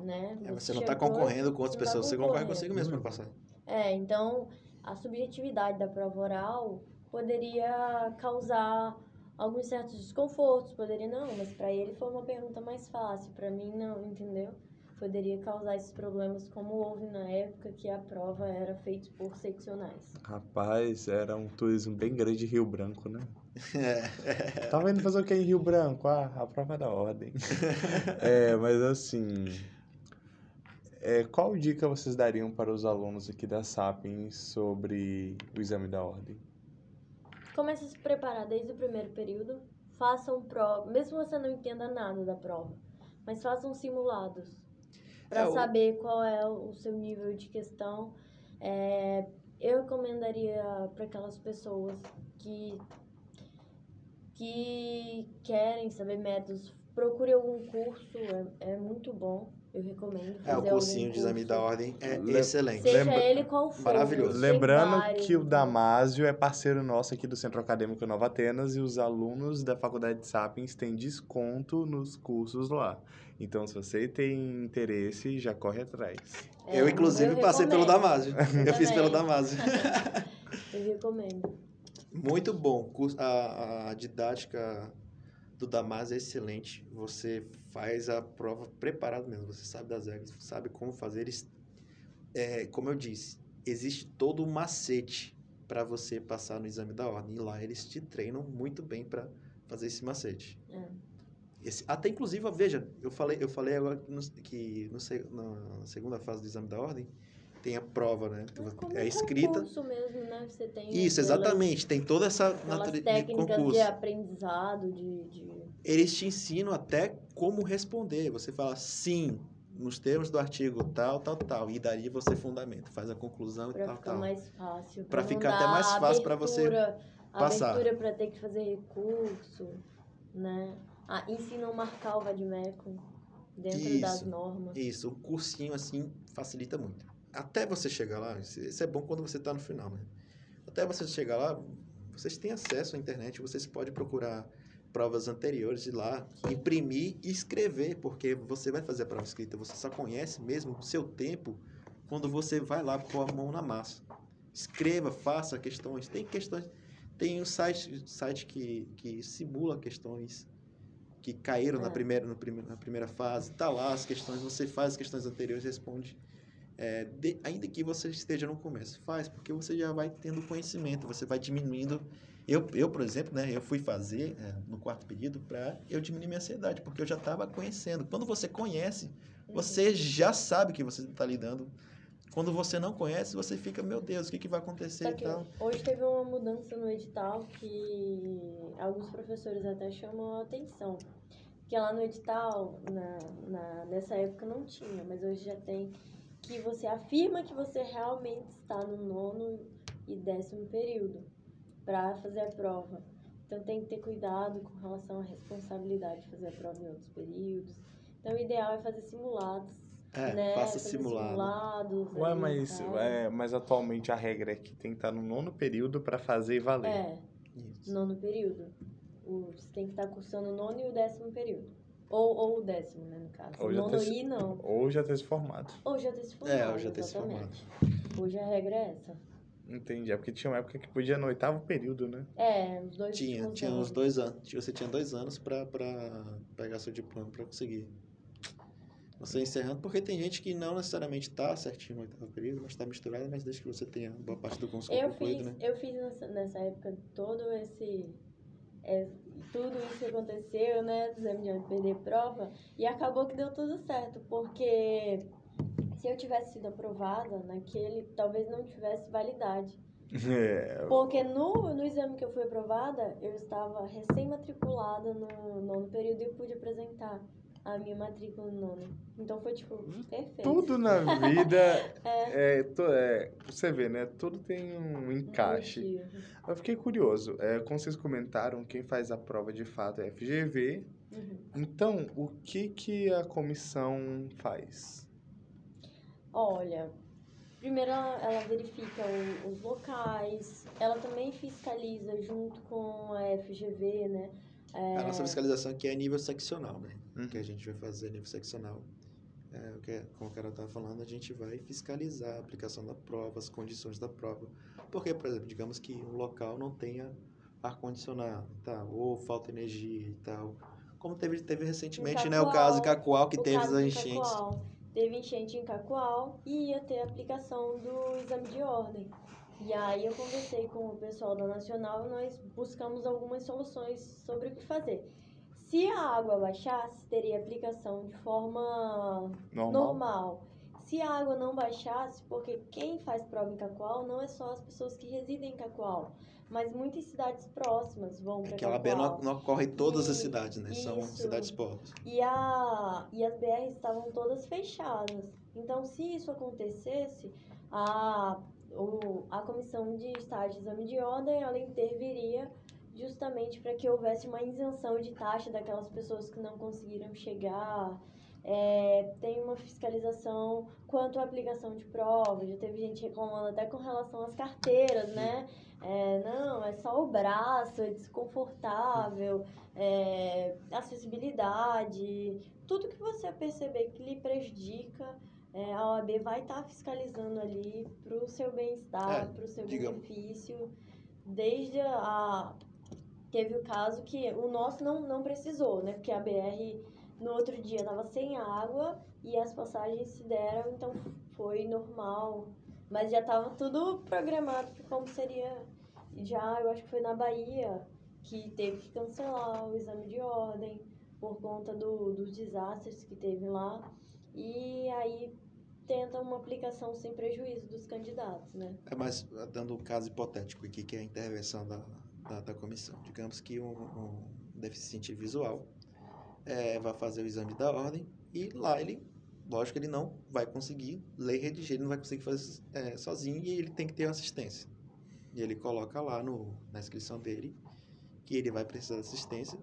né? É, você não está concorrendo com outras tá pessoas, você concorre consigo mesmo para passar. É, então a subjetividade da prova oral poderia causar alguns certos desconfortos, poderia não, mas para ele foi uma pergunta mais fácil, para mim não, entendeu? Poderia causar esses problemas como houve na época que a prova era feita por seccionais. Rapaz, era um turismo bem grande em Rio Branco, né? É. Tava indo fazer o que em Rio Branco? Ah, a prova da ordem. é, mas assim. é, qual dica vocês dariam para os alunos aqui da Sapiens sobre o exame da ordem? Comece a se preparar desde o primeiro período, façam prova, mesmo que você não entenda nada da prova, mas façam simulados para É, o- saber qual é o seu nível de questão. É, eu recomendaria para aquelas pessoas que que querem saber métodos, procure algum curso, é, é muito bom. Eu recomendo fazer É, o cursinho de exame da ordem é Le- excelente. Seja Lembra- ele qual for. Maravilhoso. Lembrando que o? Damásio é parceiro nosso aqui do Centro Acadêmico Nova Atenas e os alunos da Faculdade de Sapiens têm desconto nos cursos lá. Então, se você tem interesse, já corre atrás. É, eu, inclusive, eu passei pelo. Damásio. Eu fiz pelo. Damásio. Eu recomendo. Muito bom. A, a didática do Damásio é excelente. Você faz a prova preparado mesmo. Você sabe das regras, sabe como fazer. Eles- É, como eu disse, existe todo um macete para você passar no exame da ordem. E lá eles te treinam muito bem para fazer esse macete. É. Esse- até inclusive, veja, eu falei, eu falei agora que, no- que no na segunda fase do exame da ordem tem a prova, né? como É um escrita. concurso mesmo, né? Você tem Isso, exatamente. Tem toda essa natureza de técnicas de concurso. aprendizado, de, de... Eles te ensinam até como responder. Você fala sim, nos termos do artigo tal, tal, tal. E daí você fundamenta, faz a conclusão e pra tal, ficar tal. mais fácil. Pra não ficar até mais fácil pra você abertura- passar. Abertura pra ter que fazer recurso, né? Ah, ensinam a marcar o vademecum dentro Isso. das normas. Isso, o cursinho assim facilita muito. Até você chegar lá, isso isso é bom quando você está no final, né? Até você chegar lá, vocês têm acesso à internet, vocês podem procurar provas anteriores de lá, imprimir e escrever, porque você vai fazer a prova escrita, você só conhece mesmo o seu tempo quando você vai lá pôr a mão na massa. Escreva, faça questões. Tem questões, tem um site, site que, que simula questões que caíram na, É. primeira, no prime- na primeira fase. Tá lá as questões, você faz as questões anteriores e responde. É, de- ainda que você esteja no começo, faz, porque você já vai tendo conhecimento, você vai diminuindo. Eu, eu por exemplo, né, eu fui fazer é, no quarto período para eu diminuir minha ansiedade, porque eu já estava conhecendo. Quando você conhece, Uhum. você já sabe que você está lidando. Quando você não conhece, você fica, meu Deus, o que, que vai acontecer e que tal. hoje teve uma mudança no edital que alguns professores até chamam a atenção. Porque lá no edital, na, na, nessa época não tinha, mas hoje já tem que você afirma que você realmente está no nono e décimo período para fazer a prova. Então tem que ter cuidado com relação à responsabilidade de fazer a prova em outros períodos. Então o ideal é fazer simulados. É, né? faça simulado. simulados. Ué, mas, é, mas atualmente a regra é que tem que estar no nono período pra fazer e valer. É, Isso. nono período. Você tem que estar cursando o nono e o décimo período. Ou, ou o décimo, né, no caso. Ou já nono ter se- e não. Ou já ter se formado. Ou já ter se formado. É, eu já ter se formado. Hoje a regra é essa. Entendi. É porque tinha uma época que podia no oitavo período, né? É, os dois Tinha, tinha uns dois anos. Você tinha dois anos pra, pra pegar seu diploma pra conseguir. Você encerrando, porque tem gente que não necessariamente tá certinho no oitavo período, mas tá misturado, mas desde que você tenha boa parte do curso Eu concluído, fiz, né? eu fiz nessa, nessa época todo esse. é, tudo isso que aconteceu, né? Do exame de perder prova. E acabou que deu tudo certo, porque se eu tivesse sido aprovada naquele, talvez não tivesse validade. É, Porque no, no exame que eu fui aprovada, eu estava recém-matriculada no nono período e eu pude apresentar a minha matrícula no nono. Então foi, tipo, perfeito. tudo na vida é, to- é, você vê, né? Tudo tem um encaixe. Motivo. Eu fiquei curioso. É, como vocês comentaram, quem faz a prova de fato é a FGV. Uhum. Então, o que que a comissão faz? Olha, primeiro ela, ela verifica o- os locais, ela também fiscaliza junto com a FGV, né? É, A nossa fiscalização aqui é nível seccional, né? Uhum. que a gente vai fazer nível seccional. É, o que, é- como o cara estava falando, a gente vai fiscalizar a aplicação da prova, as condições da prova. Porque, por exemplo, digamos que um local não tenha ar-condicionado, tá? ou falta energia e tal. Como teve, teve recentemente, né, o Cacoal, caso de Cacoal, que o teve caso as de enchentes. Cacoal. Teve enchente em Cacoal e ia ter aplicação do exame de ordem. E aí eu conversei com o pessoal da Nacional e nós buscamos algumas soluções sobre o que fazer. Se a água baixasse, teria aplicação de forma Normal? normal. Se a água não baixasse, porque quem faz prova em Cacoal não é só as pessoas que residem em Cacoal, mas muitas cidades próximas vão É para que a OAB não, não ocorre em todas as E- cidades, né? São isso. cidades polos. E, a, e as BRs estavam todas fechadas. Então, se isso acontecesse, a, o, a comissão de estágio de exame de ordem ela interviria justamente para que houvesse uma isenção de taxa daquelas pessoas que não conseguiram chegar. É, tem uma fiscalização quanto à aplicação de prova. Já teve gente reclamando até com relação às carteiras, né? É, não, é só o braço, é desconfortável, é, acessibilidade, tudo que você perceber que lhe prejudica, é, a OAB vai estar fiscalizando ali para o seu bem-estar, É, para o seu digamos- benefício. Desde a. Teve o caso que o nosso não, não precisou, né? Porque a BR no outro dia estava sem água e as passagens se deram, então foi normal. Mas já estava tudo programado como seria. Já, eu acho que foi na Bahia que teve que cancelar o exame de ordem por conta do, dos desastres que teve lá. E aí tenta uma aplicação sem prejuízo dos candidatos, né? É, mas dando um caso hipotético aqui, que é a intervenção da, da, da comissão. Digamos que um, um deficiente visual é, vai fazer o exame da ordem e lá ele, lógico, ele não vai conseguir ler e redigir, ele não vai conseguir fazer é, sozinho e ele tem que ter assistência. E ele coloca lá no, na inscrição dele que ele vai precisar de assistência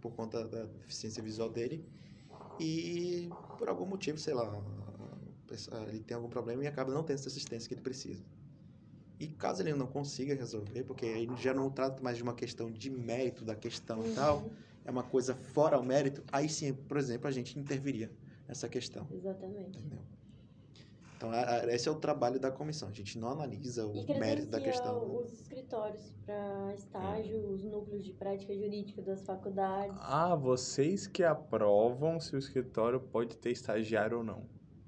por conta da deficiência visual dele e por algum motivo, sei lá, ele tem algum problema e acaba não tendo essa assistência que ele precisa. E caso ele não consiga resolver, porque aí já não trata mais de uma questão de mérito da questão e tal, Uhum, é uma coisa fora o mérito, aí sim, por exemplo, a gente interviria nessa questão, Exatamente. entendeu? Então, a- a- esse é o trabalho da comissão. A gente não analisa o E mérito da questão. os escritórios para estágio, os núcleos de prática jurídica das faculdades. Ah, vocês que aprovam se o escritório pode ter estagiário ou não.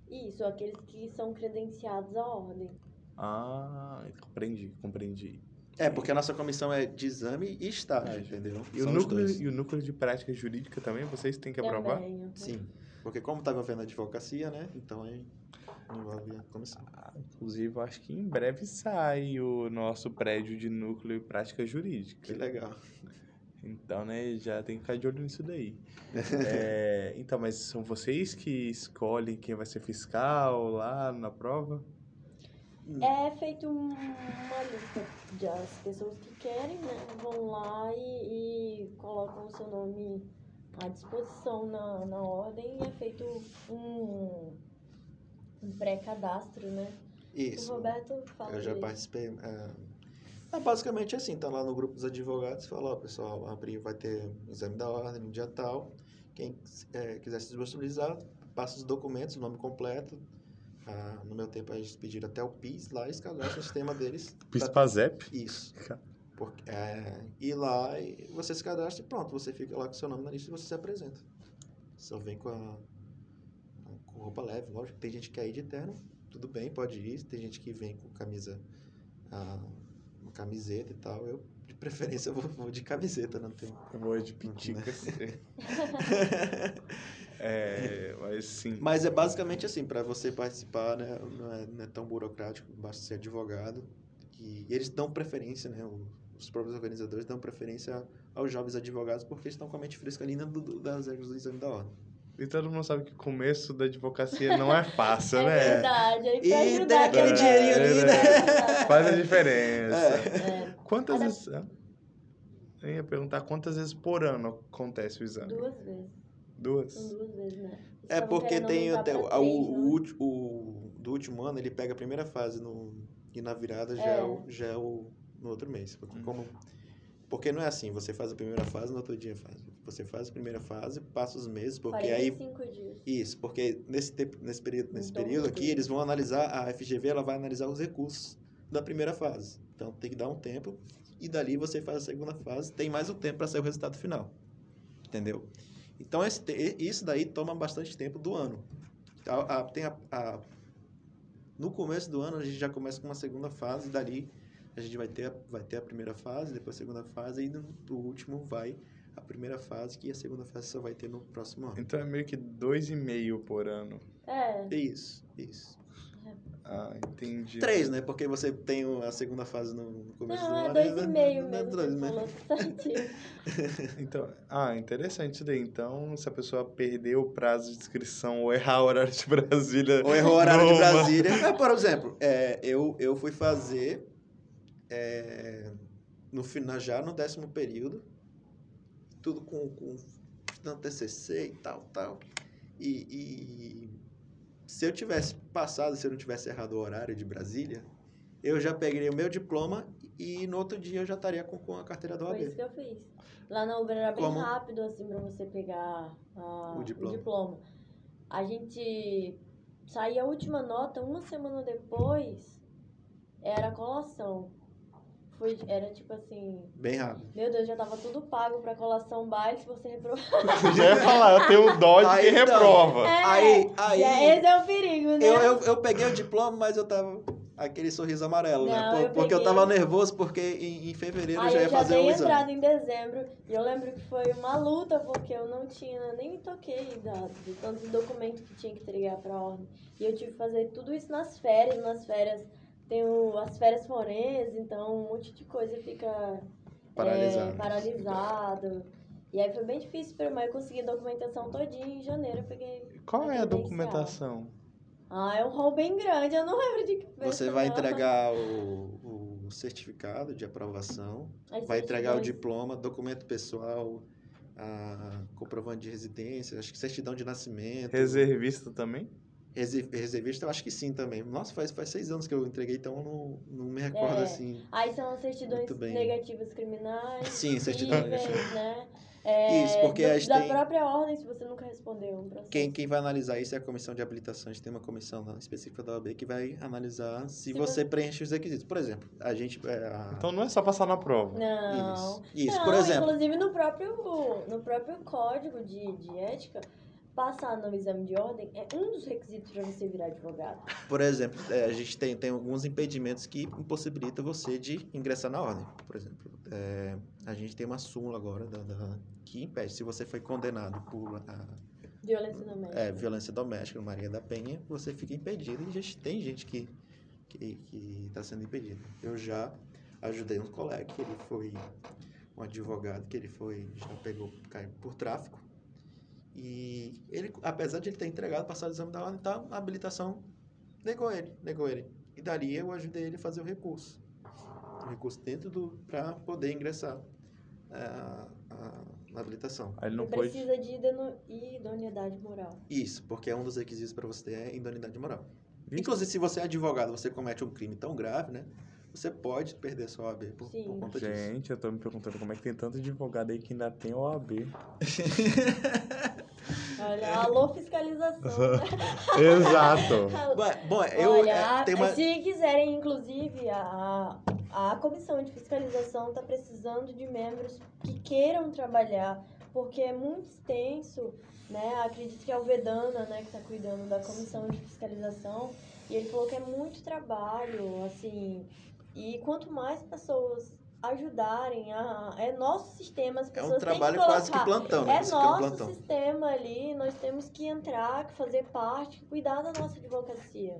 Isso, aqueles que são credenciados à ordem. Ah, compreendi, compreendi. É, porque a nossa comissão é de exame e estágio, É, entendeu? E o, núcleo, e o núcleo de prática jurídica também, vocês têm que aprovar? Também. uhum. Sim, porque como está envolvendo a advocacia, né? Então aí envolve a comissão. Ah, inclusive, eu acho que em breve sai o nosso prédio de núcleo e prática jurídica. Que legal. Então, né, já tem que ficar de olho nisso daí. É, então, mas são vocês que escolhem quem vai ser fiscal lá na prova? É feito um- uma lista das pessoas que querem, né? Vão lá e, e colocam o seu nome à disposição na, na ordem e é feito um, um pré-cadastro, né? Isso. O Roberto fala Eu já participei. É, é basicamente assim, tá lá no grupo dos advogados, fala, ó, pessoal, abrir vai ter exame da ordem no dia tal. Quem é, quiser se disponibilizar, passa os documentos, o nome completo. Ah, no meu tempo, eles pediram até o PIS lá, cadastram o sistema deles. pra- PISPAZEP? Isso. Porque, é, ir lá e você se cadastra e pronto, você fica lá com seu nome na lista e você se apresenta. Só vem com a com roupa leve, lógico. Tem gente que quer ir de terno, tudo bem, pode ir. Tem gente que vem com camisa, ah, uma camiseta e tal. Eu, de preferência, eu vou, vou de camiseta, não tem. Eu vou de piticas. é, mas sim. Mas é basicamente assim, para você participar, né, não, é, não é tão burocrático, basta ser advogado. E eles dão preferência, né, os próprios organizadores dão preferência aos jovens advogados porque estão com a mente fresca ali das regras do exame da ordem. E todo mundo sabe que o começo da advocacia não é fácil, É né? verdade, aí pra E tem aquele dinheirinho ali, né? Faz a diferença. É, Quantas Olha- vezes. ah, Eu ia perguntar quantas vezes por ano acontece o exame? duas vezes. Duas? São duas vezes, né? É estavam porque tem até o, o, né? o- do último ano, ele pega a primeira fase no, e na virada já é, É. o, já é o, no outro mês. Porque, como, porque não é assim, você faz a primeira fase no outro dia faz. Você faz a primeira fase, passa os meses, porque aí 45 dias. Isso, porque nesse tempo, nesse período, nesse Então, período aqui, eles vão analisar, a FGV ela vai analisar os recursos da primeira fase. Então tem que dar um tempo e dali você faz a segunda fase, tem mais um tempo para sair o resultado final. Entendeu? Então esse isso daí toma bastante tempo do ano. A- a- tem a- a- no começo do ano a gente já começa com uma segunda fase, e dali a gente vai ter, a- vai ter a primeira fase, depois a segunda fase e no, no último vai a primeira fase, que a segunda fase só vai ter no próximo ano. Então é meio que dois e meio por ano. É, Isso, isso. Ah, entendi. Três, né? Porque você tem a segunda fase no começo do é ano. dois né? e meio Não é mesmo, dois, né? Então, ah, interessante isso daí. Então, se a pessoa perder o prazo de inscrição ou errar o horário de Brasília. Ou errou o horário de numa- Brasília. É, por exemplo, é, eu, eu fui fazer é, no final, já no décimo período, tudo com, com TCC e tal, tal. E, e se eu tivesse passado, se eu não tivesse errado o horário de Brasília, eu já peguei o meu diploma e no outro dia eu já estaria com, com a carteira do Foi OAB. isso que eu fiz. Lá na Uber era bem Como? rápido, assim, pra você pegar a- O o, diploma. diploma. A gente saía a última nota, uma semana depois, era a colação. Foi, era tipo assim, Bem rápido. meu Deus, já tava tudo pago pra colação bike, se você reprovar. Já ia falar, eu tenho dó de Aí, quem então, reprova. É, Aí- aí- esse é o perigo, né? Eu, eu, eu peguei o diploma, mas eu tava aquele sorriso amarelo, né? Não, Por- eu porque eu tava nervoso, porque em, em fevereiro eu Aí já ia eu já fazer o exame. entrada em dezembro e eu lembro que foi uma luta porque eu não tinha, nem me toquei da, de tantos documentos que tinha que entregar pra ordem. E eu tive que fazer tudo isso nas férias, nas férias tem o- as férias forenses, então um monte de coisa fica Paralisado. é, paralisado. E aí foi bem difícil pra mim, mas eu consegui a documentação todinha em janeiro, eu peguei. Qual é a documentação? Ah, é um rol bem grande, eu não lembro de que Você vai não. entregar o, o certificado de aprovação, As vai entregar o diploma, documento pessoal, a comprovante de residência, acho que certidão de nascimento. Reservista também? Rese- Reservista, eu acho que sim também. Nossa, faz, faz seis anos que eu entreguei, então eu não, não me recordo É. assim. Aí são as certidões negativas criminais. Sim, negativa. né? É, Isso, porque do- a gente da tem- própria ordem, se você nunca respondeu um processo. Quem, quem vai analisar isso é a comissão de habilitação. A gente tem uma comissão específica da OAB que vai analisar se, Se você preenche os requisitos. Por exemplo, a gente. é, a- Então não é só passar na prova. Não. Isso, isso. Não, por exemplo, Inclusive no próprio, no próprio código de, de ética, passar no exame de ordem é um dos requisitos para você virar advogado. por exemplo, é, a gente tem, tem alguns impedimentos que impossibilitam você de ingressar na ordem. Por exemplo, é, a gente tem uma súmula agora da, da- que impede. Se você foi condenado por a, Violência doméstica. é, violência doméstica no Maria da Penha, você fica impedido. E gente, tem gente que está que, que tá sendo impedida. Eu já ajudei um colega que ele foi um advogado que ele foi, já pegou, caiu por tráfico. E ele, apesar de ele ter entregado, passado o exame da ordem, tá, a habilitação negou ele, negou ele. E dali eu ajudei ele a fazer o recurso. O recurso dentro do, para poder ingressar a, a, na habilitação. Aí ele não Ele pôde. precisa de idoneidade moral. Isso, porque é um dos requisitos para você ter é idoneidade moral. Inclusive, se você é advogado, você comete um crime tão grave, né? Você pode perder sua OAB por, Sim. por conta disso. Gente, eu tô me perguntando como é que tem tanto advogado aí que ainda tem OAB. Olha, alô fiscalização. Exato. Bom, bom, eu Olha, é, tem uma... se quiserem, inclusive, a, a comissão de fiscalização está precisando de membros que queiram trabalhar, porque é muito extenso, né? Acredito que é o Vedana, né, que está cuidando da comissão de fiscalização, e ele falou que é muito trabalho, assim, e quanto mais pessoas ajudarem, a, é nosso sistema, as É pessoas um têm que trabalho quase que plantão, né? é Isso aqui é um nosso plantão. sistema ali, nós temos que entrar, fazer parte, cuidar da nossa advocacia.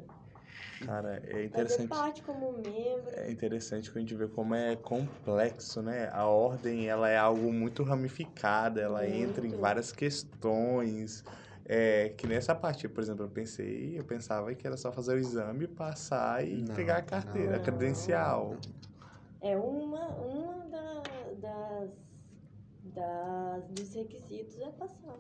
Cara, é Fazer interessante. parte como membro. É interessante que a gente vê como é complexo, né? A ordem, ela é algo muito ramificada, ela entra em Muito. várias questões. É, que nessa parte, por exemplo, eu pensei, eu pensava que era só fazer o exame, passar e Não, pegar a carteira, a não. credencial. É uma, uma da- das, das, dos requisitos é passar.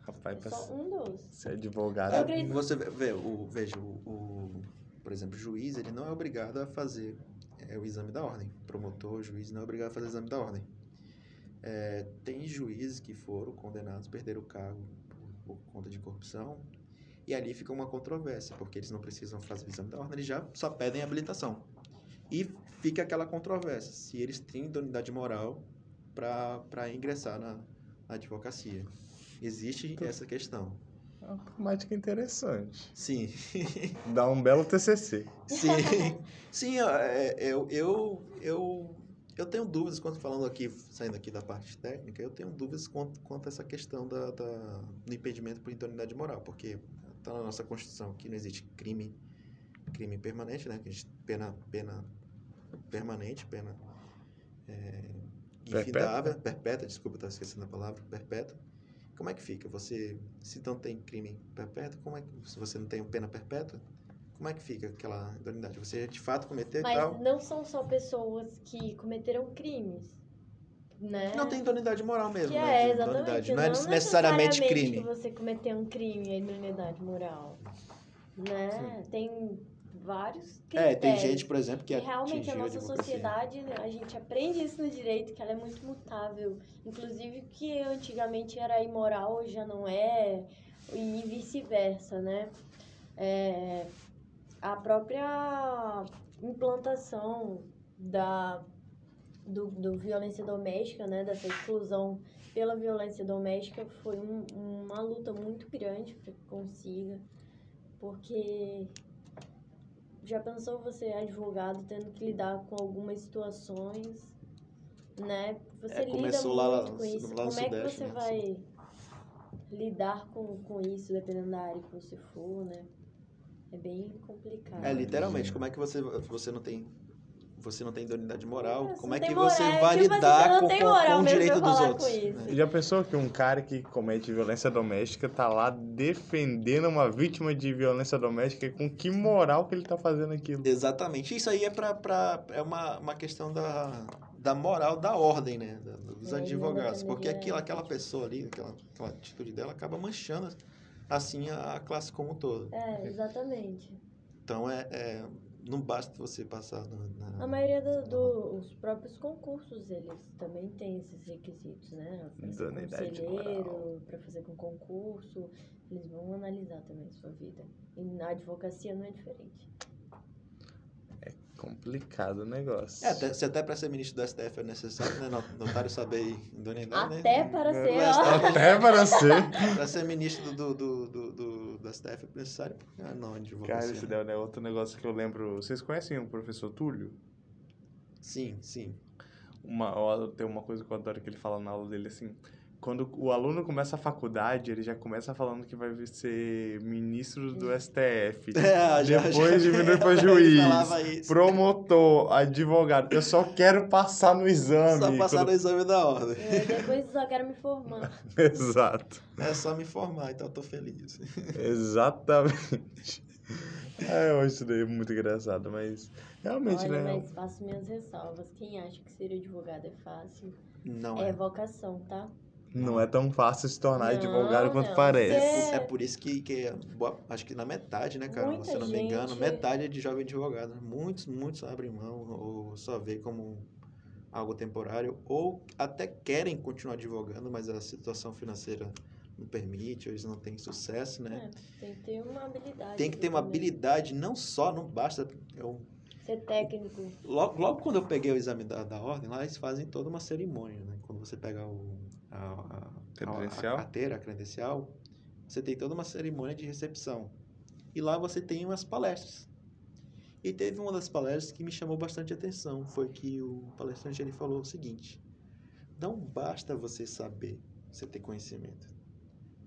Rapaz, É pra só um dos. ser advogado. Eu É, você vê, vê, o, veja, o, o- por exemplo, o juiz, ele não é obrigado a fazer é, o exame da ordem. Promotor, o juiz não é obrigado a fazer o exame da ordem. É, tem juízes que foram condenados, perderam o cargo por, conta de corrupção, e ali fica uma controvérsia, porque eles não precisam fazer exame da ordem, eles já só pedem habilitação. E fica aquela controvérsia, se eles têm idoneidade moral para ingressar na, na advocacia. Existe essa questão. É uma temática interessante. Sim. Dá um belo TCC. Sim, sim é, eu, eu, eu, eu tenho dúvidas, quando falando aqui, saindo aqui da parte técnica, eu tenho dúvidas quanto, quanto a essa questão da, da, do impedimento por idoneidade moral, porque está na nossa Constituição que não existe crime, crime permanente, né? Que a gente, pena, pena permanente, pena é, infindável, perpétua, desculpa, estava esquecendo a palavra, perpétua. Como é que fica? Você, se não tem crime perpétuo, como é que, se você não tem pena perpétua, como é que fica aquela idoneidade? Você de fato cometeu Mas tal? não são só pessoas que cometeram crimes, né? Não tem idoneidade moral mesmo, que né? é, exatamente. Não, é necessariamente crime. que você cometeu um crime a idoneidade moral, né? Tem vários critérios. É, tem gente, por exemplo, que E realmente a nossa advocacia. sociedade, né, a gente aprende isso no direito, que ela é muito mutável. Inclusive que antigamente era imoral, hoje já não é, e vice-versa, né? É, a própria implantação da do, do violência doméstica, né, dessa exclusão pela violência doméstica foi um- uma luta muito grande para que consiga, porque já pensou você advogado tendo que lidar com algumas situações, né? Você É, lida muito lá- com isso. Como é que você né? vai lidar com, com isso, dependendo da área que você for, né? É bem complicado. É, literalmente, como é que você, você não tem você não tem idoneidade moral, É, como é que moral, você é vai tipo assim, você não com, tem com- o direito dos outros? com isso. né? Já pensou que um cara que comete violência doméstica tá lá defendendo uma vítima de violência doméstica? Com que moral que ele tá fazendo aquilo? Exatamente. Isso aí é, pra, pra, é uma, uma questão da, da moral da ordem, né? dos É, advogados. Porque é. aquilo, aquela pessoa ali, aquela, aquela atitude dela, acaba manchando assim a, a classe como um todo. É, exatamente. Então é, é- não basta você passar no- na. A maioria dos do, os próprios concursos, eles também têm esses requisitos, né? Ser Idoneidade conselheiro, para fazer com concurso, eles vão analisar também a sua vida. E na advocacia não é diferente. Complicado o negócio. É, até, se até para ser ministro do STF é necessário, né? not- Notário saber idoneidade, Até né? para ser, ó. Até para ser. Para ser ministro do, do, do, do, do STF é necessário. Ah, não, advocacia. Cara, esse daí é outro negócio que eu lembro. Vocês conhecem o professor Túlio? Sim, sim. Uma, tem uma coisa que eu adoro que ele fala na aula dele assim. Quando o aluno começa a faculdade, ele já começa falando que vai ser ministro do STF. É, já- Depois já- diminui para juiz, promotor, advogado. Eu só quero passar no exame. Só passar Quando- no exame da ordem. É, depois só quero me formar. Exato. É só me formar, então eu tô feliz. Exatamente. É, eu acho isso daí muito engraçado, mas realmente, Olha, né? mas faço minhas ressalvas. Quem acha que ser advogado é fácil Não é é. vocação, tá? Não é tão fácil se tornar Não, advogado quanto não. parece. É por isso que, que boa- acho que na metade, né, Carol? Muita Se eu não me engano, metade é de jovem advogado. Muitos, muitos abrem mão ou só vê como algo temporário ou até querem continuar advogando, mas a situação financeira não permite, ou eles não têm sucesso, né? É, tem que ter uma habilidade. Tem que ter uma também. habilidade, não só, não basta. Eu, Ser técnico. logo, logo quando eu peguei o exame da, da ordem, lá eles fazem toda uma cerimônia, né? Quando você pega o, a, Credencial? a, a carteira, a credencial, você tem toda uma cerimônia de recepção. E lá você tem umas palestras. E teve uma das palestras que me chamou bastante atenção, foi que o palestrante ele falou o seguinte: não basta você saber, você ter conhecimento.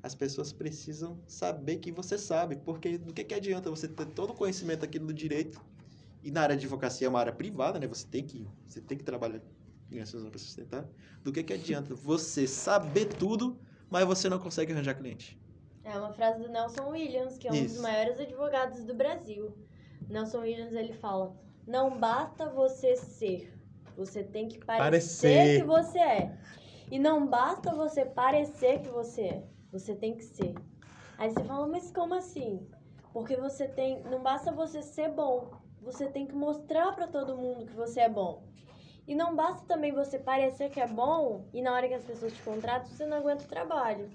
As pessoas precisam saber que você sabe, porque do que, que adianta você ter todo o conhecimento aqui no direito e na área de advocacia é uma área privada, né? Você tem que, você tem que trabalhar para sustentar. Do que, que adianta você saber tudo, mas você não consegue arranjar cliente? É uma frase do Nelson Williams, que é um Isso. dos maiores advogados do Brasil. Nelson Williams, ele fala: "Não basta você ser, você tem que parecer, Parecer. que você é. E não basta você parecer que você é, você tem que ser." Aí você fala: "Mas como assim?" Porque você tem, não basta você ser bom, você tem que mostrar pra todo mundo que você é bom. E não basta também você parecer que é bom e na hora que as pessoas te contratam, você não aguenta o trabalho.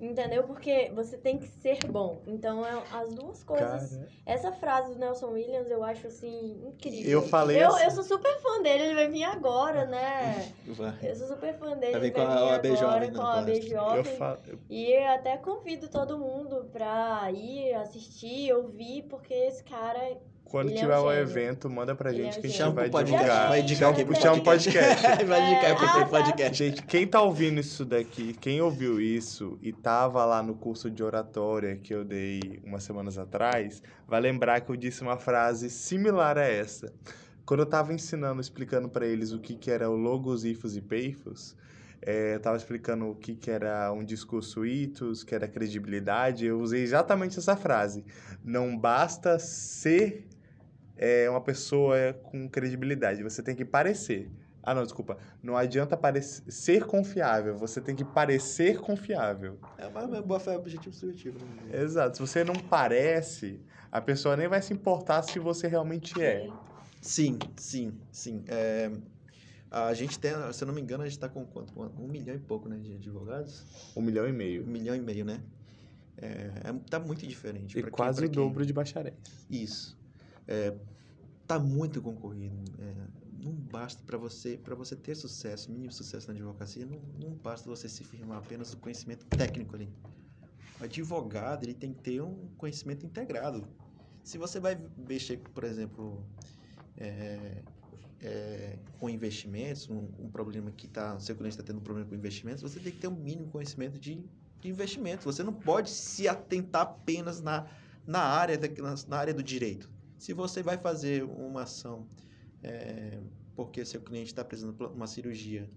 Entendeu? Porque você tem que ser bom. Então, é as duas coisas. Cara, Essa frase do Nelson Williams eu acho assim incrível. Eu falei Eu, assim- eu sou super fã dele, ele vai vir agora, né? Vai. Eu sou super fã dele. Vai vir com a vir OAB agora Jovem com a OAB eu Jovem. falo. E eu até convido todo mundo pra ir assistir, ouvir, porque esse cara. Quando Ele é um tiver o gênio. evento, manda pra Ele gente é um que a gente vai pro podcast. divulgar. Vai indicar aqui pro Chama um podcast. vai indicar É, pro ah, tá. podcast. Gente, quem tá ouvindo isso daqui, quem ouviu isso e tava lá no curso de oratória que eu dei umas semanas atrás, vai lembrar que eu disse uma frase similar a essa. Quando eu tava ensinando, explicando pra eles o que que era o logos, ifos e peifos, é, eu tava explicando o que que era um discurso itos, que era credibilidade, eu usei exatamente essa frase. Não basta ser é, uma pessoa com credibilidade, você tem que parecer. Ah, não, desculpa. Não adianta parecer, ser confiável, você tem que parecer confiável. É uma boa fé objetivo subjetivo. Né? Exato. Se você não parece, a pessoa nem vai se importar se você realmente é. Sim, sim, sim. É, a gente tem, se eu não me engano, a gente está com quanto? Um milhão e pouco né, de advogados? Um milhão e Um meio. milhão e meio, né? É, é- tá muito diferente. E pra quem- quase o quem- dobro de bacharéis. Isso. É, tá muito concorrido. É, não basta para você, para você ter sucesso, mínimo sucesso na advocacia, não, não basta você se firmar apenas no conhecimento técnico ali. O advogado, ele tem que ter um conhecimento integrado. Se você vai mexer, por exemplo, é, é, com investimentos, um, um problema que tá, seu cliente está tendo um problema com investimentos, você tem que ter um mínimo conhecimento de, de investimento. Você não pode se atentar apenas na, na, área na, na área do direito. Se você vai fazer uma ação é, porque seu cliente está precisando de uma cirurgia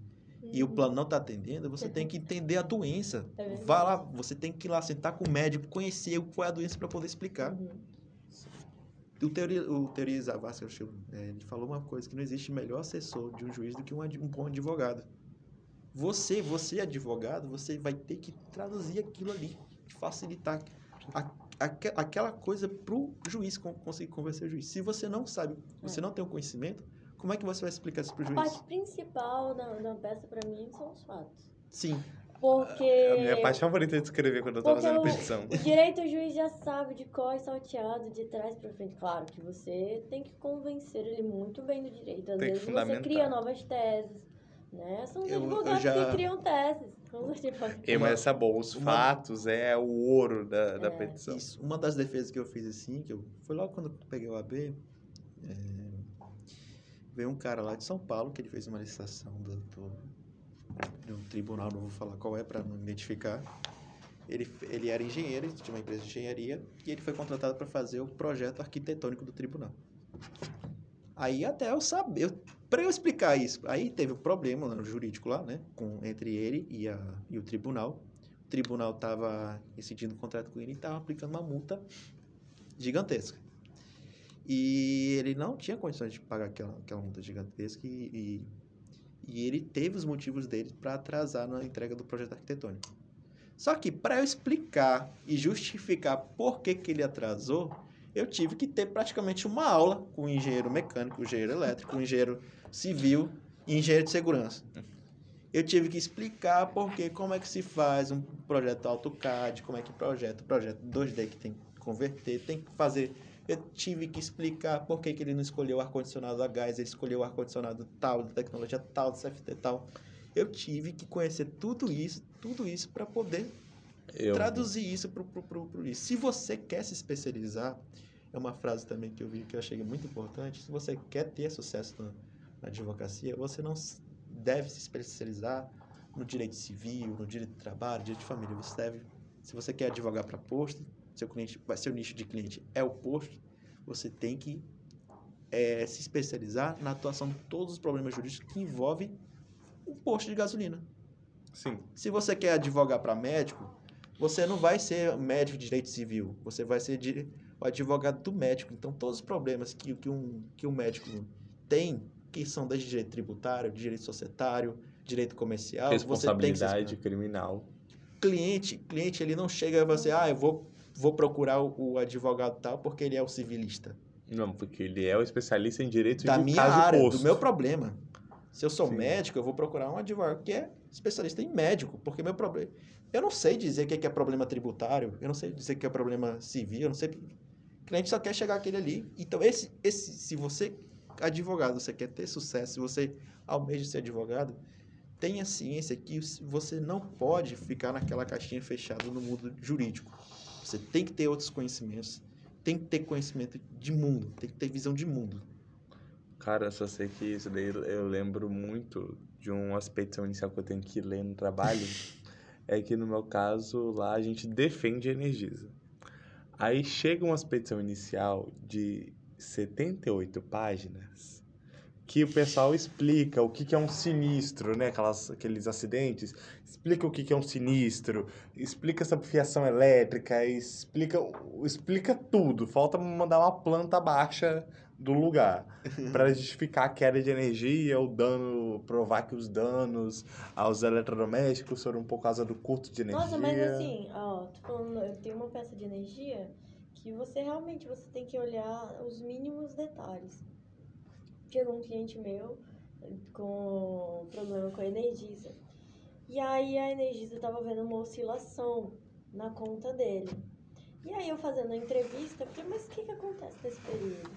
e o plano não está atendendo, você tem que entender a doença. É verdade. Vá lá, você tem que ir lá sentar com o médico, conhecer qual é a doença para poder explicar. Uhum. O Teori, o Teori Zavascki, é, ele falou uma coisa, que não existe melhor assessor de um juiz do que um, um bom advogado. Você, você advogado, você vai ter que traduzir aquilo ali, facilitar a, aque- aquela coisa pro juiz con- conseguir convencer o juiz. Se você não sabe, você não tem o conhecimento, como é que você vai explicar isso pro A juiz? parte principal da, da peça pra mim são os fatos. Sim, Porque. É a minha parte favorita de escrever quando eu tô Porque fazendo o- petição. O direito o juiz já sabe de cor e salteado, de trás pra frente. Claro que você tem que convencer ele muito bem do direito. Às Tem que vezes você cria novas teses, né? São os Eu- eu advogados já- que criam teses. São os advogados. E, mas essa é boa, os uma- fatos é o ouro da, da É. petição. Isso, uma das defesas que eu fiz assim, que eu foi logo quando eu peguei o AB, é, veio um cara lá de São Paulo que ele fez uma licitação do, do- de um tribunal, não vou falar qual é para não identificar. Ele, ele era engenheiro, ele tinha uma empresa de engenharia e ele foi contratado para fazer o projeto arquitetônico do tribunal. Aí até eu saber, para eu explicar isso, aí teve um problema no jurídico lá, né, com, entre ele e, a, e o tribunal. O tribunal estava rescindindo o contrato com ele e estava aplicando uma multa gigantesca. E ele não tinha condições de pagar aquela, aquela multa gigantesca e, e, e ele teve os motivos dele para atrasar na entrega do projeto arquitetônico. Só que para eu explicar e justificar por que, que ele atrasou, eu tive que ter praticamente uma aula com o engenheiro mecânico, o engenheiro elétrico, o engenheiro civil e engenheiro de segurança. Eu tive que explicar porque como é que se faz um projeto AutoCAD, como é que projeta, projeto 2D que tem que converter, tem que fazer eu tive que explicar por que, que ele não escolheu o ar-condicionado a gás, ele escolheu o ar-condicionado tal, de tecnologia tal, de CFT tal. Eu tive que conhecer tudo isso, tudo isso para poder eu... traduzir isso para o isso. Se você quer se especializar, é uma frase também que eu vi que eu achei muito importante. Se você quer ter sucesso na, na advocacia, você não deve se especializar no direito civil, no direito de trabalho, direito de família. Você deve, se você quer advogar para posto, seu cliente, seu nicho de cliente é o posto, você tem que é, se especializar na atuação de todos os problemas jurídicos que envolvem o posto de gasolina. Sim. Se você quer advogar para médico, você não vai ser médico de direito civil, você vai ser de, o advogado do médico. Então, todos os problemas que, que, um, que um médico tem, que são desde direito tributário, direito societário, direito comercial, responsabilidade criminal. Cliente, cliente ele não chega e você, ah, eu vou vou procurar o, o, advogado tal porque ele é o civilista. Não, porque ele é o especialista em direito da minha área, posto. do meu problema. Se eu sou Sim. médico, eu vou procurar um advogado que é especialista em médico, porque meu problema. Eu não sei dizer o que é problema tributário, eu não sei dizer o que é problema civil, eu não sei. O cliente só quer chegar aquele ali. Então, esse, esse, se você, advogado, você quer ter sucesso, se você almeja ser advogado, tenha ciência que você não pode ficar naquela caixinha fechada no mundo jurídico. Você tem que ter outros conhecimentos, tem que ter conhecimento de mundo, tem que ter visão de mundo. Cara, eu só sei que isso daí eu lembro muito de um aspecto inicial que eu tenho que ler no trabalho. é que no meu caso, lá a gente defende a Energisa. Aí chega uma expedição inicial de 78 páginas que o pessoal explica o que, que é um sinistro, né? Aquelas, aqueles acidentes. Explica o que, que é um sinistro, explica essa fiação elétrica, explica, explica tudo. Falta mandar uma planta baixa do lugar para justificar a queda de energia, o dano, provar que os danos aos eletrodomésticos foram por causa do curto de energia. Nossa, mas assim, ó, tô falando, eu tenho uma peça de energia que você realmente você tem que olhar os mínimos detalhes chegou um cliente meu com problema com a Energisa. E aí a Energisa estava vendo uma oscilação na conta dele. E aí eu fazendo a entrevista, falei, mas o que, que acontece nesse período?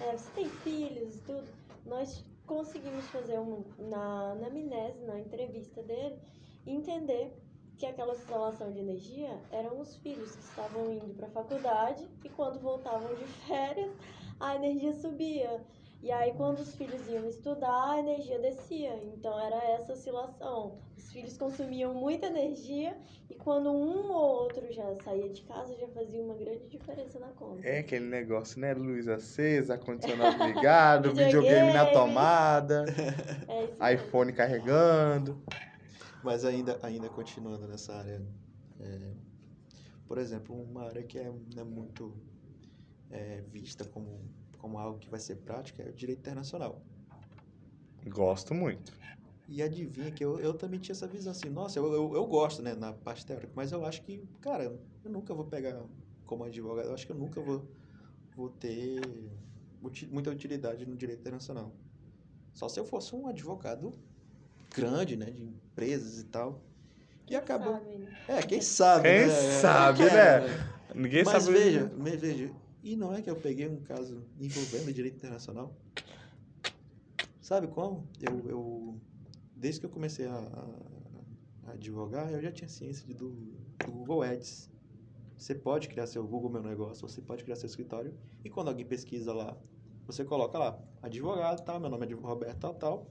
É, você tem filhos e tudo? Nós conseguimos fazer um, na, na amnese, na entrevista dele, entender que aquela oscilação de energia eram os filhos que estavam indo para a faculdade e quando voltavam de férias, a energia subia. E aí, quando os filhos iam estudar, a energia descia. Então, era essa oscilação. Os filhos consumiam muita energia e quando um ou outro já saía de casa, já fazia uma grande diferença na conta. É aquele negócio, né? Luz acesa, ar-condicionado ligado, videogame na tomada, é iPhone mesmo. carregando. Mas ainda, ainda continuando nessa área, é, por exemplo, uma área que é, é muito é, vista como como algo que vai ser prático é o direito internacional. Gosto muito. E adivinha que eu, eu também tinha essa visão assim, nossa, eu, eu, eu gosto, né, na parte teórica, mas eu acho que, cara, eu nunca vou pegar como advogado, eu acho que eu nunca vou, vou ter muita utilidade no direito internacional. Só se eu fosse um advogado grande, né, de empresas e tal. E acaba. É, quem sabe. Quem né? sabe, é, né? Ninguém Mas sabe. Veja, veja, e não é que eu peguei um caso envolvendo direito internacional. Sabe como? Eu, eu desde que eu comecei a, a, advogar, eu já tinha ciência de, do, do Google Ads. Você pode criar seu Google Meu Negócio, você pode criar seu escritório, e quando alguém pesquisa lá, você coloca lá, advogado, tal, meu nome é Roberto, tal, tal,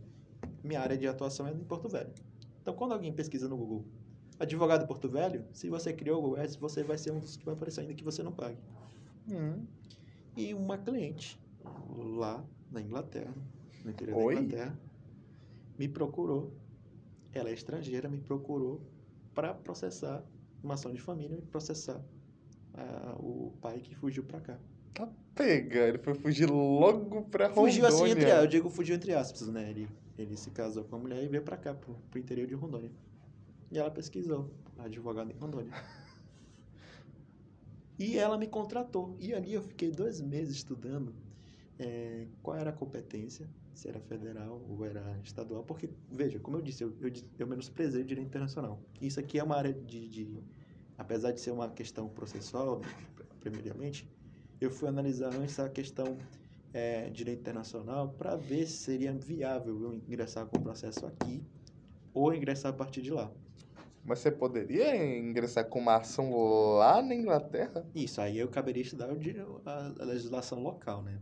minha área de atuação é em Porto Velho. Então, quando alguém pesquisa no Google advogado Porto Velho, se você criou o Google Ads, você vai ser um dos que vai aparecer ainda que você não pague. Hum. E uma cliente lá na Inglaterra, no interior Oi? da Inglaterra, me procurou. Ela é estrangeira, me procurou para processar uma ação de família e processar ah, o pai que fugiu para cá. Tá pega, ele foi fugir logo pra Rondônia. Fugiu assim entre eu digo fugiu entre aspas, né? Ele, ele se casou com a mulher e veio para cá, pro, pro interior de Rondônia. E ela pesquisou, advogado em Rondônia. E ela me contratou. E ali eu fiquei dois meses estudando eh, qual era a competência, se era federal ou era estadual. Porque, veja, como eu disse, eu, eu, eu menosprezei o direito internacional. Isso aqui é uma área de, de. Apesar de ser uma questão processual, primeiramente, eu fui analisar antes a questão eh, direito internacional para ver se seria viável eu ingressar com o processo aqui ou ingressar a partir de lá. Mas você poderia ingressar com uma ação lá na Inglaterra? Isso, aí eu caberia estudar a, legislação local, né?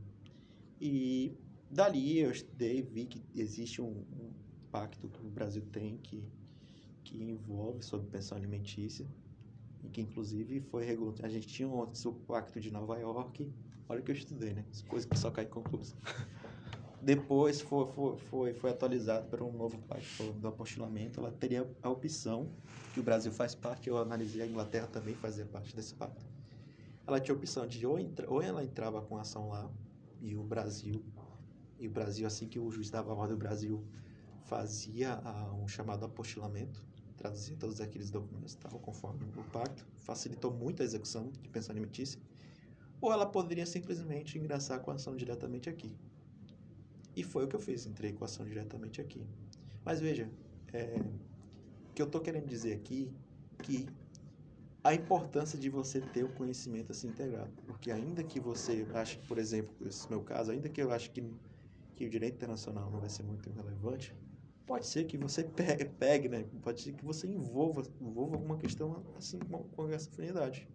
E dali eu estudei, vi que existe um, um pacto que o Brasil tem que, que envolve sobre pensão alimentícia, e que inclusive foi regulado. A gente tinha um, o pacto de Nova York, olha o que eu estudei, né? Coisa que só cai em conclusão. Depois foi, foi, foi, foi atualizado para um novo pacto do apostilamento. Ela teria a opção, que o Brasil faz parte, eu analisei a Inglaterra também fazia parte desse pacto. Ela tinha a opção de ou, entra, ou ela entrava com ação lá e o Brasil, e o Brasil, assim que o juiz dava a ordem, o Brasil fazia ah, um chamado apostilamento, traduzia todos aqueles documentos estavam conforme o pacto, facilitou muito a execução de pensão alimentícia, ou ela poderia simplesmente ingressar com a ação diretamente aqui. E foi o que eu fiz, entrei com a ação diretamente aqui. Mas veja, é, o que eu estou querendo dizer aqui que a importância de você ter o conhecimento assim integrado. Porque ainda que você ache, por exemplo, esse meu caso, ainda que eu ache que, que o direito internacional não vai ser muito relevante, pode ser que você pegue, pegue né? Pode ser que você envolva, envolva alguma questão assim com, essa afinidade.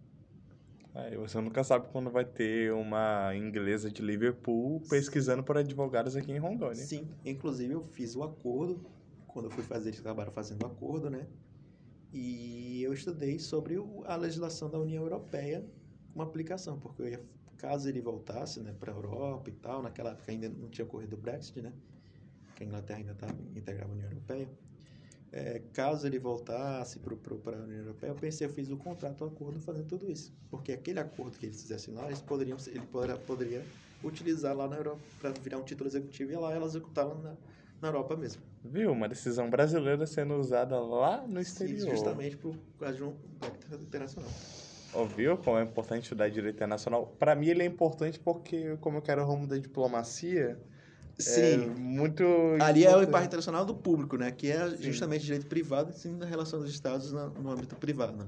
Aí você nunca sabe quando vai ter uma inglesa de Liverpool pesquisando por advogados aqui em Rondônia. Sim, inclusive eu fiz o acordo, quando eu fui fazer, eles acabaram fazendo o acordo, né? E eu estudei sobre a legislação da União Europeia com aplicação, porque eu ia, caso ele voltasse né, para a Europa e tal, naquela época ainda não tinha ocorrido o Brexit, né? Que a Inglaterra ainda estava integrada à União Europeia. É, caso ele voltasse para a União Europeia, eu pensei, eu fiz o contrato, o acordo fazendo tudo isso. Porque aquele acordo que eles fizessem lá, eles poderiam, ele poderia, poderia utilizar lá na Europa para virar um título executivo e lá ela executar lá na, na Europa mesmo. Viu? Uma decisão brasileira sendo usada lá no exterior. Justamente por causa de um pacto internacional. Ó, Viu como é importante estudar direito internacional? Pra mim ele é importante porque, como eu quero o rumo da diplomacia, é muito Ali é o importante. impacto internacional do público, né? Que é justamente direito privado, sim, na relação dos estados no âmbito privado, né?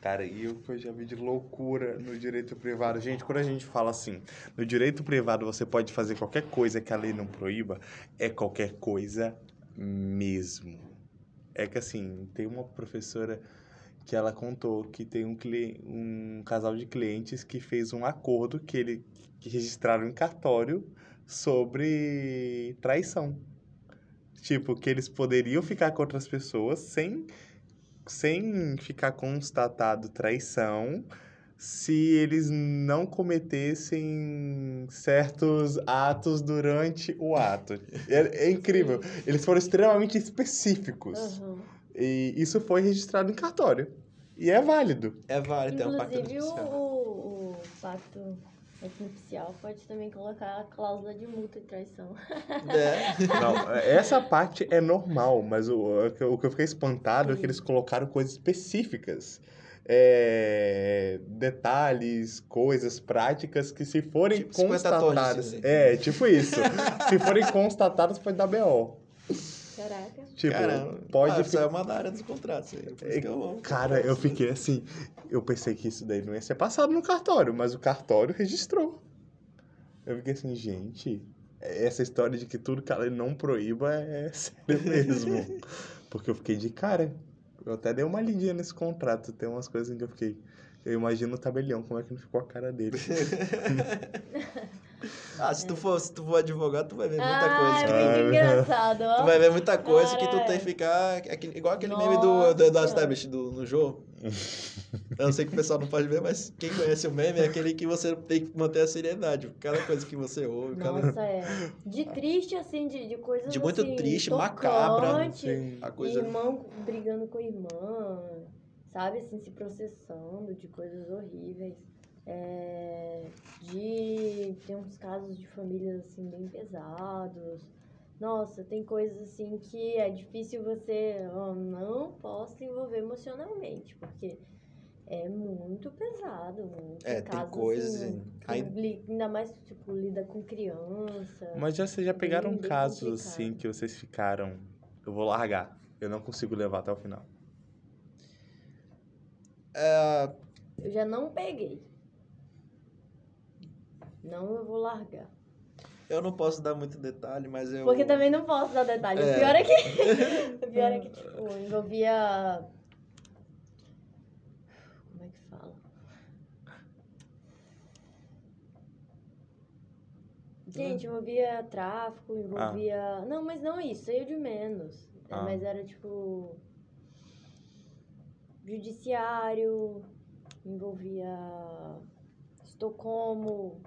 Cara, e o que eu já vi de loucura no direito privado. Gente, quando a gente fala assim, no direito privado você pode fazer qualquer coisa que a lei não proíba, é qualquer coisa mesmo. É que assim, tem uma professora que ela contou que tem um, um casal de clientes que fez um acordo que ele que registraram em cartório sobre traição. Tipo, que eles poderiam ficar com outras pessoas sem sem ficar constatado traição se eles não cometessem certos atos durante o ato. É, é incrível. Eles foram extremamente específicos. Aham. E isso foi registrado em cartório. E é válido. É válido, é um pacto Inclusive, o, o, o pacto nupcial pode também colocar a cláusula de multa e traição. É. Não, essa parte é normal, mas o, o que eu- fiquei espantado é que eles colocaram coisas específicas. É, detalhes, coisas práticas que se forem Tipo 50 tons de constatadas. É, tipo isso. se forem constatadas, pode dar BO. Caraca. Tipo, Caramba, pode ah, fi- isso é uma da área dos contratos. aí, Por isso que eu amo. Cara, eu fiquei assim. Eu pensei que isso daí não ia ser passado no cartório, mas o cartório registrou. Eu fiquei assim, gente, essa história de que tudo que a lei não proíba é sério mesmo. Porque eu fiquei de cara. Eu até dei uma lidinha nesse contrato. Tem umas coisas em que eu fiquei. Eu imagino o tabelião, como é que não ficou a cara dele. Ah, se tu for, se tu for advogado, tu vai ver muita ah, coisa. é que- muito Ah. engraçado, ó. Tu vai ver muita coisa que tu tem que ficar. aquele- igual aquele Nossa meme do, do, do Senhora. Establish do, no jogo. Eu não sei que o pessoal não pode ver, mas quem conhece o meme é aquele que você tem que manter a seriedade. Cada coisa que você ouve, cada. Nossa, é. De triste, assim, de, de coisas De muito assim, triste, macabra, tocante, Sim. A coisa. Irmão brigando com irmã, sabe, assim, se processando de coisas horríveis. É, de. Tem uns casos de famílias, assim, bem pesados. Nossa, tem coisas assim que é difícil você. ó, não posso se envolver emocionalmente, porque é muito pesado. Muito É, tem casos, coisas, Assim, Aí- ainda mais, tipo, lida com criança. Mas já, vocês já pegaram Bem- bem casos complicado. assim que vocês ficaram. Eu vou largar. Eu não consigo levar até o final. É, Eu já não peguei. Não, eu vou largar. eu não posso dar muito detalhe, mas eu. Porque também não posso dar detalhe. É. O pior é que. o pior é que, tipo, envolvia. Como é que fala? Gente, envolvia tráfico, envolvia. Não, mas não isso, aí é de menos. É, Ah. Mas era tipo. Judiciário, envolvia Estocolmo.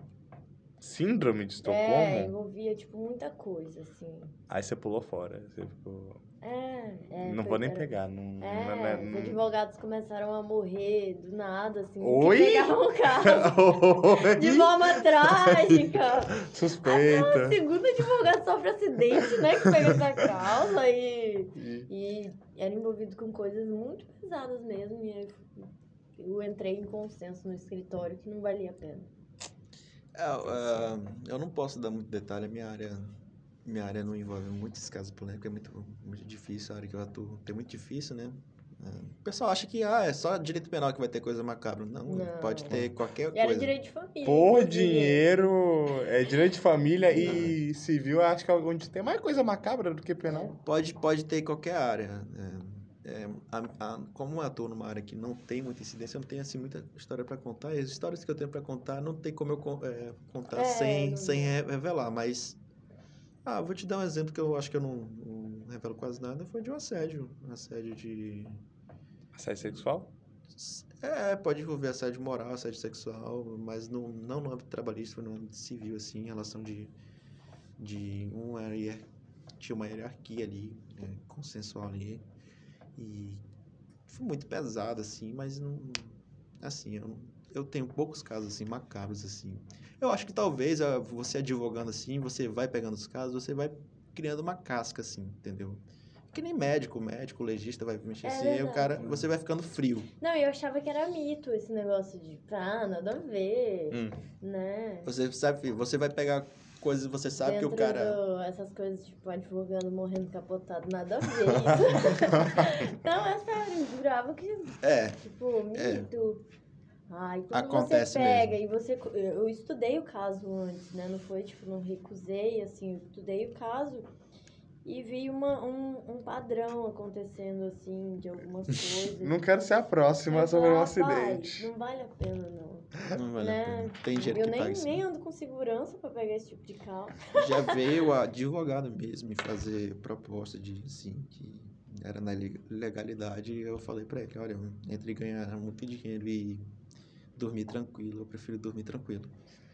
Síndrome de Estocolmo? É, envolvia, tipo, muita coisa, assim. Aí você pulou fora. Você ficou. É, é. não vou nem era- pegar. Não, não- É, não- os não- advogados começaram a morrer do nada, assim. Oi? Pegavam o caso de forma trágica. Suspeita. O segundo advogado sofre acidente, né? Que pega essa causa e, E- e era envolvido com coisas muito pesadas mesmo. E eu entrei em consenso no escritório que não valia a pena. É, é, eu não posso dar muito detalhe, a minha área, minha área não envolve muitos casos polêmicos, é muito, muito difícil a área que eu atuo. É muito difícil, né? É, O pessoal acha que ah, é só direito penal que vai ter coisa macabra. Não, Não. pode ter qualquer E era coisa. direito de família. Por dinheiro, é direito de família e civil, eu acho que é onde tem mais coisa macabra do que penal. Pode, pode ter em qualquer área. É, é, a- a- como eu atuo numa área que não tem muita incidência, eu não tenho assim muita história para contar. E as histórias que eu tenho para contar não tem como eu é, contar É, sem, não- sem re- revelar. Mas, ah, vou te dar um exemplo que eu acho que eu não, não revelo quase nada. Foi de um assédio. Um assédio de... Assédio sexual? É, pode envolver assédio moral, assédio sexual, mas no, não no âmbito trabalhista, foi no âmbito civil, assim, em relação de... de um hier- tinha uma hierarquia ali, é, consensual ali, e foi muito pesado, assim, mas não... Assim, eu, eu tenho poucos casos, assim, macabros, assim. Eu acho que talvez ah, você advogando, assim, você vai pegando os casos, você vai criando uma casca, assim, entendeu? Que nem médico, médico, legista vai mexer É assim, aí o cara, você vai ficando frio. Não, eu achava que era mito esse negócio de, ah, nada a ver, Hum. né? Você sabe, você vai pegar coisas, você sabe que o Dentro cara. do- essas coisas, tipo, advogando morrendo capotado, nada a ver não, é sério, eu jurava que, É, tipo, mito. Ai, quando Acontece você pega e você. Eu estudei o caso antes, né? Não foi, tipo, não recusei, assim, eu estudei o caso e vi uma, um, um padrão acontecendo, assim, de algumas coisas. Não quero ser a próxima Mas, sobre um rapaz, acidente. Não vale a pena, não. Não vale a né? pena. Tem dinheiro eu que nem, paga isso. nem ando com segurança pra pegar esse tipo de carro. Já veio o advogado mesmo me fazer proposta de, assim, que era na leg- legalidade, e eu falei pra ele, olha, entre ganhar muito dinheiro e dormir tranquilo, eu prefiro dormir tranquilo.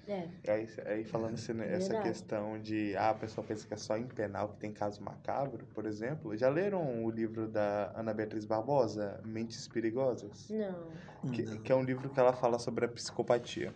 É. Aí, aí falando assim, né, essa questão de ah, a pessoa pensa que é só em penal que tem caso macabro, por exemplo. Já leram o livro da Ana Beatriz Barbosa, Mentes Perigosas? Não. Que, Não. que é um livro que ela fala sobre a psicopatia.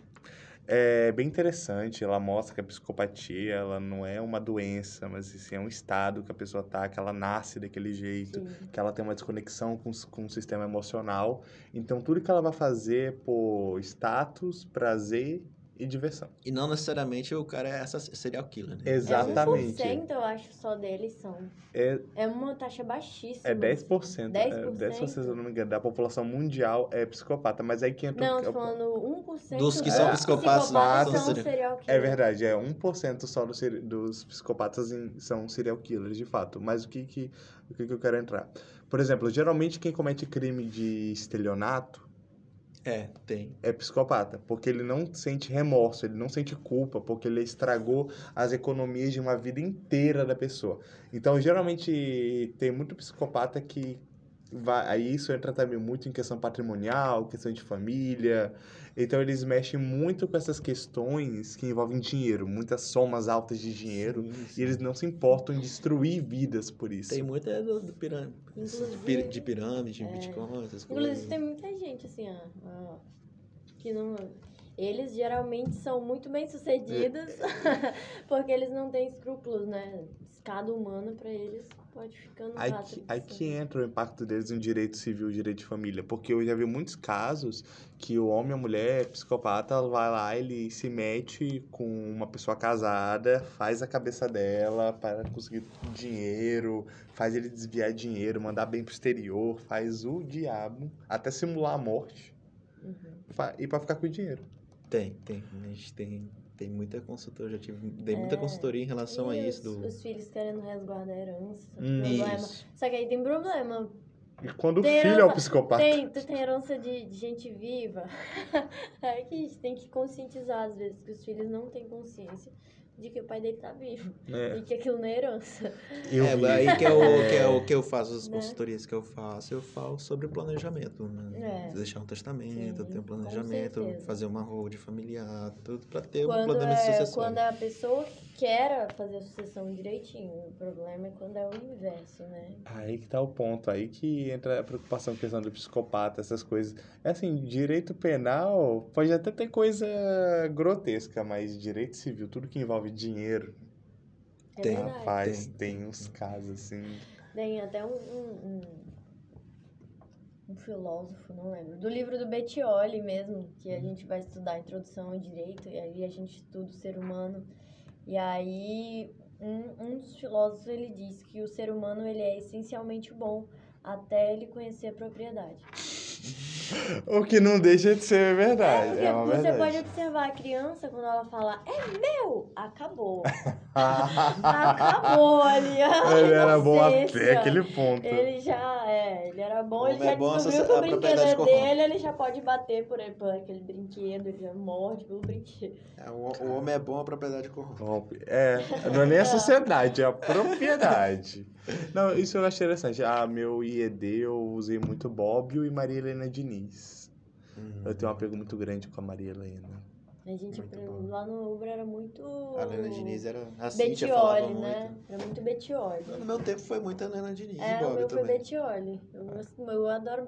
É bem interessante, ela mostra que a psicopatia ela não é uma doença, mas sim é um estado que a pessoa tá, que ela nasce daquele jeito, Sim. que ela tem uma desconexão com, com o sistema emocional. Então, tudo que ela vai fazer é por status, prazer e diversão. E não necessariamente o cara é essa serial killer, né? Exatamente. É 1% eu acho só deles são. É, É uma taxa baixíssima. é 10%. 10%. É 10%, se eu não me engano, da população mundial é psicopata. Mas aí que entra... Não, tô falando 1% Dos que são psicopatas, psicopatas não são serial killer. É verdade, é 1% só dos, dos psicopatas em- são serial killers, de fato. Mas o que, que, o que, que eu quero entrar? Por exemplo, geralmente quem comete crime de estelionato É, tem. é psicopata, porque ele não sente remorso, ele não sente culpa, porque ele estragou as economias de uma vida inteira da pessoa. Então, geralmente, tem muito psicopata que vai, aí isso entra também muito em questão patrimonial, questão de família. Então, eles mexem muito com essas questões que envolvem dinheiro, muitas somas altas de dinheiro, Sim, e sim. eles não se importam em destruir vidas por isso. Tem muito é do, do pirâmide. Inclusive- De pirâmide, É. Bitcoin, essas Inclusive, coisas. tem muita gente, assim, ó, ó, que não... Eles geralmente são muito bem-sucedidos porque eles não têm escrúpulos, né? Escada humana pra eles pode ficar no Aí que, aí que entra o impacto deles no direito civil direito de família. Porque eu já vi muitos casos que o homem a mulher psicopata vai lá, ele se mete com uma pessoa casada, faz a cabeça dela para conseguir dinheiro, faz ele desviar dinheiro, mandar bem pro exterior, faz o diabo, até simular a morte Uhum. e para ficar com o dinheiro. Tem, tem. A gente tem, tem muita consultoria. Já tive, dei muita É. consultoria em relação a isso. os, Do... os filhos querendo resguardar a herança. Hum, problema. Isso. Só que aí tem problema. E quando o Tem filho é o herança- psicopata. Tem, tu tem herança de, de gente viva. Aí que a gente tem que conscientizar, às vezes, que os filhos não têm consciência de que o pai dele tá vivo. É, E que aquilo não é herança. eu é, vi. aí que é, o, que é o que eu faço, as Né? consultorias que eu faço, eu falo sobre planejamento. Né? É. Deixar um testamento, Sim, ter um planejamento, fazer uma road familiar, tudo pra ter um Quando planejamento é, sucessório. quando é a pessoa que quer fazer a sucessão direitinho. O problema é quando é o inverso, né? Aí que tá o ponto, aí que entra a preocupação com a questão do psicopata, essas coisas. É assim, direito penal pode até ter coisa grotesca, mas direito civil, tudo que envolve dinheiro, É Tem. verdade. rapaz, Tem. tem uns casos assim. Tem até um, um, um, um filósofo, não lembro, do livro do Bettioli mesmo, que a gente vai estudar a introdução ao direito, e aí a gente estuda o ser humano. E aí um, um dos filósofos ele diz que o ser humano ele é essencialmente bom até ele conhecer a propriedade. O que não deixa de ser verdade, é uma você verdade. pode observar a criança quando ela fala é meu, acabou. Acabou ali. a Ele era bom até aquele ponto. Ele já, é, ele era bom, ele Homem já é bom, descobriu que o brinquedo é dele, ele já pode bater por, por aquele brinquedo, ele já morde pelo brinquedo. É, o, o homem é bom, a propriedade corrompe. É, não é nem a sociedade, é a propriedade. Não, isso eu acho interessante. Ah, meu IED eu usei muito Bobbio e Maria Helena Diniz. Uhum. Eu tenho um apego muito grande com a Maria Helena. A gente Muito lá no Uber era muito. A Helena Diniz era. A falava Bettioli, muito. né? Era muito Bettioli. No meu tempo foi muito a Helena Diniz É, o meu foi também. Bettioli. Eu, gosto- eu adoro.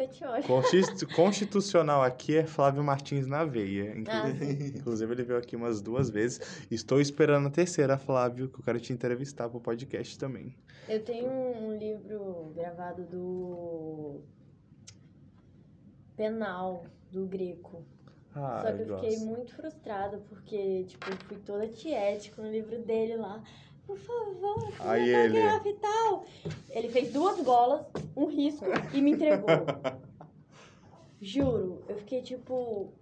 Constitu- Constitucional aqui é Flávio Martins na veia. Inclu- Ah. Inclusive, ele veio aqui umas duas vezes. Estou esperando a terceira, Flávio, que eu quero te entrevistar pro podcast também. Eu tenho um livro gravado do Penal, do Greco. Ah, Só que eu eu fiquei gosto. muito frustrada, porque, tipo, eu fui toda tiética no livro dele lá. Por favor, Aí ele- e tal. Ele fez duas golas, um risco e me entregou. Juro, eu fiquei, tipo,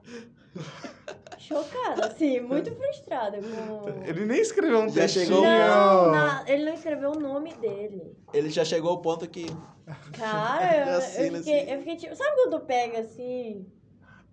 chocada, assim, muito frustrada com... Ele nem escreveu um Já textinho. chegou- Não, na- ele não escreveu o nome dele. Ele já chegou ao ponto que. Cara, eu, eu, fiquei, assim. eu fiquei, tipo, sabe quando tu pega, assim,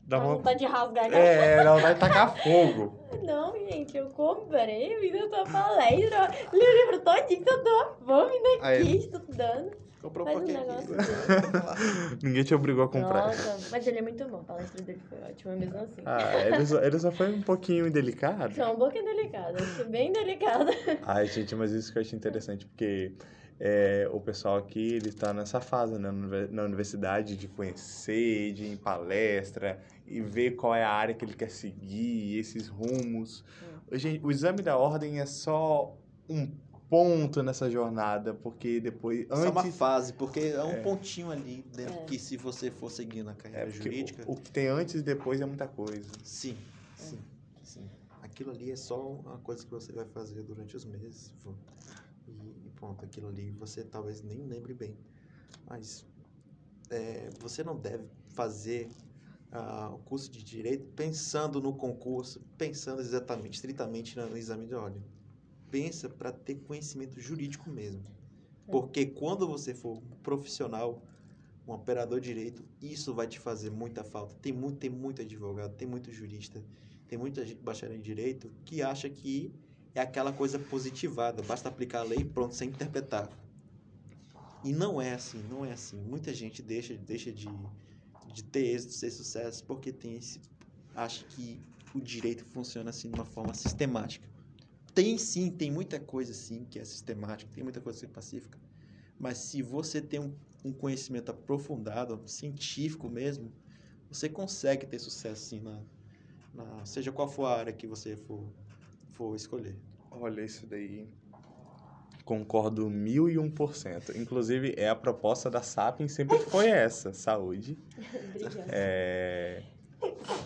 Dá uma... vontade de rasgar a cara? É, dá vontade de tacar fogo. Não, gente, eu comprei, fiz a tua palestra, li o livro todinho que eu tô fome daqui, Aí- estudando. Comprou Faz um pouquinho negócio aqui. Ninguém te obrigou a comprar. Nossa, mas ele é muito bom, a palestra dele foi ótima mesmo assim. Ah, ele só, ele só foi um pouquinho indelicado. Só um pouquinho delicada, achei bem delicada. Ai, gente, mas isso que eu achei interessante, porque é, o pessoal aqui, ele tá nessa fase, né, na univer- na universidade, de conhecer, de ir em palestra, e ver qual é a área que ele quer seguir, esses rumos. Gente, o exame da ordem é só um ponto nessa jornada, porque depois, Só uma antes... fase, porque é um pontinho ali dentro É. que se você for seguir na É, carreira porque jurídica. o, o que tem antes e depois é muita coisa. Sim, sim, sim. Aquilo ali é só uma coisa que você vai fazer durante os meses. e pronto, aquilo ali você talvez nem lembre bem. Mas é, você não deve fazer ah, o curso de direito pensando no concurso, pensando exatamente, estritamente no exame de ordem. Pensa para ter conhecimento jurídico mesmo. Porque quando você for profissional, um operador de direito, isso vai te fazer muita falta. Tem muito, tem muito advogado, tem muito jurista, tem muita gente bacharel em direito que acha que é aquela coisa positivada, basta aplicar a lei pronto, sem interpretar. E não é assim, não é assim. Muita gente deixa, deixa de, de ter êxito, de sucesso, porque tem esse, acha que o direito funciona assim de uma forma sistemática. Tem sim, tem muita coisa sim que é sistemática, tem muita coisa que é pacífica. Mas se você tem um, um conhecimento aprofundado, científico mesmo, você consegue ter sucesso sim na, na seja qual for a área que você for, for escolher. Olha isso daí. Concordo mil e um por cento. Inclusive, é a proposta da Sapiens sempre foi essa, saúde. Obrigada. É...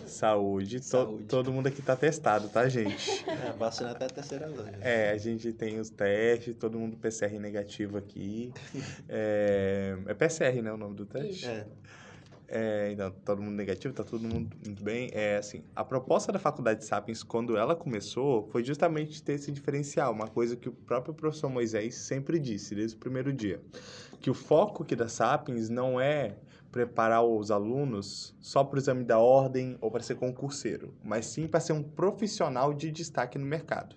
Saúde. To- Saúde. todo mundo aqui tá testado, tá, gente? É, vacina até a terceira dose. É, a gente tem os testes, todo mundo PCR negativo aqui. É, é PCR, né, o nome do teste? Isso. É, É, então, todo mundo negativo, tá todo mundo muito bem. É assim, a proposta da Faculdade Sapiens, quando ela começou, foi justamente ter esse diferencial, uma coisa que o próprio professor Moisés sempre disse, desde o primeiro dia. Que o foco aqui da Sapiens não é preparar os alunos só para o exame da ordem ou para ser concurseiro, mas sim para ser um profissional de destaque no mercado.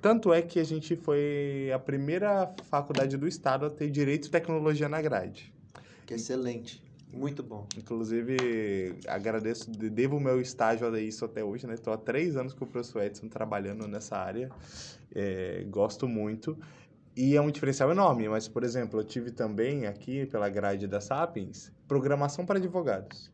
Tanto é que a gente foi a primeira faculdade do estado a ter direito e tecnologia na grade. que é excelente. Muito bom. Inclusive, agradeço, de- devo o meu estágio a isso até hoje, né? Estou há três anos com o professor Edson trabalhando nessa área, É, gosto muito. E é um diferencial enorme, mas, por exemplo, eu tive também aqui, pela grade da Sapiens, programação para advogados.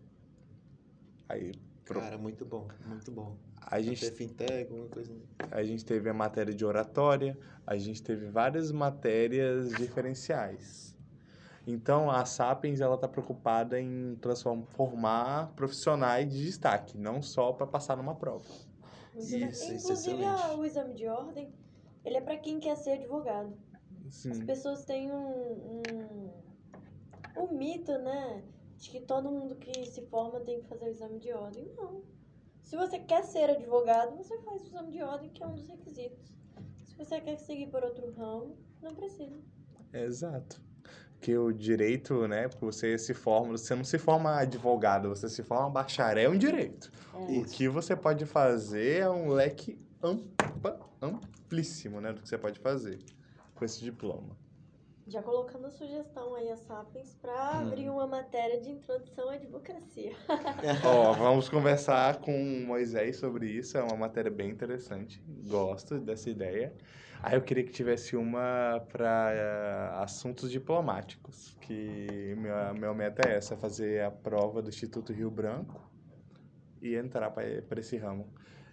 Aí, pro- Cara, muito bom, muito bom. a gente fintech, alguma coisa. a gente teve a matéria de oratória, a gente teve várias matérias diferenciais. Então, a Sapiens ela está preocupada em transformar profissionais de destaque, não só para passar numa prova. Isso, isso é Inclusive, a- o exame de ordem, ele é para quem quer ser advogado. As Sim. pessoas têm um, um, um mito, né? De que todo mundo que se forma tem que fazer o exame de ordem. Não. Se você quer ser advogado, você faz o exame de ordem, que é um dos requisitos. Se você quer seguir por outro ramo, não precisa. Exato. Que o direito, né, porque você se forma, você não se forma advogado, você se forma bacharel em direito. É. O que você pode fazer é um leque ampla, amplíssimo, né, do que você pode fazer com esse diploma. Já colocando a sugestão aí a Sapiens para Hum. abrir uma matéria de introdução à advocacia. Ó, vamos conversar com o Moisés sobre isso. É uma matéria bem interessante. Gosto dessa ideia. Aí eu queria que tivesse uma para assuntos diplomáticos, que minha, minha meta é essa, fazer a prova do Instituto Rio Branco e entrar para esse ramo.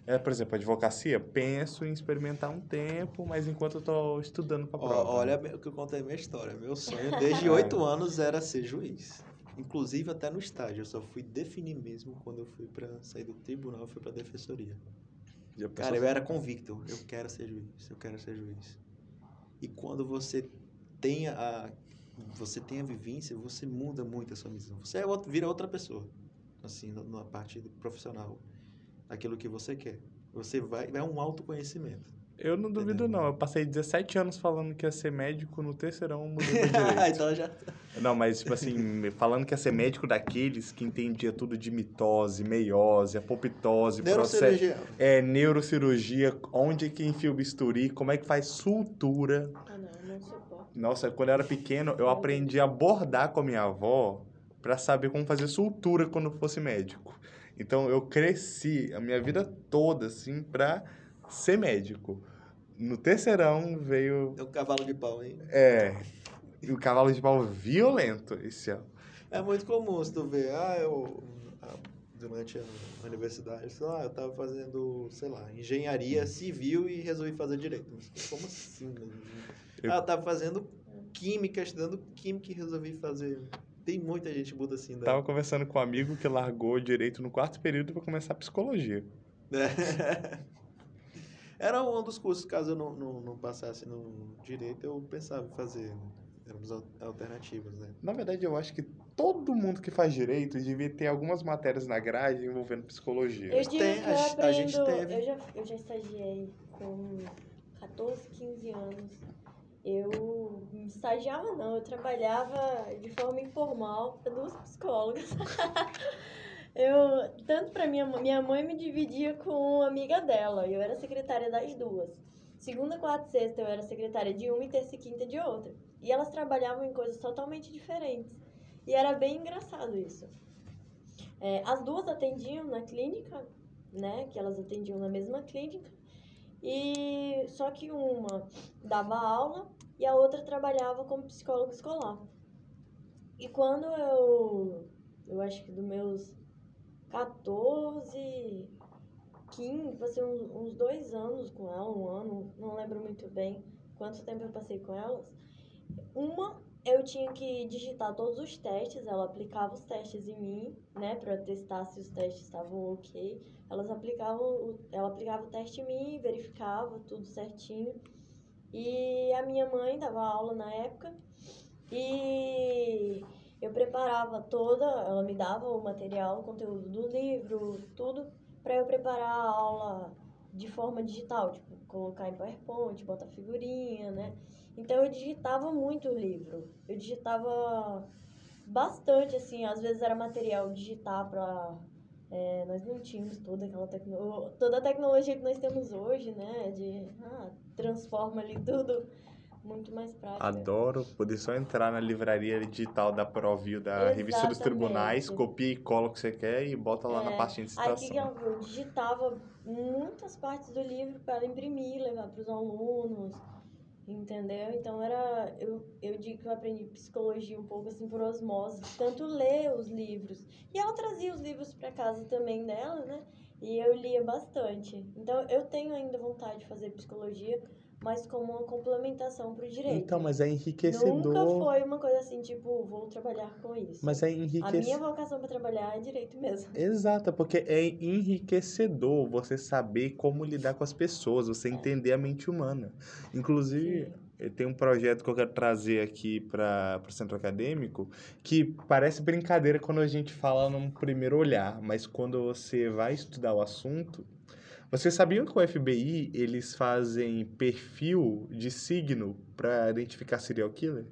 É, por exemplo, advocacia, penso em experimentar um tempo, mas enquanto eu estou estudando para a prova. olha o que eu contei a minha história. Meu sonho desde oito anos era ser juiz. Inclusive até no estágio. Eu só fui definir mesmo quando eu fui para sair do tribunal, eu fui para defensoria. Cara, eu era convicto. Eu quero ser juiz. Eu quero ser juiz. E quando você tem a você tem a vivência, você muda muito a sua visão. Você é outro, vira outra pessoa. Assim, na- na parte profissional, aquilo que você quer. Você vai, é um autoconhecimento. Eu não duvido, não. Eu passei 17 anos falando que ia ser médico no terceirão, mudei pra então já Não, mas, tipo assim, falando que ia ser médico daqueles que entendia tudo de mitose, meiose, apoptose, processo, Neurocirurgião. é, neurocirurgia, onde que enfia o bisturi, como é que faz sutura. Ah, não, não suporto. Nossa, quando eu era pequeno, eu aprendi a bordar com a minha avó pra saber como fazer sutura quando fosse médico. Então, eu cresci a minha vida toda, assim, pra ser médico. No terceirão veio É um cavalo de pau, hein? é. E o cavalo de pau violento esse ano. É muito comum se tu ver, ah, eu ah, durante a universidade, sei lá, eu tava fazendo, sei lá, engenharia civil e resolvi fazer direito. Mas Como assim? meu? Eu- Ah, eu tava fazendo química, estudando química e resolvi fazer. Tem muita gente muda assim, né? Tava conversando com um amigo que largou direito no quarto período pra começar psicologia. É. Era um dos cursos, caso eu não, não, não passasse no direito, eu pensava em fazer. Éramos al- alternativas, né? Na verdade, eu acho que todo mundo que faz direito devia ter algumas matérias na grade envolvendo psicologia. Eu digo tem- que a eu gente- a gente aprendo. teve. Eu já, eu já estagiei com 14, 15 anos. eu estagiava não, eu trabalhava de forma informal para duas psicólogas. eu, tanto para minha minha mãe me dividia com uma amiga dela, eu era secretária das duas. Segunda, quarta e sexta eu era secretária de uma e terça e quinta de outra. E elas trabalhavam em coisas totalmente diferentes. E era bem engraçado isso. É, as duas atendiam na clínica, né? Que elas atendiam na mesma clínica. E só que uma dava aula e a outra trabalhava como psicóloga escolar. E quando eu, eu acho que dos meus 14, 15, passei uns, uns dois anos com ela, um ano, não lembro muito bem quanto tempo eu passei com elas. Uma eu tinha que digitar todos os testes, ela aplicava os testes em mim, né, para testar se os testes estavam ok. Elas aplicavam, ela aplicava o teste em mim, verificava tudo certinho. E a minha mãe dava aula na época e eu preparava toda, ela me dava o material, o conteúdo do livro, tudo para eu preparar a aula de forma digital, tipo, colocar em PowerPoint, botar figurinha, né? Então eu digitava muito o livro. Eu digitava bastante, assim, às vezes era material digitar para é, nós não tínhamos toda aquela tecno... toda a tecnologia que nós temos hoje, né? De ah, transforma ali tudo muito mais prático. Adoro poder só entrar na livraria digital da Provil, da Exatamente. Revista dos Tribunais, copia e cola o que você quer e bota lá é. na pastinha de citação. Aí que eu digitava muitas partes do livro para imprimir, levar para os alunos. Entendeu? Então era. Eu, eu digo que eu aprendi psicologia um pouco assim por osmose, tanto ler os livros. E ela trazia os livros para casa também dela, né? E eu lia bastante. Então eu tenho ainda vontade de fazer psicologia, mas como uma complementação para o direito. Então, mas é enriquecedor. Nunca foi uma coisa assim, tipo, vou trabalhar com isso. Mas é enriquecedor. A minha vocação para trabalhar é direito mesmo. Exato, porque é enriquecedor você saber como lidar com as pessoas, você é. entender a mente humana. Inclusive, Sim. tem um projeto que eu quero trazer aqui para o centro acadêmico que parece brincadeira quando a gente fala num primeiro olhar, mas quando você vai estudar o assunto vocês sabiam que o FBI eles fazem perfil de signo para identificar serial killer?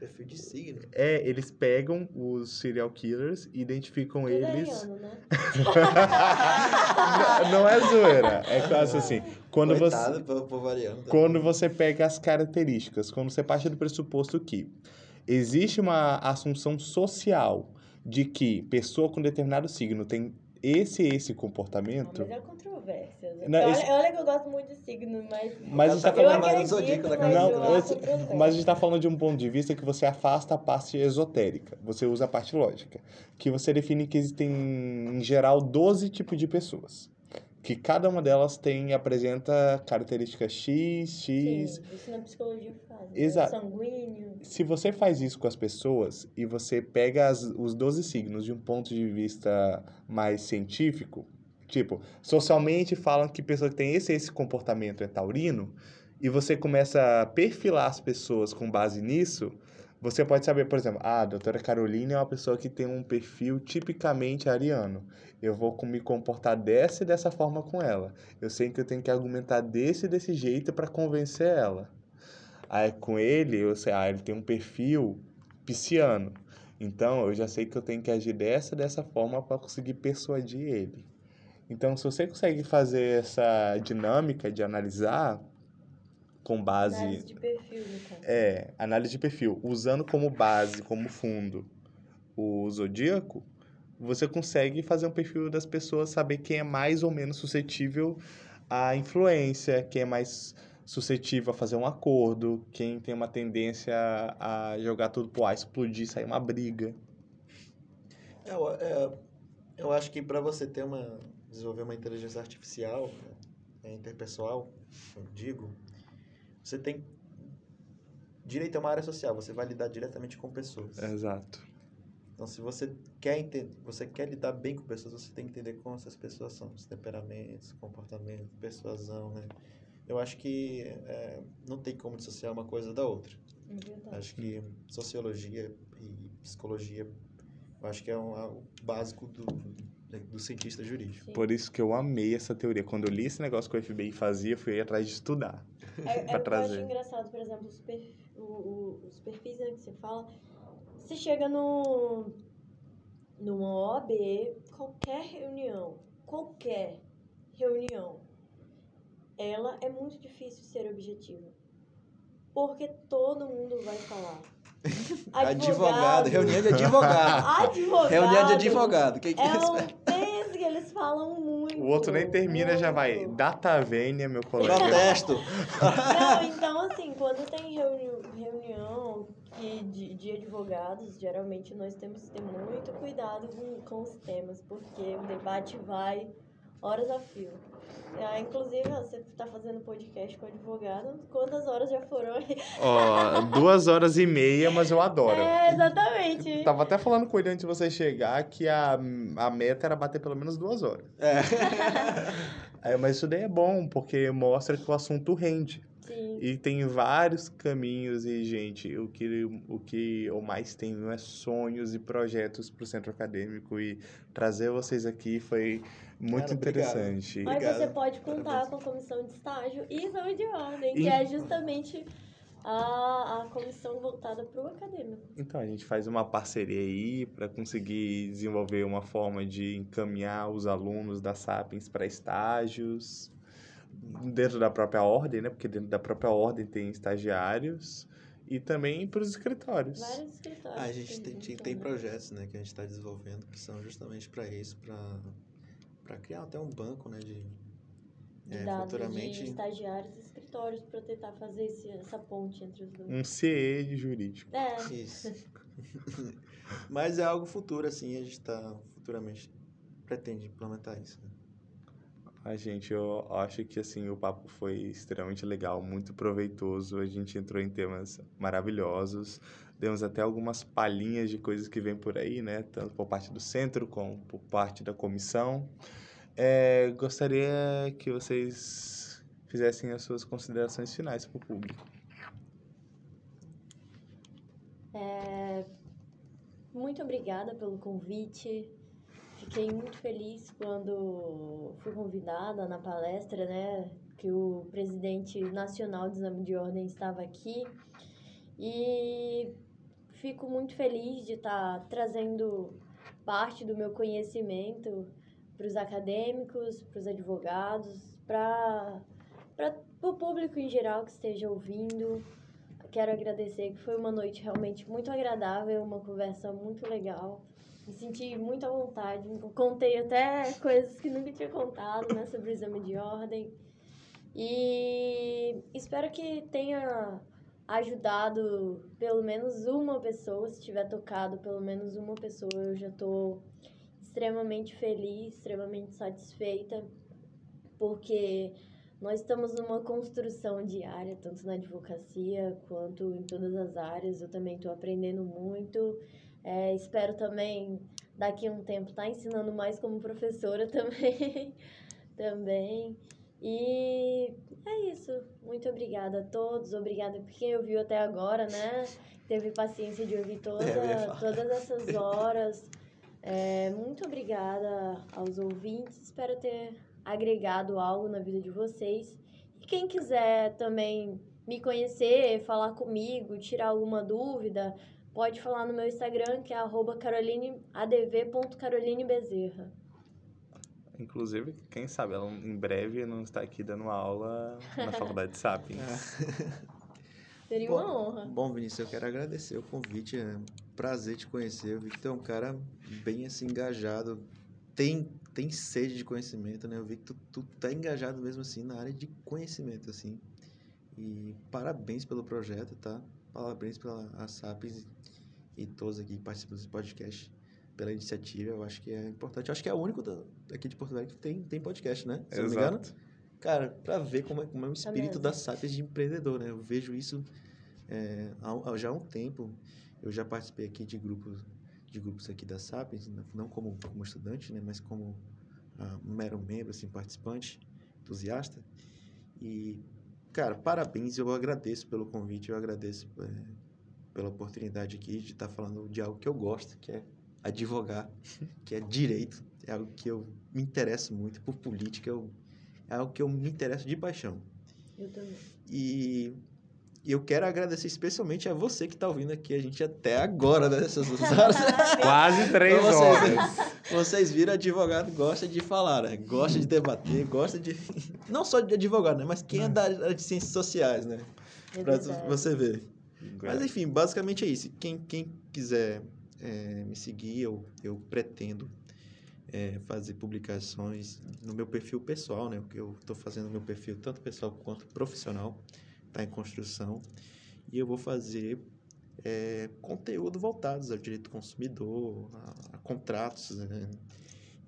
Perfil de signo? É, eles pegam os serial killers e identificam Tudo eles. É né? não, não, é zoeira. É quase assim. Quando Coitado, você, por, variando, tá quando você pega as características, quando você parte do pressuposto que existe uma assunção social de que pessoa com determinado signo tem esse esse comportamento. Mas é controvérsia. Não, olha, esse... olha, que eu gosto muito de signo, mas. Mas a gente tá falando mais do zodíaco da Não, esse... mas a gente está falando de um ponto de vista que você afasta a parte esotérica, você usa a parte lógica. Que você define que existem, em geral, 12 tipos de pessoas que cada uma delas tem apresenta características X, X. Sim, isso na psicologia faz. Né? Exato. Sanguíneo. Se você faz isso com as pessoas e você pega as, os 12 signos de um ponto de vista mais científico, tipo, socialmente falam que pessoa que tem esse esse comportamento é taurino, e você começa a perfilar as pessoas com base nisso, você pode saber, por exemplo, ah, a doutora Carolina é uma pessoa que tem um perfil tipicamente ariano. Eu vou me comportar dessa e dessa forma com ela. Eu sei que eu tenho que argumentar desse e desse jeito para convencer ela. Aí com ele, eu sei, ah, ele tem um perfil pisciano. Então eu já sei que eu tenho que agir dessa dessa forma para conseguir persuadir ele. Então, se você consegue fazer essa dinâmica de analisar, com base. Análise de perfil, então. É, análise de perfil. Usando como base, como fundo, o zodíaco, você consegue fazer um perfil das pessoas, saber quem é mais ou menos suscetível à influência, quem é mais suscetível a fazer um acordo, quem tem uma tendência a jogar tudo pro ar, explodir, sair uma briga. É, é, eu acho que para você ter uma desenvolver uma inteligência artificial né, interpessoal, eu digo, você tem direito a uma área social, você vai lidar diretamente com pessoas. Exato. Então, se você quer entender, você quer lidar bem com pessoas, você tem que entender como essas pessoas são, os temperamentos, comportamento, persuasão, né? Eu acho que é, não tem como dissociar uma coisa da outra. É acho que sociologia e psicologia, eu acho que é um, é o básico do, do cientista jurídico. Sim. Por isso que eu amei essa teoria. Quando eu li esse negócio que o FBI fazia, eu fui atrás de estudar. É, é pra o que eu acho trazer. engraçado, por exemplo, os, per, o, o- os perfis né, que você fala. Você chega no, numa OAB, qualquer reunião, qualquer reunião, ela é muito difícil ser objetiva. Porque todo mundo vai falar. Advogado, reunião de advogado. Advogado. reunião de advogado. Quem que É é um texto que eles falam muito. O outro nem termina, já vai. muito. Data vênia, meu colega. Protesto. Não, então assim, quando tem reuni- reunião que de, de advogados, geralmente nós temos que ter muito cuidado com, com os temas, porque o debate vai horas a fio. Ah, inclusive, você está fazendo podcast com advogado, quantas horas já foram aí? Ó, duas horas e meia, mas eu adoro. É, exatamente. Tava até falando com ele antes de você chegar que a, a meta era bater pelo menos duas horas. É. É, mas isso daí é bom, porque mostra que o assunto rende. Sim. E tem vários caminhos e, gente, o que, o que eu mais tenho é sonhos e projetos para o centro acadêmico e trazer vocês aqui foi muito Cara, obrigado. interessante. Aí Obrigado. você pode contar Parabéns. com a comissão de estágio e exame de ordem, E- que é justamente a, a comissão voltada para o acadêmico. Então, a gente faz uma parceria aí para conseguir desenvolver uma forma de encaminhar os alunos da Sapiens para estágios dentro da própria ordem, né? Porque dentro da própria ordem tem estagiários e também para os escritórios. Vários escritórios. Ah, a gente tem, tem, tem, tem projetos né, que a gente está desenvolvendo que são justamente para isso, para criar até um banco né, de, de é, dados futuramente. de estagiários e escritórios para tentar fazer esse, essa ponte entre os dois. Um CE de jurídico. É, Isso. Mas é algo futuro, assim, a gente está futuramente pretende implementar isso. né? A gente, eu acho que assim o papo foi extremamente legal, muito proveitoso. A gente entrou em temas maravilhosos, demos até algumas palhinhas de coisas que vem por aí, né? Tanto por parte do centro como por parte da comissão. É, gostaria que vocês fizessem as suas considerações finais para o público. muito obrigada pelo convite. Fiquei muito feliz quando fui convidada na palestra, né? Que o presidente nacional do exame de ordem estava aqui. E fico muito feliz de estar trazendo parte do meu conhecimento para os acadêmicos, para os advogados, para o público em geral que esteja ouvindo. Quero agradecer que foi uma noite realmente muito agradável, uma conversa muito legal. Me senti muito à vontade. Contei até coisas que nunca tinha contado, né, sobre o exame de ordem. E espero que tenha ajudado pelo menos uma pessoa, se tiver tocado pelo menos uma pessoa, eu já estou extremamente feliz, extremamente satisfeita, porque nós estamos numa construção diária, tanto na advocacia quanto em todas as áreas. Eu também estou aprendendo muito. É, espero também, daqui a um tempo, estar tá ensinando mais como professora também. também. E é isso. Muito obrigada a todos. Obrigada por quem ouviu até agora, né? Teve paciência de ouvir toda, É, todas essas horas. É, muito obrigada aos ouvintes. Espero ter agregado algo na vida de vocês. E quem quiser também me conhecer, falar comigo, tirar alguma dúvida, pode falar no meu Instagram, que é carolineadv.carolinebezerra. Inclusive, quem sabe, ela em breve não está aqui dando aula na Faculdade de Sapiens. Seria Bom, uma honra. Bom, Vinícius, eu quero agradecer o convite. É um prazer te conhecer. Eu vi que tu é um cara bem assim, engajado. Tem, tem sede de conhecimento, né? Eu vi que tu, tu tá engajado mesmo assim na área de conhecimento, assim. E parabéns pelo projeto, tá? Parabéns pela a Sapiens e todos aqui que participam desse podcast, pela iniciativa. Eu acho que é importante. Eu acho que é o único da, aqui de Porto Alegre que tem, tem podcast, né? Se eu não me engano. Exato. Cara, pra ver como é, como é o espírito da Sapiens de empreendedor, né? Eu vejo isso é, há, já há um tempo. Eu já participei aqui de grupos, de grupos aqui da Sapiens, não- não como, como estudante, né? Mas como ah, mero membro, assim, participante, entusiasta. E, cara, parabéns. Eu agradeço pelo convite, eu agradeço é, pela oportunidade aqui de estar falando de algo que eu gosto, que é advogar, que é direito. é algo que eu me interesso muito. Por política, eu, é algo que eu me interesso de paixão. Eu também. E e eu quero agradecer especialmente a você que está ouvindo aqui a gente até agora, né? Essas duas horas. Quase três Então vocês- horas. Vocês viram, advogado gosta de falar, né? Gosta de debater, gosta de. Não só de advogado, né? Mas quem é da área de ciências sociais, né? É verdade. você ver. Mas enfim, basicamente é isso. Quem, quem quiser é, me seguir, eu, eu pretendo é, fazer publicações no meu perfil pessoal, né? Porque eu estou fazendo meu perfil tanto pessoal quanto profissional, está em construção. E eu vou fazer é, conteúdo voltados ao direito do consumidor, a, a contratos, né?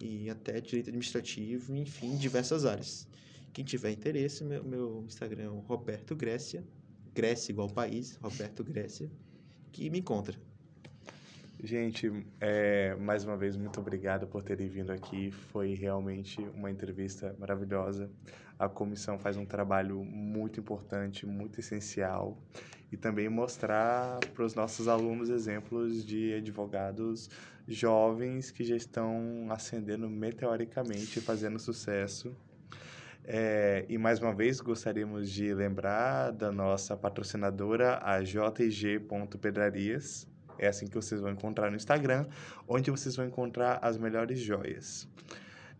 E até direito administrativo, enfim, diversas áreas. Quem tiver interesse, meu, meu Instagram é Roberto Grécia, Grécia igual país, Roberto Grécia, que me encontra. Gente, é, mais uma vez, muito obrigado por terem vindo aqui. Foi realmente uma entrevista maravilhosa. A comissão faz um trabalho muito importante, muito essencial. E também mostrar para os nossos alunos exemplos de advogados jovens que já estão ascendendo meteoricamente fazendo sucesso. É, e mais uma vez gostaríamos de lembrar da nossa patrocinadora, a jg.pedrarias. É assim que vocês vão encontrar no Instagram, onde vocês vão encontrar as melhores joias.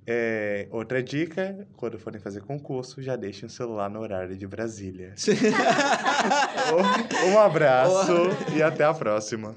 É, outra dica, quando forem fazer concurso, já deixem o celular no horário de Brasília. um abraço e até a próxima.